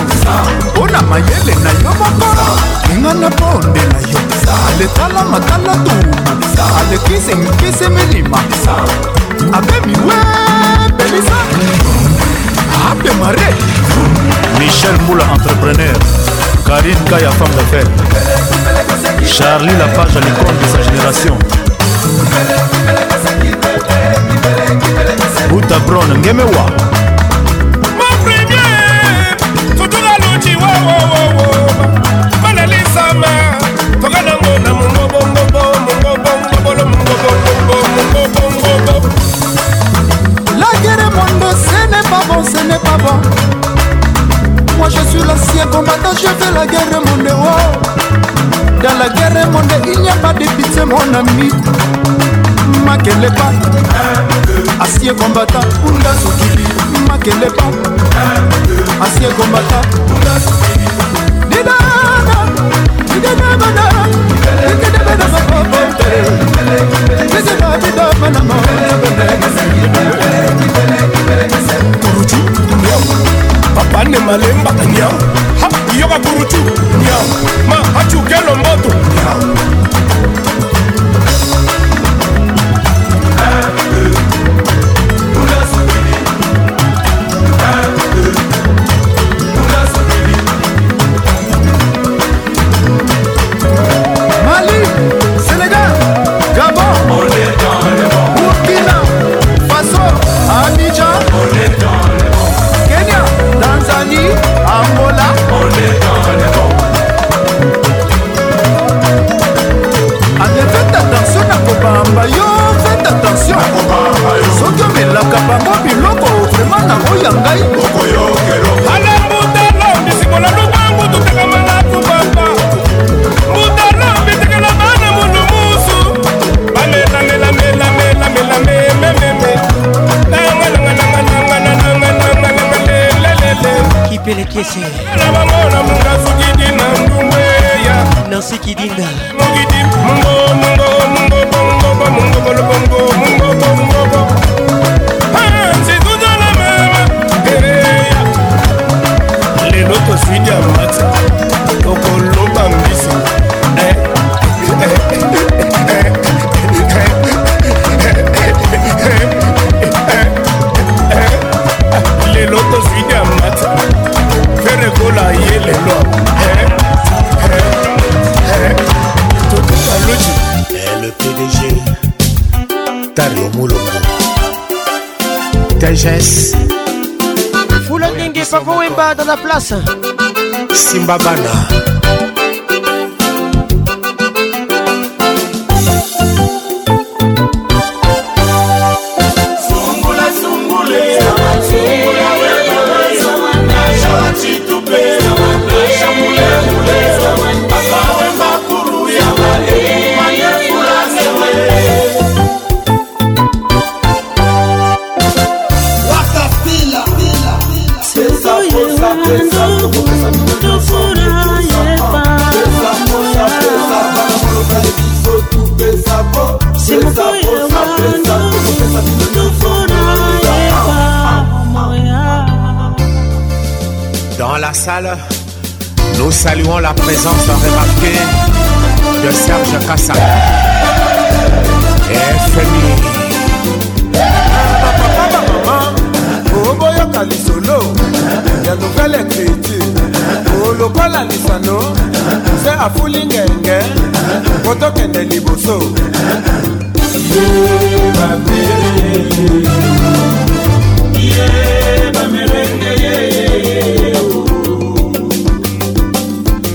mpona mayele na yo moko lingana ponde na yo aletala matala tu alekise nkise milima abemiwe belisa abemare michel moula entrepreneur karine kaya femme d'affaires charlie lapage à l'icône de sa génération buta bron ngemewa bon, ce n'est pas bon. Moi je suis l'ancien combattant, je fais la guerre monde. Oh. Dans la guerre monde, il n'y a pas de pitié, mon ami. Makele pas, acier combattant, Ounda Soukili. Makele pas, acier combattant, Ounda Soukili. Didana, didana, didana, didana, didana, didana, didana, didana, didana, gurutu nyong papa ne malemba nyong ha yoga gurutu nyong ma hachu kelo moto nyong bango biloko vrema nango ya ngai alembutelo misikola lubangu tutekama na kubamba mbutelo bitekela bana mulumusu bamelamelamenamelamemememe kipelekiese na bango na munga sukidi na ndumbeya nansikidinda dans la place Simba Bana de Serge Kassa eh, FMI oboyoka lisolo ya nouvelle écriture olokola lisano se afuli ngenge po tokende liboso ye bamerenge yeyeye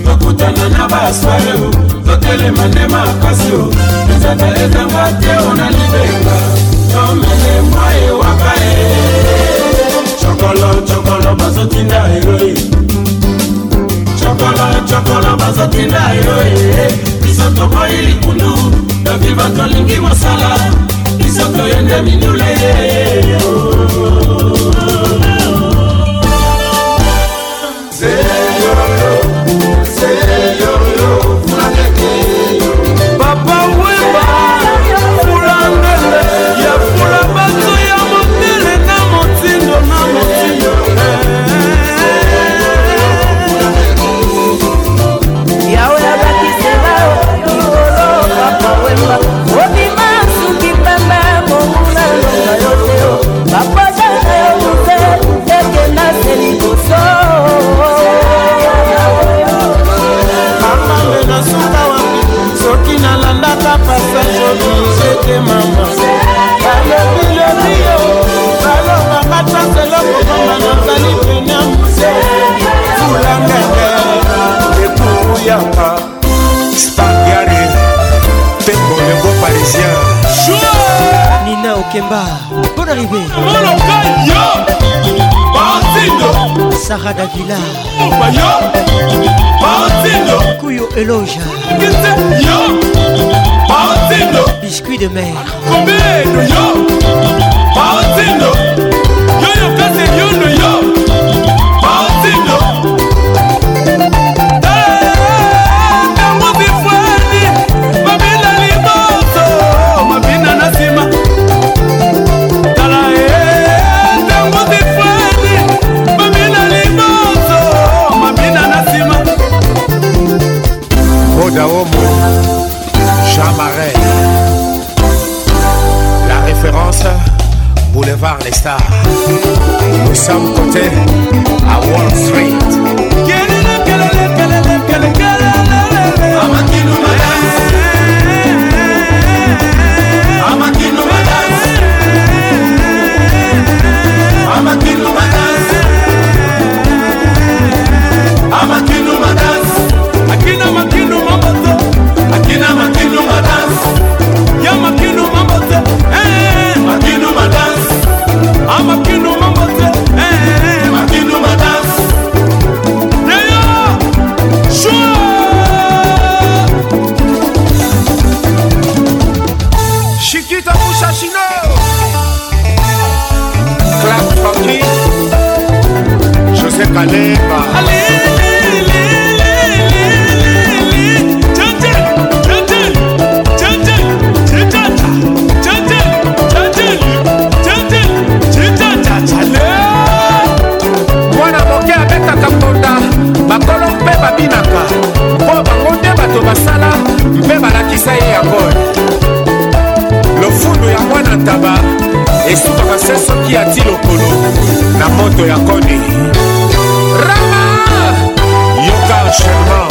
tokutana na basware totelema nde makasi o ezata ezanga te ona libenga tomene mwa ewaka e cokolo cokolo bazotinda eloi cokolo cokolo bazotinda eloi biso tokoyi likundu davi batolingi mosala biso toyende minule power. te mama balobilobi yo balobaka tanselokomama nazali pene fulangenge ekuyaka spangare mpe bolengo parisien nina okemba bon arrivé sara davila kuyo eloja Biscuit de mer Combien yo Martino Yo yo kase yo no Boulevard les stars. Nous sommes côté à Wall Street. kaleba mwana moke abetaka mponda bakolo mpe babinaka mpo bango nde bato basala mpe balakisa ye yango lofundu ya mwana ntaba esukaka se soki ati lokolo na moto ya koni Rama, you can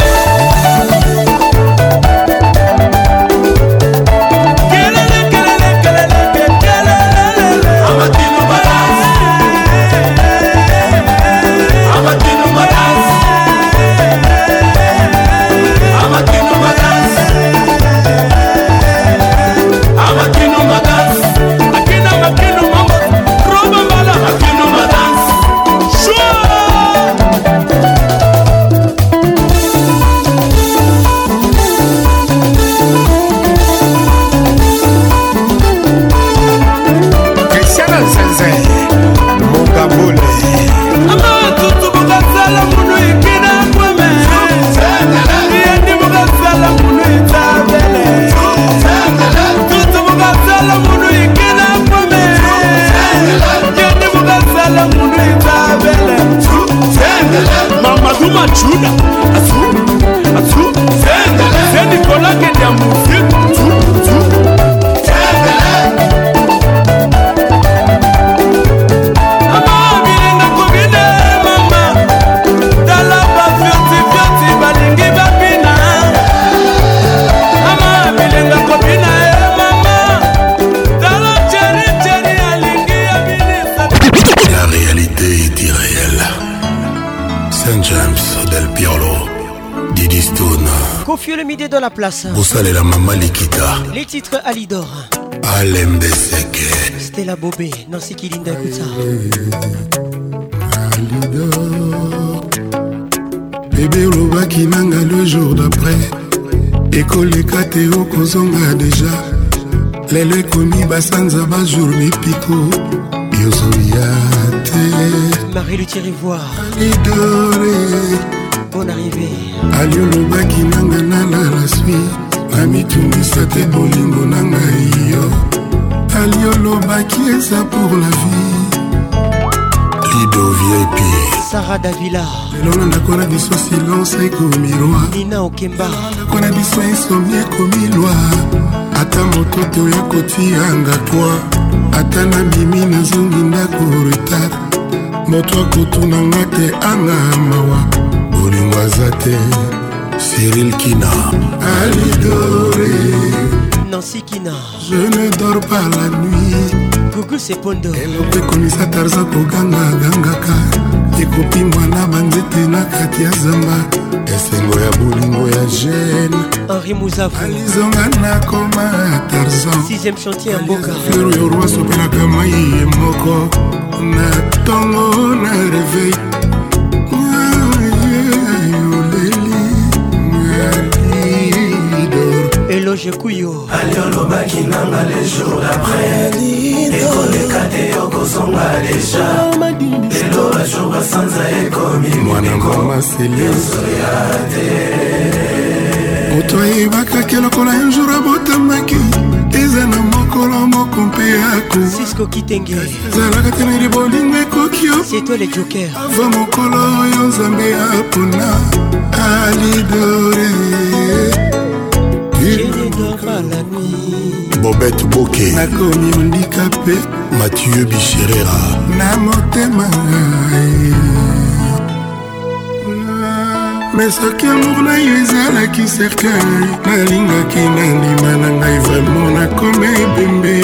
Place. la maman Likita. Les titres Alidor. la Stella Bobé, Nancy Kilinda, écoute ça. Alidor. Bébé qui mange le jour d'après. Ecole Kateo kozonga déjà. L'ele komi basanza bajour mipiko pico te marie lutirivoir idore mon arrivée alio lobaki nanga nanalaswi namitungisa te bolingo na ngai yo alio lobaki eza pour la vie lido viepi sara davila lelo na ndako na biso silence ekomi lwa nina okemba ndako na biso insomi ekomi lwa ata moto te oya kotianga twa ata na mimi nazongi ndako retard moto akotunanga te anga mawa bolingo aza te cyril kina alidore nancy kina je ne dors pas la nuit gugu sepondo eloko ekomisa tarza koganga gangaka ekopi mwana banzete na kati ya zamba esengo ya bolingo ya gene henri muzafalizonga nakoma tarzanfleur yoroi sopelaka mai ye moko na ntongo na reveil george kuyo ali olobaki nanga le jour d'après ekoleka te okozonga deja ah, lelo bajour basanza ekomi moningoyoso ya te moto ayebakaki lokola ya jour abotamaki eza na mokolo moko mpe yakosisko kitenge ezalaka te nali bolingo ekoki ava mokolo oyo nzambe apona alidore bobet boke nakomi mondikape mathieu bicherera na motema me soki amour na yo ezalaki cercueil nalingaki nandima na ngai vraimen nakomi ebembe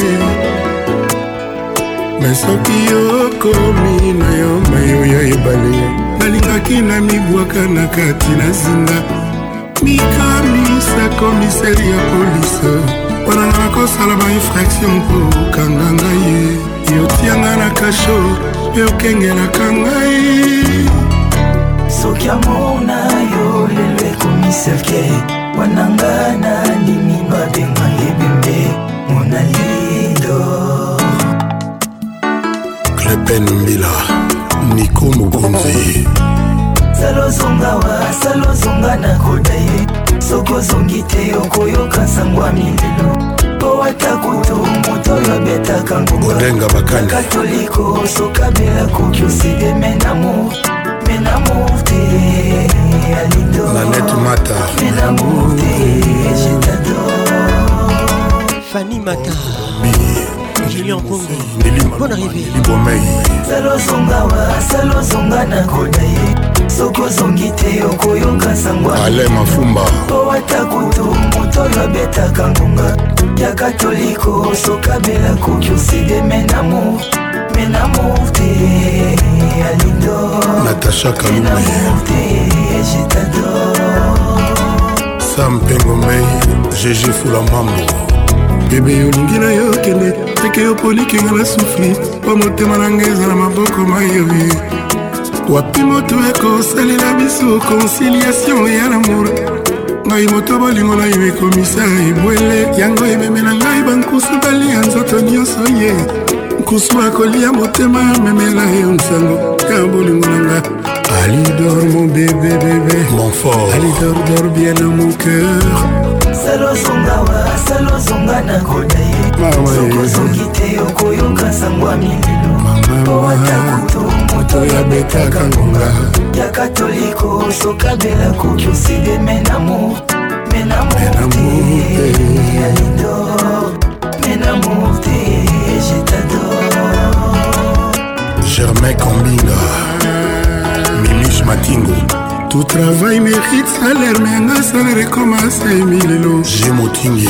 me soki okomi na yo mayo ya ebale nalingaki na mibwaka na kati na zinga mikami komiseri ya polise mpona nga nakosala bainfraction mpo okanga ngai ye yotianga na kasho mpe okengelaka ngai soki amona yo lelo ekomisake wananga na ndimi babengange bembe monalido klepen mbila niko mokonzi salozonga wa salozonga na koda ye soki ozongi te okoyoka sango ya mindelo mpo ata kutu moto oyo abetaka ngubakatoliko sokabela koki oside menamo menamo te alidomenamo te jetado fani mata julien kongo bon arrivé salozonga wa salozonga na koda ye soki ozongi te okoyoka sangwaale mafumba po ata kutu moto oyo abetaka ngonga ya katoliko sokabela koki oside menamo menamo te alindo natasha kalume sam mpengo mei gg fula mambo bebe olingi na yo kende teke yo polikinga na sufli po motema na ngai eza na maboko mayoye wapi moto ekosalela biso conciliation ya lamour ngai moto bolingo na yo ekomisa ebwele yango ememela ngai bankusu balia nzoto nyonso ye nkusu akolia motema memela yo nsango ya bolingo na nga alidor mon bébé bébé mon fort alidor dor bien mon cœur selozongawa selozonga na koda ye sokozongi te okoyoka sangwa mililo po ata kutu bato ya betaka ngonga ya katoliko sokabela koki oside menamour menamourte alidor menamour te jetador germain kombinga milis matingo tout travail mérite salaire me yanga salaire ekomasa emilelo je motingi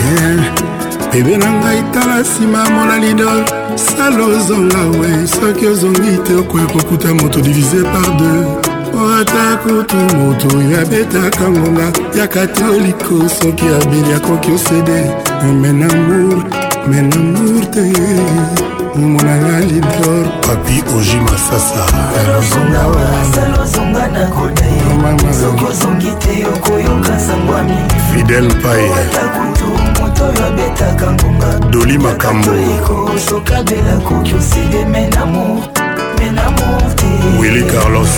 bebe na ngai tala nsima mona lidor sala ozonga we soki ozongi te okoya kokuta moto divize par deux po ata kutu moto oyo abetaka ngonga ya katoliko soki abeli akoki osede men amour men amour te omonanga lidor papi oji masasa fidel paye bato oyo abetaka ngonga doli makambo ekosoka bela koki oside menamo menamo te wili carlos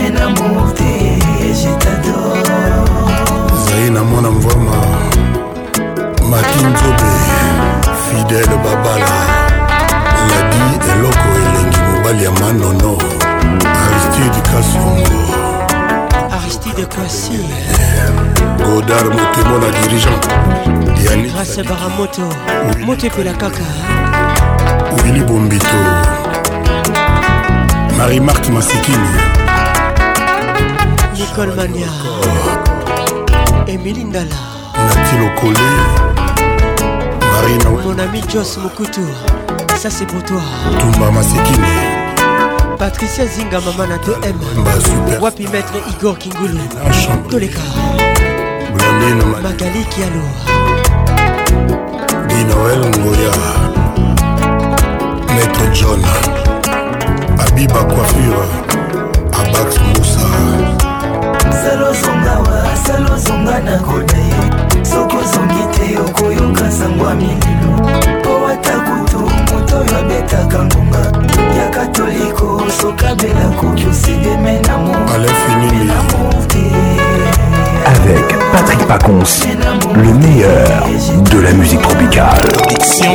menamo te jetador zai na mwana mvama makinzobe fidele babala ladi eloko elengi mobali ya manono aristide kasongo aristide kwasi godar motemo na dirigeant grâce baramoto moto epela kaka wili bombito marie mark masikini nicole mania emili ndala natilokole marina mon ami jos mokutu ça c'est pour toi tumba masikini patricia zinga mama na 2m wapi maître igor kingulu toleka magali kialo dinoel ngoya maître john abiba coiffure abax musa salozongawa salozonga na kodai soki ozongi te okoyoka sango ya mililo moto oyo abetaka ngonga ya katoliko sokabela koki osideme na moamour te avec Patrick Pacons, le meilleur de la musique tropicale. Diction,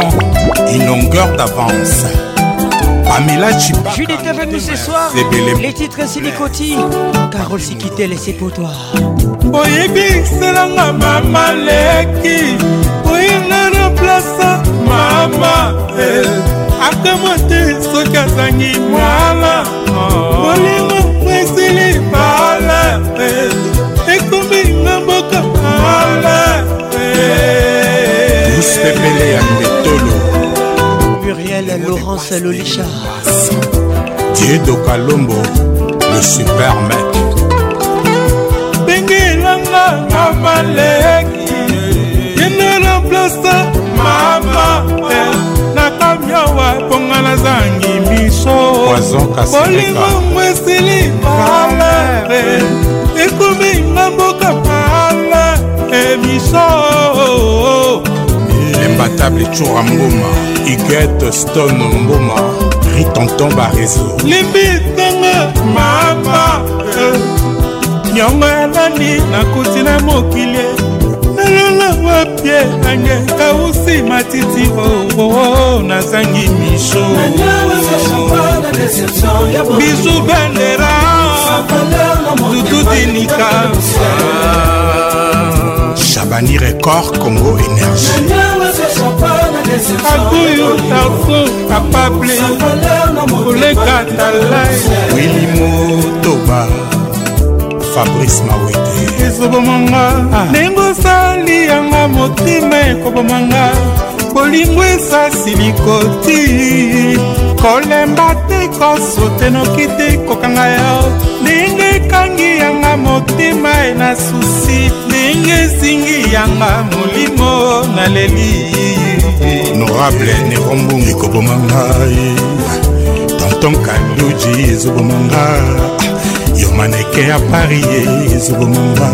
une longueur d'avance. Julie était venue ce soir. Les titres Silicoti. Carole Sikitel et ses potoirs. Boyebi, c'est la maman leki. place mama eh. akamwa te soki azangi mwana bolingo esili bala ekomi eh. nga mboka bala pepele eh. ya mbetolo muriel laurence lolicha diedo kalombo le super mek bengelanga na malere celeste mama eh, nakami awa mponga nazangi miso bolingongo esili palare ekominga eh, mboka palare eh, miso imbatable tour mboma igete stone mboma ritonton barezo limbitanga mama nyongo elani nakuti na mokili lolola wapie nange kausi matiti oo nazangi misho bisu bandera tutudinika shabani record congo énergie akuyu tarso kapable koleka talai wili motoba fabrice mawete ezobomanga ah. ndenge osali yanga motema ekobomanga bolingo esasi likoti kolemba te kosotenoki te kokanga yo ndenge ekangi yanga motema ena susi ndenge ezingi yanga molimo naleli honorable nerombungi koboma ngai tonton kaluji ezoboma ngai yo maneke ya paris ezokomamba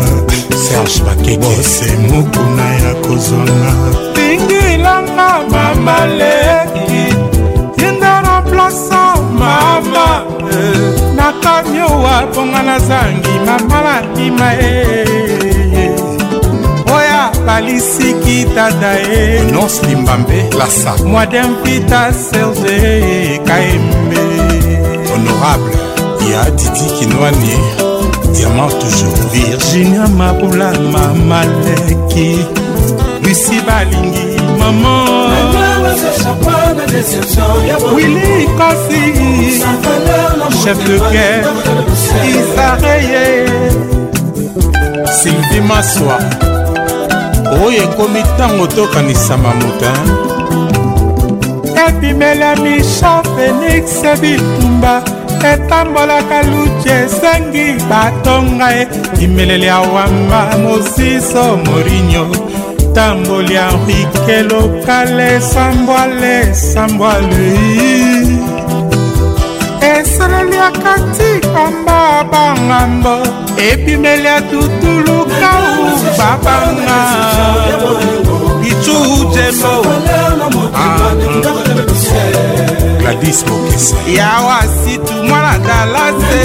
serge bakebose mokuna ya kozonga tingilanga bamaleki yendana plasa mama na kamiowa mponga nazangi mamalandima e oya balisiki tata e nos limbambe lasa mwadempita serge kaembe honorable ya didi kinwani diamant toujours virginia mabula mamaleki lusi balingi mama wili kasi chef de guerre isareye sylvie maswa oyo ekomi ntango tokanisama motin epimelami cha félix bitumba etambolaka luci esengi batonga e imeleli ya wamba mosiso morinyo tamboli ya rike lokale sambwale sambwale esaleli ya kati pamba bangambo ebimeli ya tutulukau babanga bicu jembo ah, hmm. gladis mokese yawa situ mwana dalase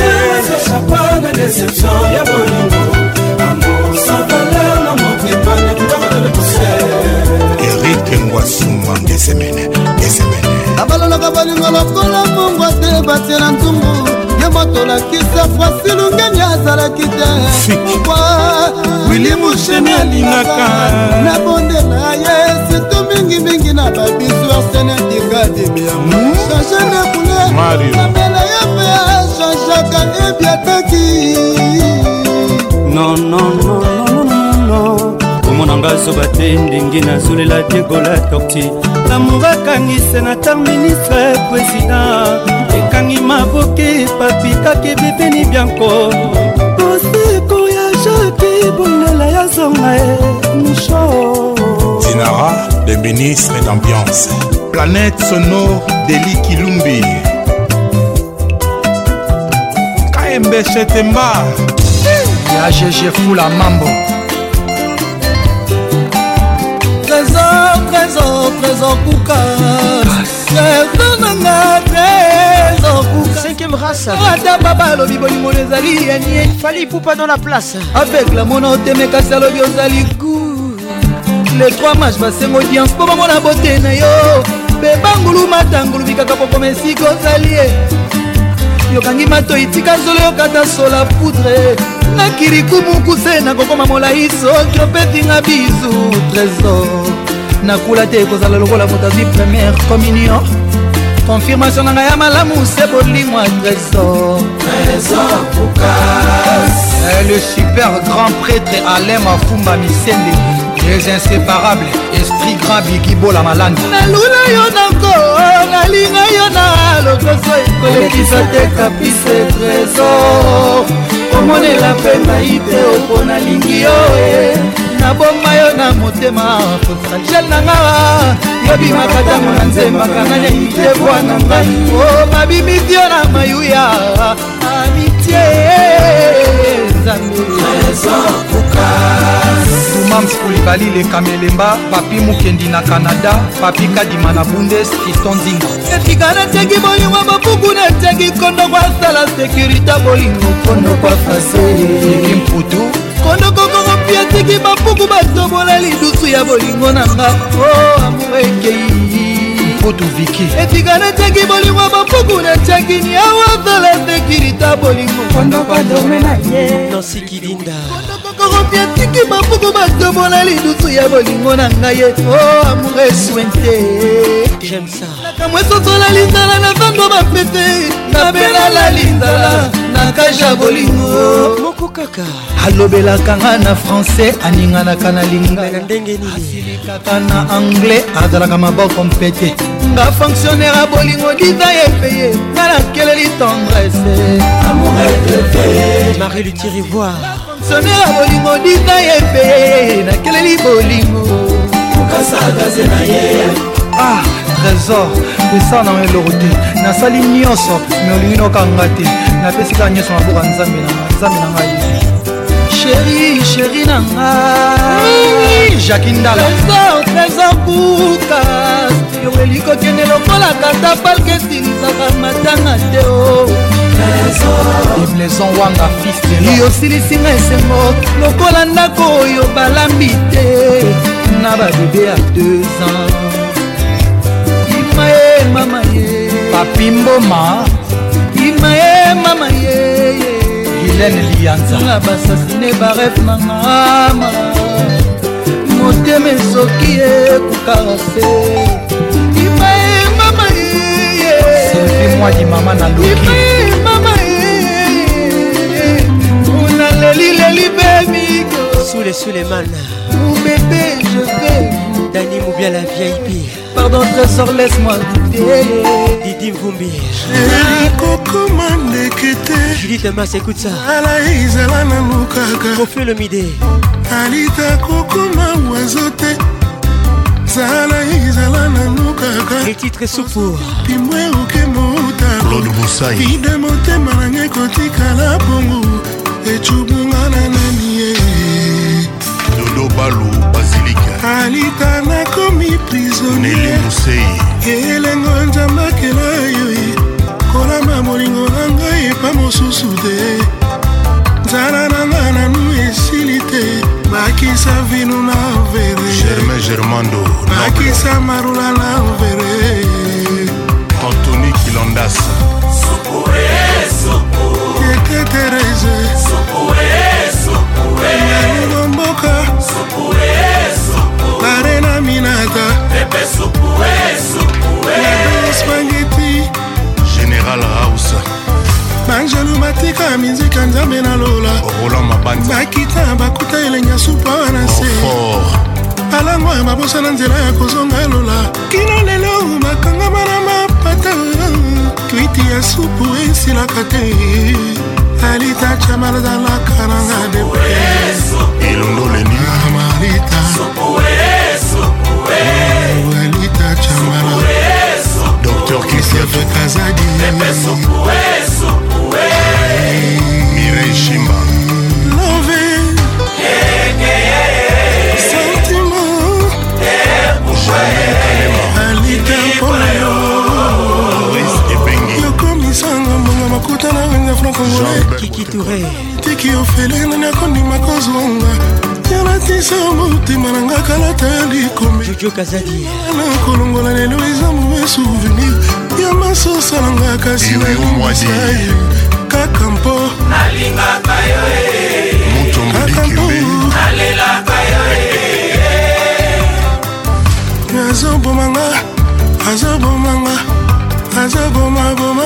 erik ngwasuma ngesemene ngesemene abalolaka balinga lokola mongwa te batiela ntungu ye motolakisa fwasi lungeni azalaki te wili musheni alingaka nabondela ye situ mingimingi ezalaki na babisu arsene dikadebe ya change hmm? na couleur mabela ya pe changeaka ebiataki nonnnnnnn omona ngai soba te ndenge nazolela diegola torti lamour akangise na tar ministre président ekangi maboke papikaki bibeni bianko kosiko ya jaki bondela ya zonga e misho Dinara, le ministre d'ambiance. Planète sonore d'Eli Kilumbi. KMB Chetemba. Ya GG Fula Mambo. Trésor, trésor, trésor Kouka. Trésor nanga, trésor Kouka. Cinquième race. Rata baba lobi bolimo nezali yanie. Fali poupa dans la place. Avec la monote mekasa lobi ozali kou. les trois match basenga audience mpo bamona bote na yo mpe bangulu matangulu bikaka pokoma esika ozali ye yokangi matoi tika zolo yokata sola poudre na kirikumukuse nakokoma molai sokio mpetinga bizu trésor nakula te ekozala lokola moto azwi première communion confirmation na ngai ya malamu se bolimwa trésor eh, le super grand prêtre alain mafumba misende les inséparables esprit grand bikibola malanda nalula yo nango nalinga yo na lokoso ekolekisa te kapise trésor omonela mpe mai te opo nalingi yo e naboma yo na motema fotragel nanga yobimaka ntango na nzembaka nga nyangi te bwana ngai o babimisi yo na mayuya amitie nzambe dumams kulibali lekamelemba papi mokendi na kanada papi kadima na bundes kiston ndinga etika nateki bolingo bopuku nateki kondo kwasala sekurité bolingo kondo kwafaseki mputu kondo kokoko mpe ateki bapuku batobola lidusu ya bolingo na nga o oh, amour ekei mpoto viki etika natiaki bolingo bapuku natiaki niawazala sekirita bolingo ndosikidinda yatiki maboko batobola lidusu ya bolingo na ngai ye o oh, amour eswente eh, nakamw esosola linzala na vando bapete nabelala linzala na kage ya bolingo moko kaka alobelaka nga na francais aninganaka na lingaaasilikaka na anglais azalaka maboko mpete nga fonctionnaire ya bolingo diza ye peye nga nakeleli tendresse marie lutirivoire sonela bolingo dika ye mpe nakeleli bolingo okasagaze na ye ah trésor esa na eloko te nasali nyonso me olingi nokanga te napesika nyonso maboka nzambe nanga nzambe na ngai sheri sheri na ngai jaki ndalatrésor buka yoeli kokende lokola kata palketinzaka matanga te o oh. ibleson wanga fiste yosilisinga esengo lokola ndako oyo balambi te na babebe ya 2 ans ima ye mama ye papi mboma ima ye mama ye gilene lianzana basasine baref na ngama motema esoki ekokarase ima ye mama ye selfi mwa dimama na loki lelileli bemiko les suleman bébé, je vais dani bien la vieille pardon trésor laisse-moi douter didi mvumbi ekokoma ndeke te judite écoute ça ala ezala nanu kaka le lomide alita kokoma oiseau te zala ezala nanu kaka etitre supu pimwe oke mota ide motema nangai kotikala bongo ecubunga na nani ye lolobalo bazilika alita nakomi prisonniemusei elengo nzambe akela yo e. kolama molingo na ngai epa mosusu te kosa na nzela ya kozonga lola kino lelo makangama na mapata kwiti ya supu esilaka te alitacha malazalaka nanga depe elongoleni malita alitacha mala dr kisefekazadi mo congolaikiki toure tiki ofelenga nakondima kozonga yalatisa yo motema na nga kalata ya likomeana kolongola lelo eza mobe souvenir ya masosa na nga kasi nalimosai kaka mpo nalingaka yo eh. kaka mpo nalelaka yo eh. azobomanga azobomanga azobomaboma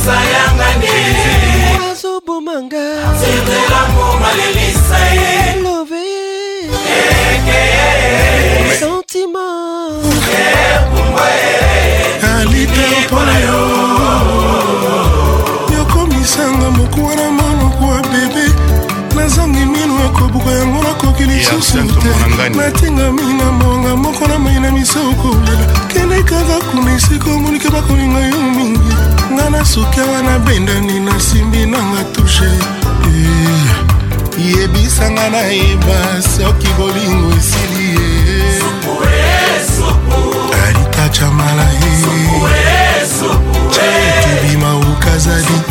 osayangani azobomanga sirdelamo malelisa ye love ekeye sentiment ekumba ye kalite mpona yo yokomisanga moku wana monoko wa bebe nazangi mino yakobuka yango nako mokili natingami na mbonga moko na mai na miso kolela kende kaka kuna esika omonike bakolinga yo mingi nga na suka wana bendani nasimbi nanga tushe eh, yebisanga nayeba soki bolingo esili ye e, alitacha malae e, chetubima ukazali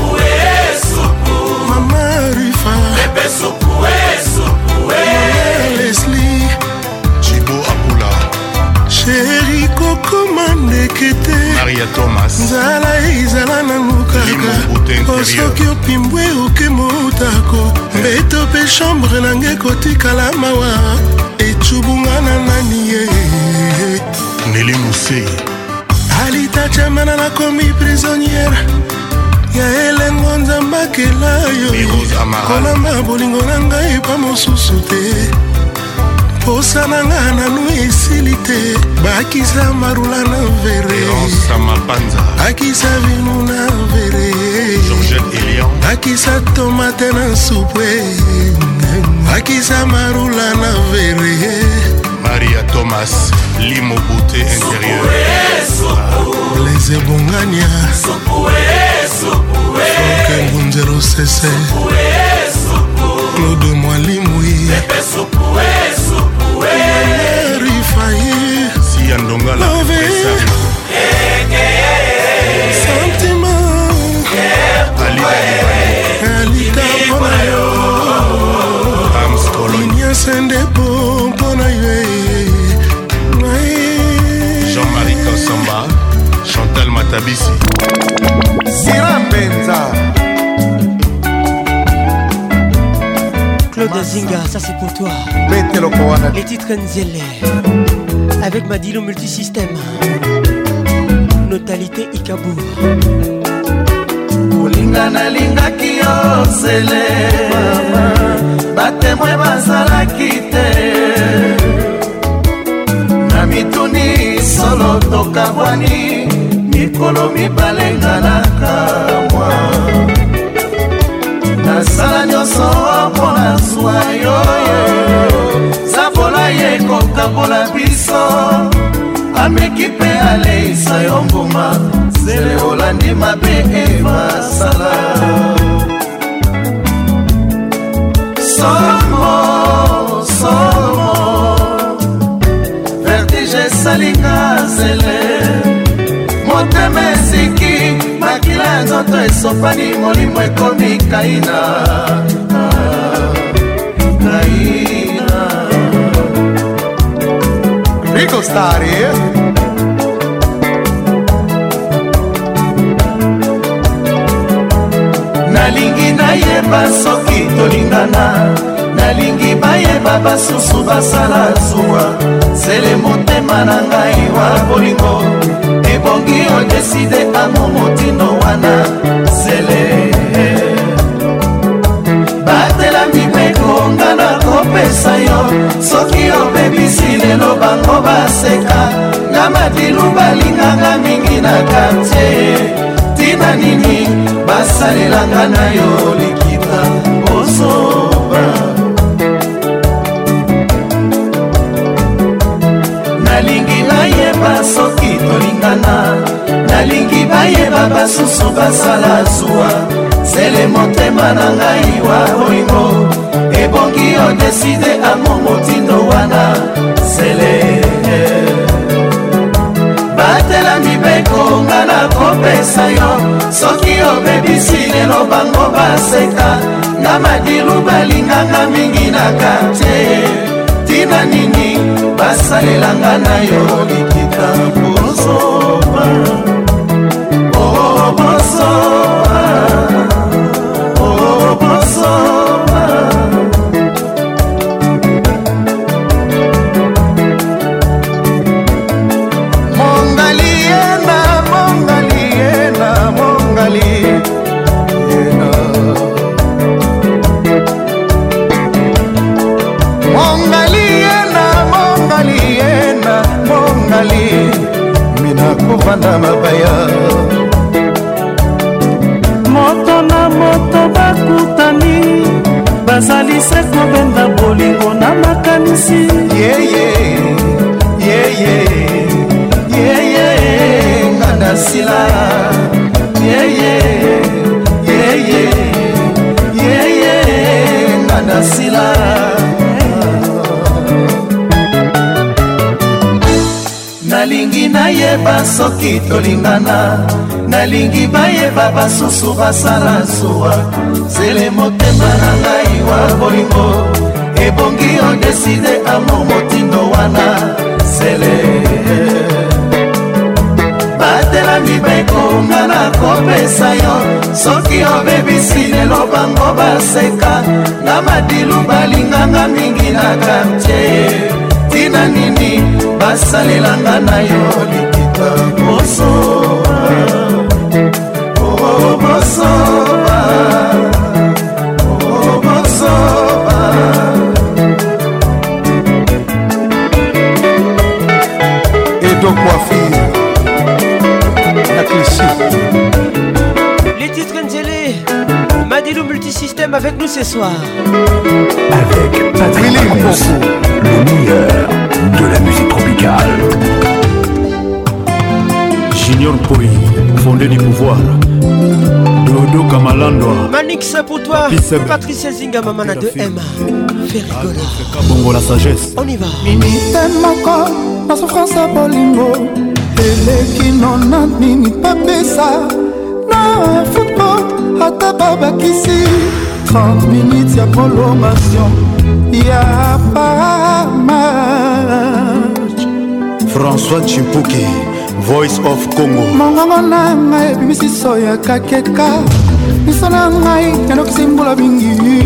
ya thomas nzala ezala nango kaka osoki opimbwe oke motako eh. mbeto mpe chambre nange kotikala mawa ecubunga na nani ye neli mose alita chamana nakomi prisonniere ya elengo nzambakela yo kolamba bolingo na ngai epa mosusu te posa na nga nanu esili te bakisa marula na vere bakisa vino na vere bakisa tomate na supwe bakisa marula na vere maria thomas limobute intérieur blaise bongania franke ngunzero sese claude mwalimwi rifai si ya ndongala santima alita mpona yo linyase ndepo mpona yo jean-marie kasamba chantal matabisi sira mpenza de ça c'est pour toi. Les titres Nzele. Avec Madilo Multisystème. Notalité Ikabu. Linga ki yo zele batemoin basala kite na mituni solo tokabwani mikolo balenga na mwa nasala nyonso atambola biso ameki mpe aleisa yo mbuma zele olandi mabe emasala somo somo vertige esalinga zele motema eziki makila ya nzoto esopani molimo ekomi kaina gostare eh? nalingi nayeba soki tolingana nalingi bayeba basusu basala zuwa sele motema na ngai wa bolingo ebongi odeside amo motindo wana sele yo soki obebisi lelo bango baseka nga madilu balinganga mingi na kartie tina nini basalelanga na yo likita osoba nalingi nayeba soki tolingana nalingi bayeba basusu basala zuwa sele motema na ngai wa oingo ebongi odeside ango motindo wana sele batela mibeko nga na kopesa yo soki obebisi lelo bango baseka nga madilu balinganga mingi na kartie tina nini basalelanga na yo likita bosoba o oh, bosoba o oh, bosoba kovanda mabaya moto na moto bakutani bazali se kobenda bolingo na makanisi yeye yeye yeye nga nasila yeye yeye yeye nga nasila nalingi nayeba soki tolingana nalingi bayeba basusu basala zuwa zele motema na ngai wa bolingo ebongi odeside amo motindo wana zele batelami bekonga na kopesa yo soki obebisi lelo bango baseka na madilu balinganga mingi na kartier tina nini basalelanga na yo likita mosoba oo mosoba oo mosoba edokoafir na klisi le Multisystème avec nous ce soir. Avec Patrick Pacons, le meilleur de la musique tropicale. Junior Poi, fondé du pouvoir. Dodo Kamalandwa. Manix pour toi. Patricia Zinga, maman de M. Fais rigoler. la sagesse. On y va. Mimi ma souffrance à bolingo eleki nona nini ça. Non, ata babakisi 30 minutes ya prolongation ya pamarge françois chimpuki voice of congo mongongo na ngai ebimisiso ya kakeka miso na ngai yalokisi mbula mingi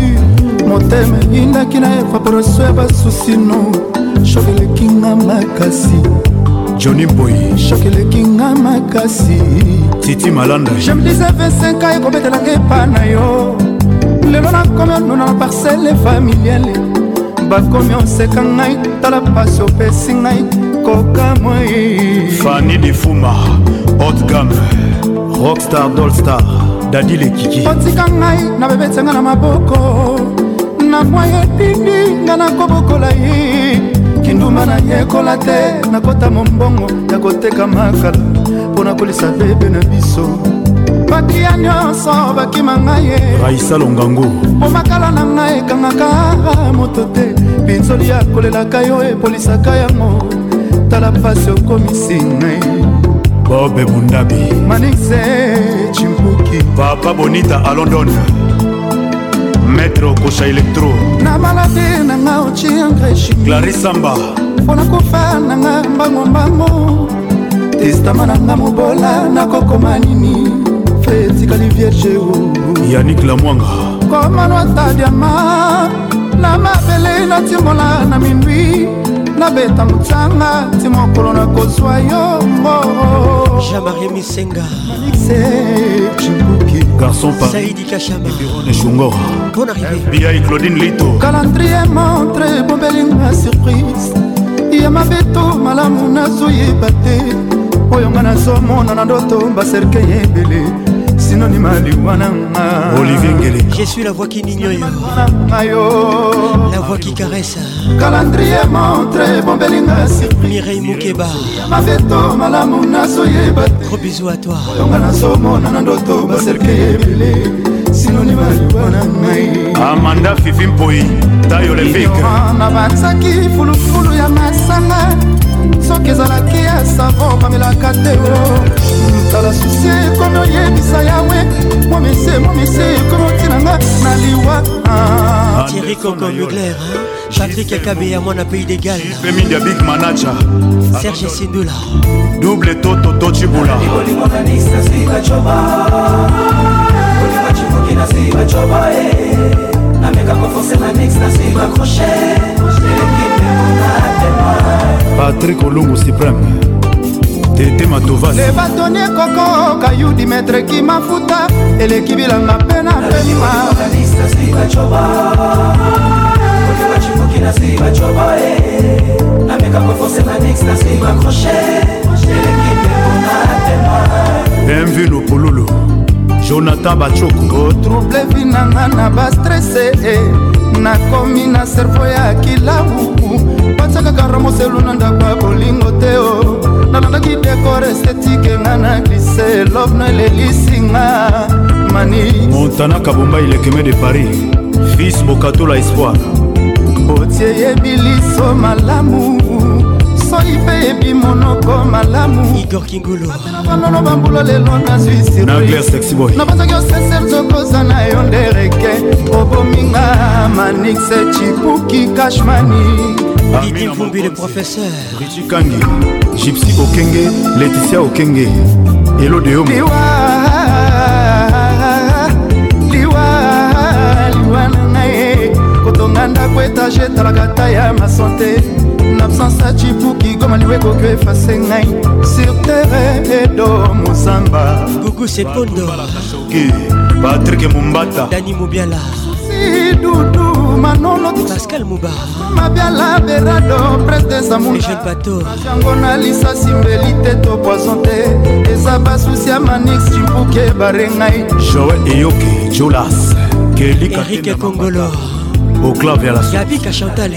motema eyindaki na evaporation ya basusino shobelekinga makasi joni boy shok eleki nga makasi titi malanda jemdisa 25 a ekobetelanga epa na yo lelo nakomi onuna na parcele familiale bakomi oseka ngai tala pasi opesi ngai kokamoi fani difuma otgam rockstar dolstar dadi lekiki otika ngai na bebetianga na maboko na mwa yetindi nga nakobokola ye kindumba nayekola te nakota mombongo ya koteka makala mpo na kolisa bebe na biso bakia nyonso bakima ngai ye raisa longango omakala na ngai ekangaka moto te binzoli akolelaka yo epolisaka yango tala mpasi okomisi ngai bobe bundabi manise chimpuki papa bonita alondona maître okosha elektro na maladi nanga ociengre chimi clarisamba mpona kofa nanga mbangombango testama nanga mobola nakokoma nini fe etikali vierge yanik lamwanga komanwata diama na mabele natimola na mindwi nabeta motanga ti mokolo nakozwa yo mbo oh, oh, oh. jabari misenga garçon parisshungorbiai claudine lito calendrier montre bombelinga surprise ya mabeto malamu nazoyeba te oyo nga nazomona na ndoto baserke ebele sinonima liwana olivier ngele je suis la voix qui nignoyo la voix qui caresse calendrier montre bombelinga mireille mokeba maveto malamu nazoyeba te gros bisou à toi oyonga nazomona na ndoto baserke ebele sinonima liwa na ngai amanda fifi mpoi tayo levike na banzaki fulufulu ya masanga soki ezalaki ya savo bamelaka te o tala susi ekomi oyebisa yawe momese bise ekomoti nanga na liwa thierry coco mugler patrik akabeya mwana pays d'égal feminde big manaja serge sindula double toto tocibula eh. patrik olungu supreme tete matovasebatoni ekokoka yu dimetre kimafuta eleki bilanga mpe na pema bachipuki nasi bacoba eh. nameka kofose manix nasi bakroche elekipepona tema mv lopololo jonathan bacoko otrouble vi na nga na bastrese eh. nakomi na servo ya kilau batiakaka ramoselu na ndako ya bolingo te o oh. nalandaki dekor estetike nga na glise lobno elelisinga mani montana kabomba ilekeme de paris fils bokatola espoir otie yebi liso malamu moi mpe yebi monoko malamu igor kingulobanono bambula lelo nazwi sirnabanzaki osese nzokoza na yo ndereke obominga manixe chipuki kashmani Lidi Vumbi le professeur Richie Kangi Gypsy Okenge Laetitia Okenge Elo de Homo Liwa Liwa Liwa na ngai kotonga ndako etage etalaka ta ya masante l'absence acibuki goma liweko oki efase ngai sur terre edor mozamba gugu sepondoki patrik mombata dani mobiala dudu manolo pascal moba mabiala berado prince des amourjango na lisasi mbeli te to poison te eza basusi ya manix cimpuki ebare ngai joel eyoki julas kelikaerike kongolo au clave et à la sauce. Gabika Chantal.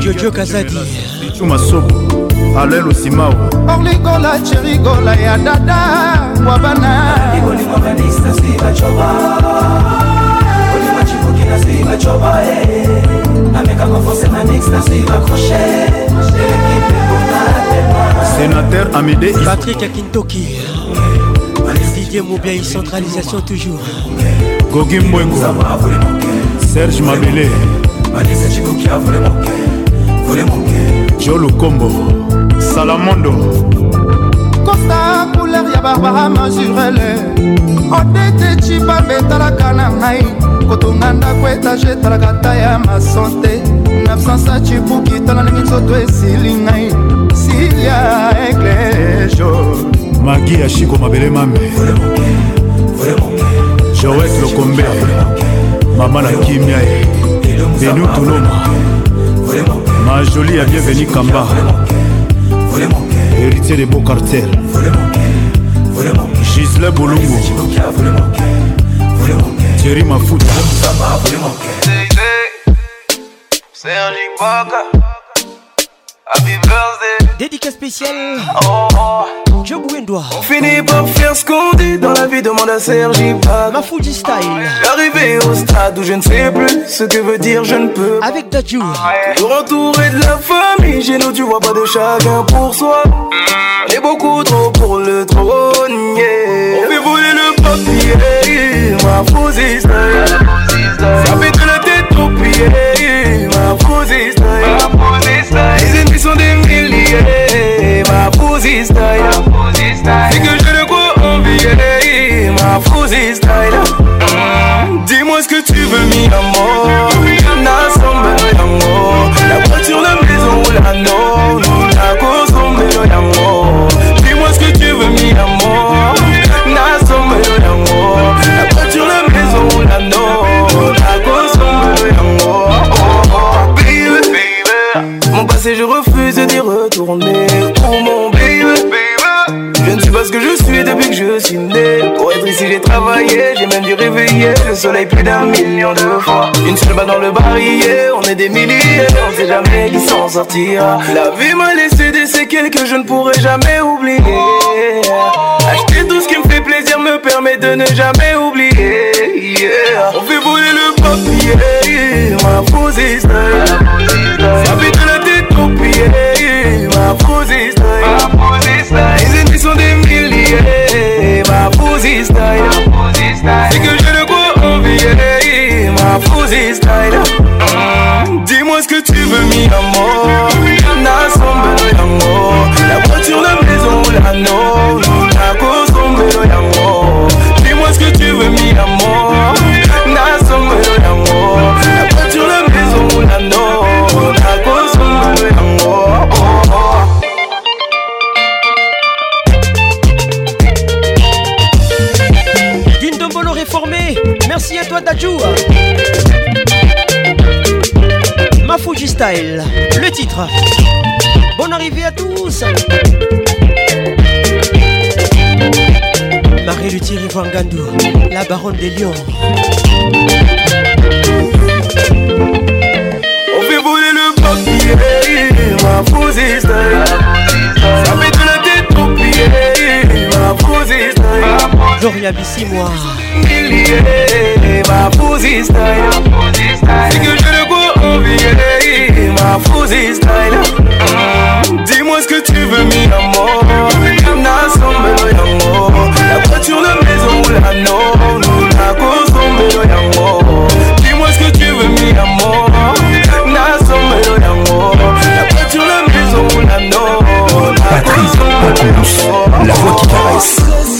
Jojo Kazadi. Chumasobo. alain losimao orlingola cherigola ya dada wa bana Sénateur Amédée Patrick Akintoki Didier Moubia centralisation toujours Gogi Mbwengo Serge Mabele Jolu Kombo Salamondo ya barbara masurele odete cipambe etalaka na ngai kotonga ndako etage etalaka ta ya masante na absence acibuki tala ndenge nzoto esili ngai silia eklejo magi ya shiko mabele mame joet lokombe mama na kimia ye benu tuloma majoli ya bienveni kamba héritier de beau cartel Vraiment. Gisle Bolongo Thierry Mafuta C'est un Libaka Happy birthday Dédicace spéciale oh, oh. Joe Bouendoua On finit par faire ce qu'on dit dans la vie demande à Sergi Bag Ma Fuji style J'arrive au stade où je ne sais plus ce que veut dire je ne peux Avec Dadju Toujours entouré de la famille J'ai l'eau tu vois pas de chacun pour soi mm. Et beaucoup trop pour le trône, On fait voler le papier, ma style Ça fait que la tête au pied, ma style Les ennemis sont des milliers, ma style C'est que je le crois envier, ma style Dis-moi ce que tu veux, mi amour. Nassemble, La voiture, la maison, la non, Dis-moi ce que tu veux, mi amour. Nasome d'amour. La voiture, la maison, la no. La consomme d'amour. Oh, oh, baby, baby. Mon passé, je refuse d'y retourner. Oh mon je ne suis pas ce que je suis depuis que je suis né. Pour être ici, j'ai travaillé, j'ai même dû réveiller le soleil plus d'un million de fois. Une seule balle dans le barillet, on est des milliers, on sait jamais qui s'en sortira. La vie m'a laissé des séquelles que je ne pourrai jamais oublier. Acheter tout ce qui me fait plaisir me permet de ne jamais oublier. On fait voler le papier, ma histoire Ça fait de la yeah, my pussy style. My pussy style. Les ennemis sont des milliers, ma pussy style. Ma pussy style. C'est que je ne peux envier, ma pussy style. Mm. Dis-moi ce que tu veux, mi amour. N'a sombre d'amour. La voiture, la maison, l'anneau, la cause. Merci à toi, Dajou. Ma Fuji Style, le titre. Bonne arrivée à tous. Marie Luthier Ivangandou, la baronne des lions. On fait voler le papier, ma Fuji Style. Ça fait de la tête aux ma Fuji Gloria Bissimwa Mafuzi style C'est que je le goût au vieil Mafuzi style Dis-moi ce que tu veux mi amour Comme n'a sombre d'amour La voiture, la maison ou l'anneau Nous n'a qu'au sombre d'amour Dis-moi ce que tu veux mi amour Comme n'a sombre d'amour La voiture, la maison ou l'anneau Patrice Pacoulos, la voix qui caresse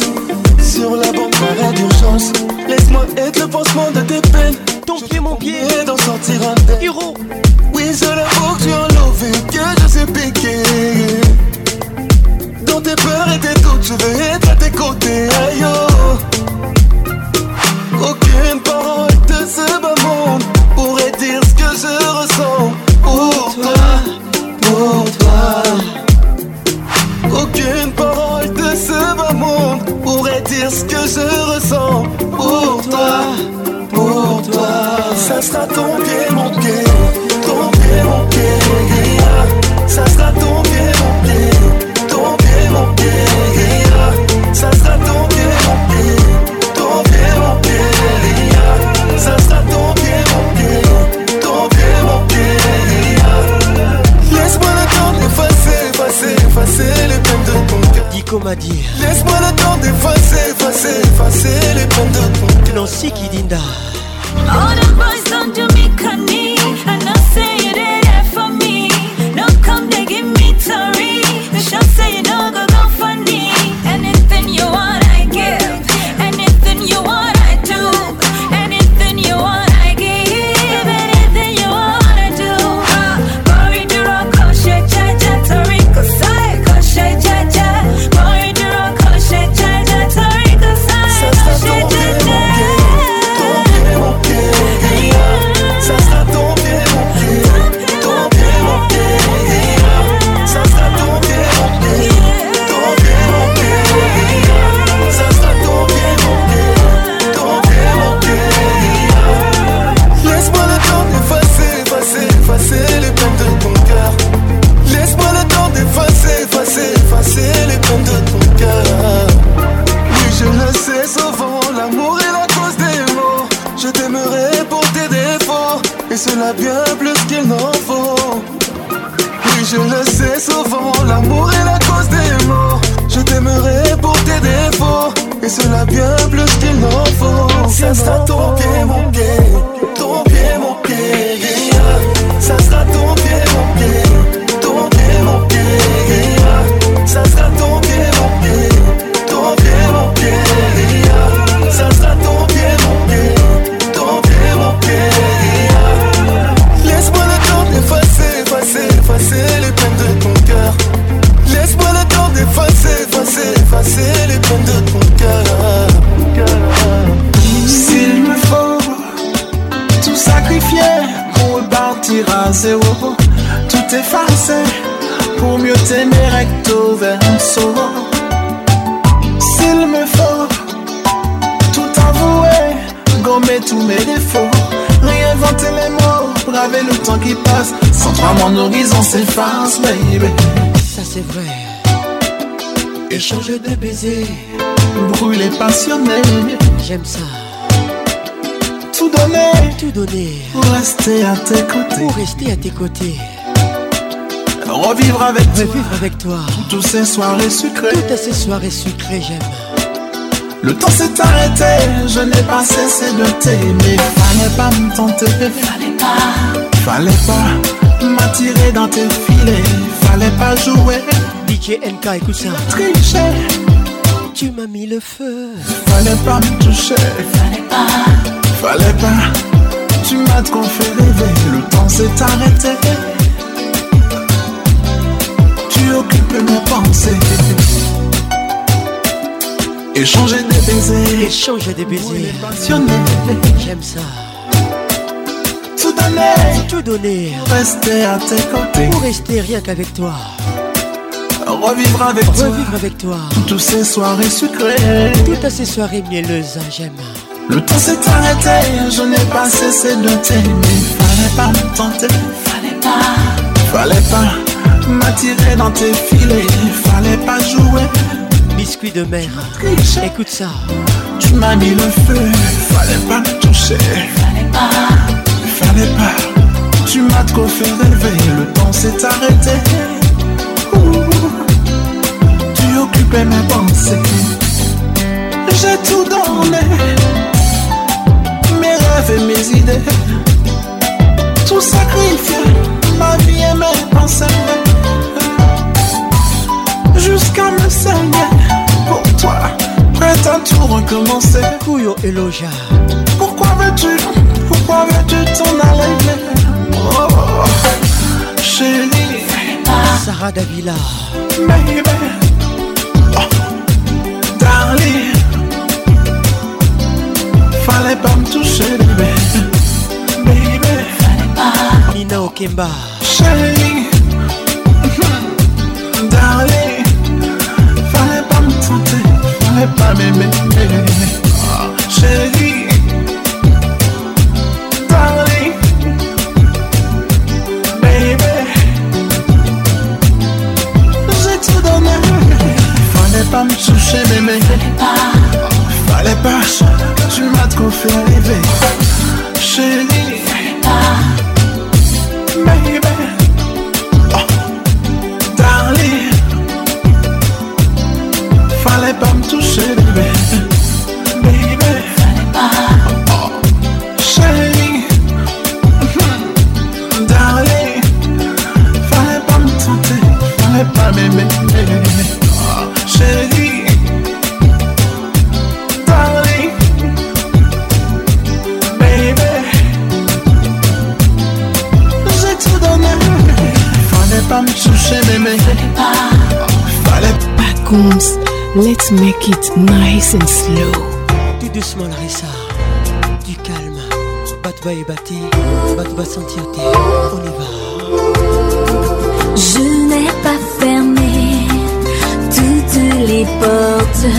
Comadi Laisse-moi le temps d'effacer, effacer, effacer les peines de ton Nancy Kidinda c'est France, baby. Ça, c'est vrai. Échanger de baisers, brûler passionné. J'aime ça. Tout donner, tout donner. Pour rester à tes côtés. Pour rester à tes côtés. Revivre avec Revivre toi. avec toi. Toutes ces soirées sucrées. Toutes ces soirées sucrées, j'aime. Le temps s'est arrêté, je n'ai pas cessé de t'aimer. Fallait pas me tenter, fallait pas. Fallait pas m'as tiré dans tes filets, fallait pas jouer. DJ NK, écoute ça. Tricher, tu m'as mis le feu. Fallait pas me toucher, fallait pas, fallait pas. Tu m'as trop fait rêver, le temps s'est arrêté. Tu occupes mes pensées. Échanger des baisers, échanger des baisers. j'aime ça tout donner rester à tes côtés, pour rester rien qu'avec toi. Revivre avec toi. Revivre avec toi. Toutes ces soirées sucrées. Toutes ces soirées mielleuses, hein, j'aime. Le temps s'est arrêté, je n'ai pas cessé de t'aimer. Fallait pas me tenter. Fallait pas. Fallait pas m'attirer dans tes filets. Fallait pas jouer. Biscuit de mer. Écoute ça. Tu m'as mis le feu. Fallait pas me toucher. Fallait pas. Tu m'as trop fait rêver, le temps s'est arrêté. tu occupais mes pensées. J'ai tout donné, mes rêves et mes idées. Tout sacrifié, ma vie et mes pensées. Jusqu'à me saigner pour toi, prête à tout recommencer. Couillot et Loja. Pourquoi veux-tu pourquoi veux-tu t'en aller Oh, chérie. Sarah Davila. Baby. Oh, darling. Fallait pas me toucher, Baby. Fallait pas. Nina Okemba. Chérie. Darling. Fallait pas me tenter. Fallait pas m'aimer. Chérie. tu m'as trop fait rêver. make it nice and slow. Tout doucement, Larissa. Du calme. Bat-bat et batté. bat sentir sans On y va. Je n'ai pas fermé toutes les portes.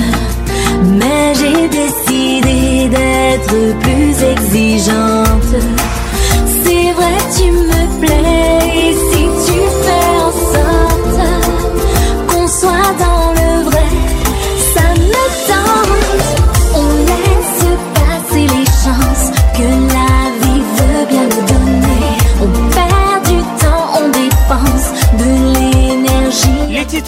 Mais j'ai décidé d'être plus.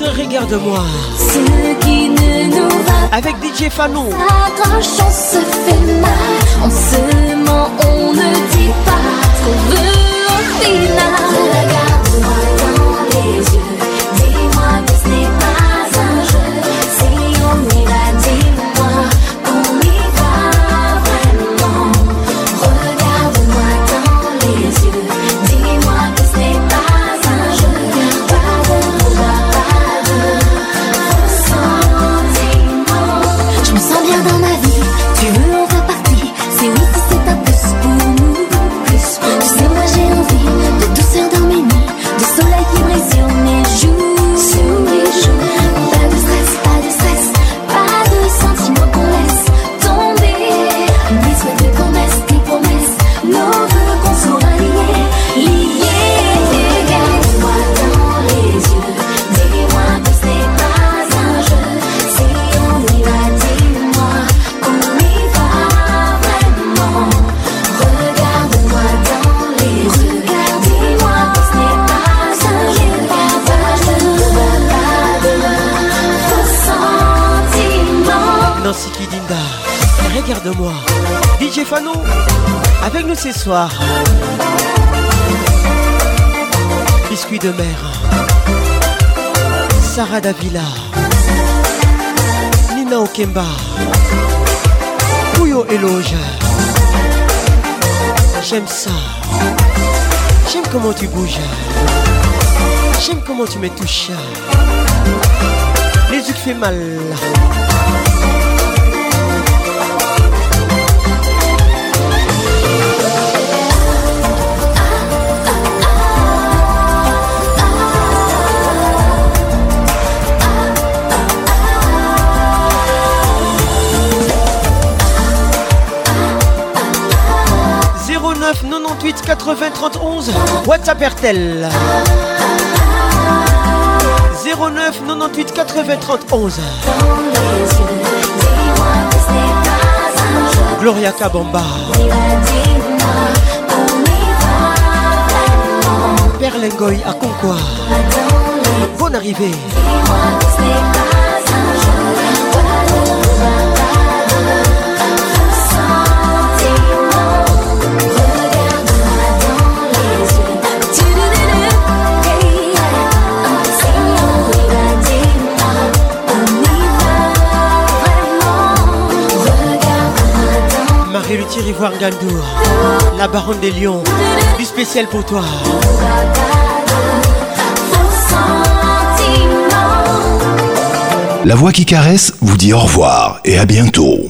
écoute, regarde-moi. Ce qui ne nous va pas Avec DJ Fanon. Quand on se fait mal, on se ment, on ne dit pas ce qu'on veut au final. Regarde-moi dans les yeux. ce soir. Biscuit de mer. Sarah Davila. Nina Okemba. Puyo Eloge. J'aime ça. J'aime comment tu bouges. J'aime comment tu me touches. Les yeux font mal. 80 31 WhatsApp RTL 09 98 80 Gloria Kabamba Perlengoy à Concours Bonne arrivée Héritier Ivoire Gandou, la baronne des lions, du spécial pour toi. La voix qui caresse vous dit au revoir et à bientôt.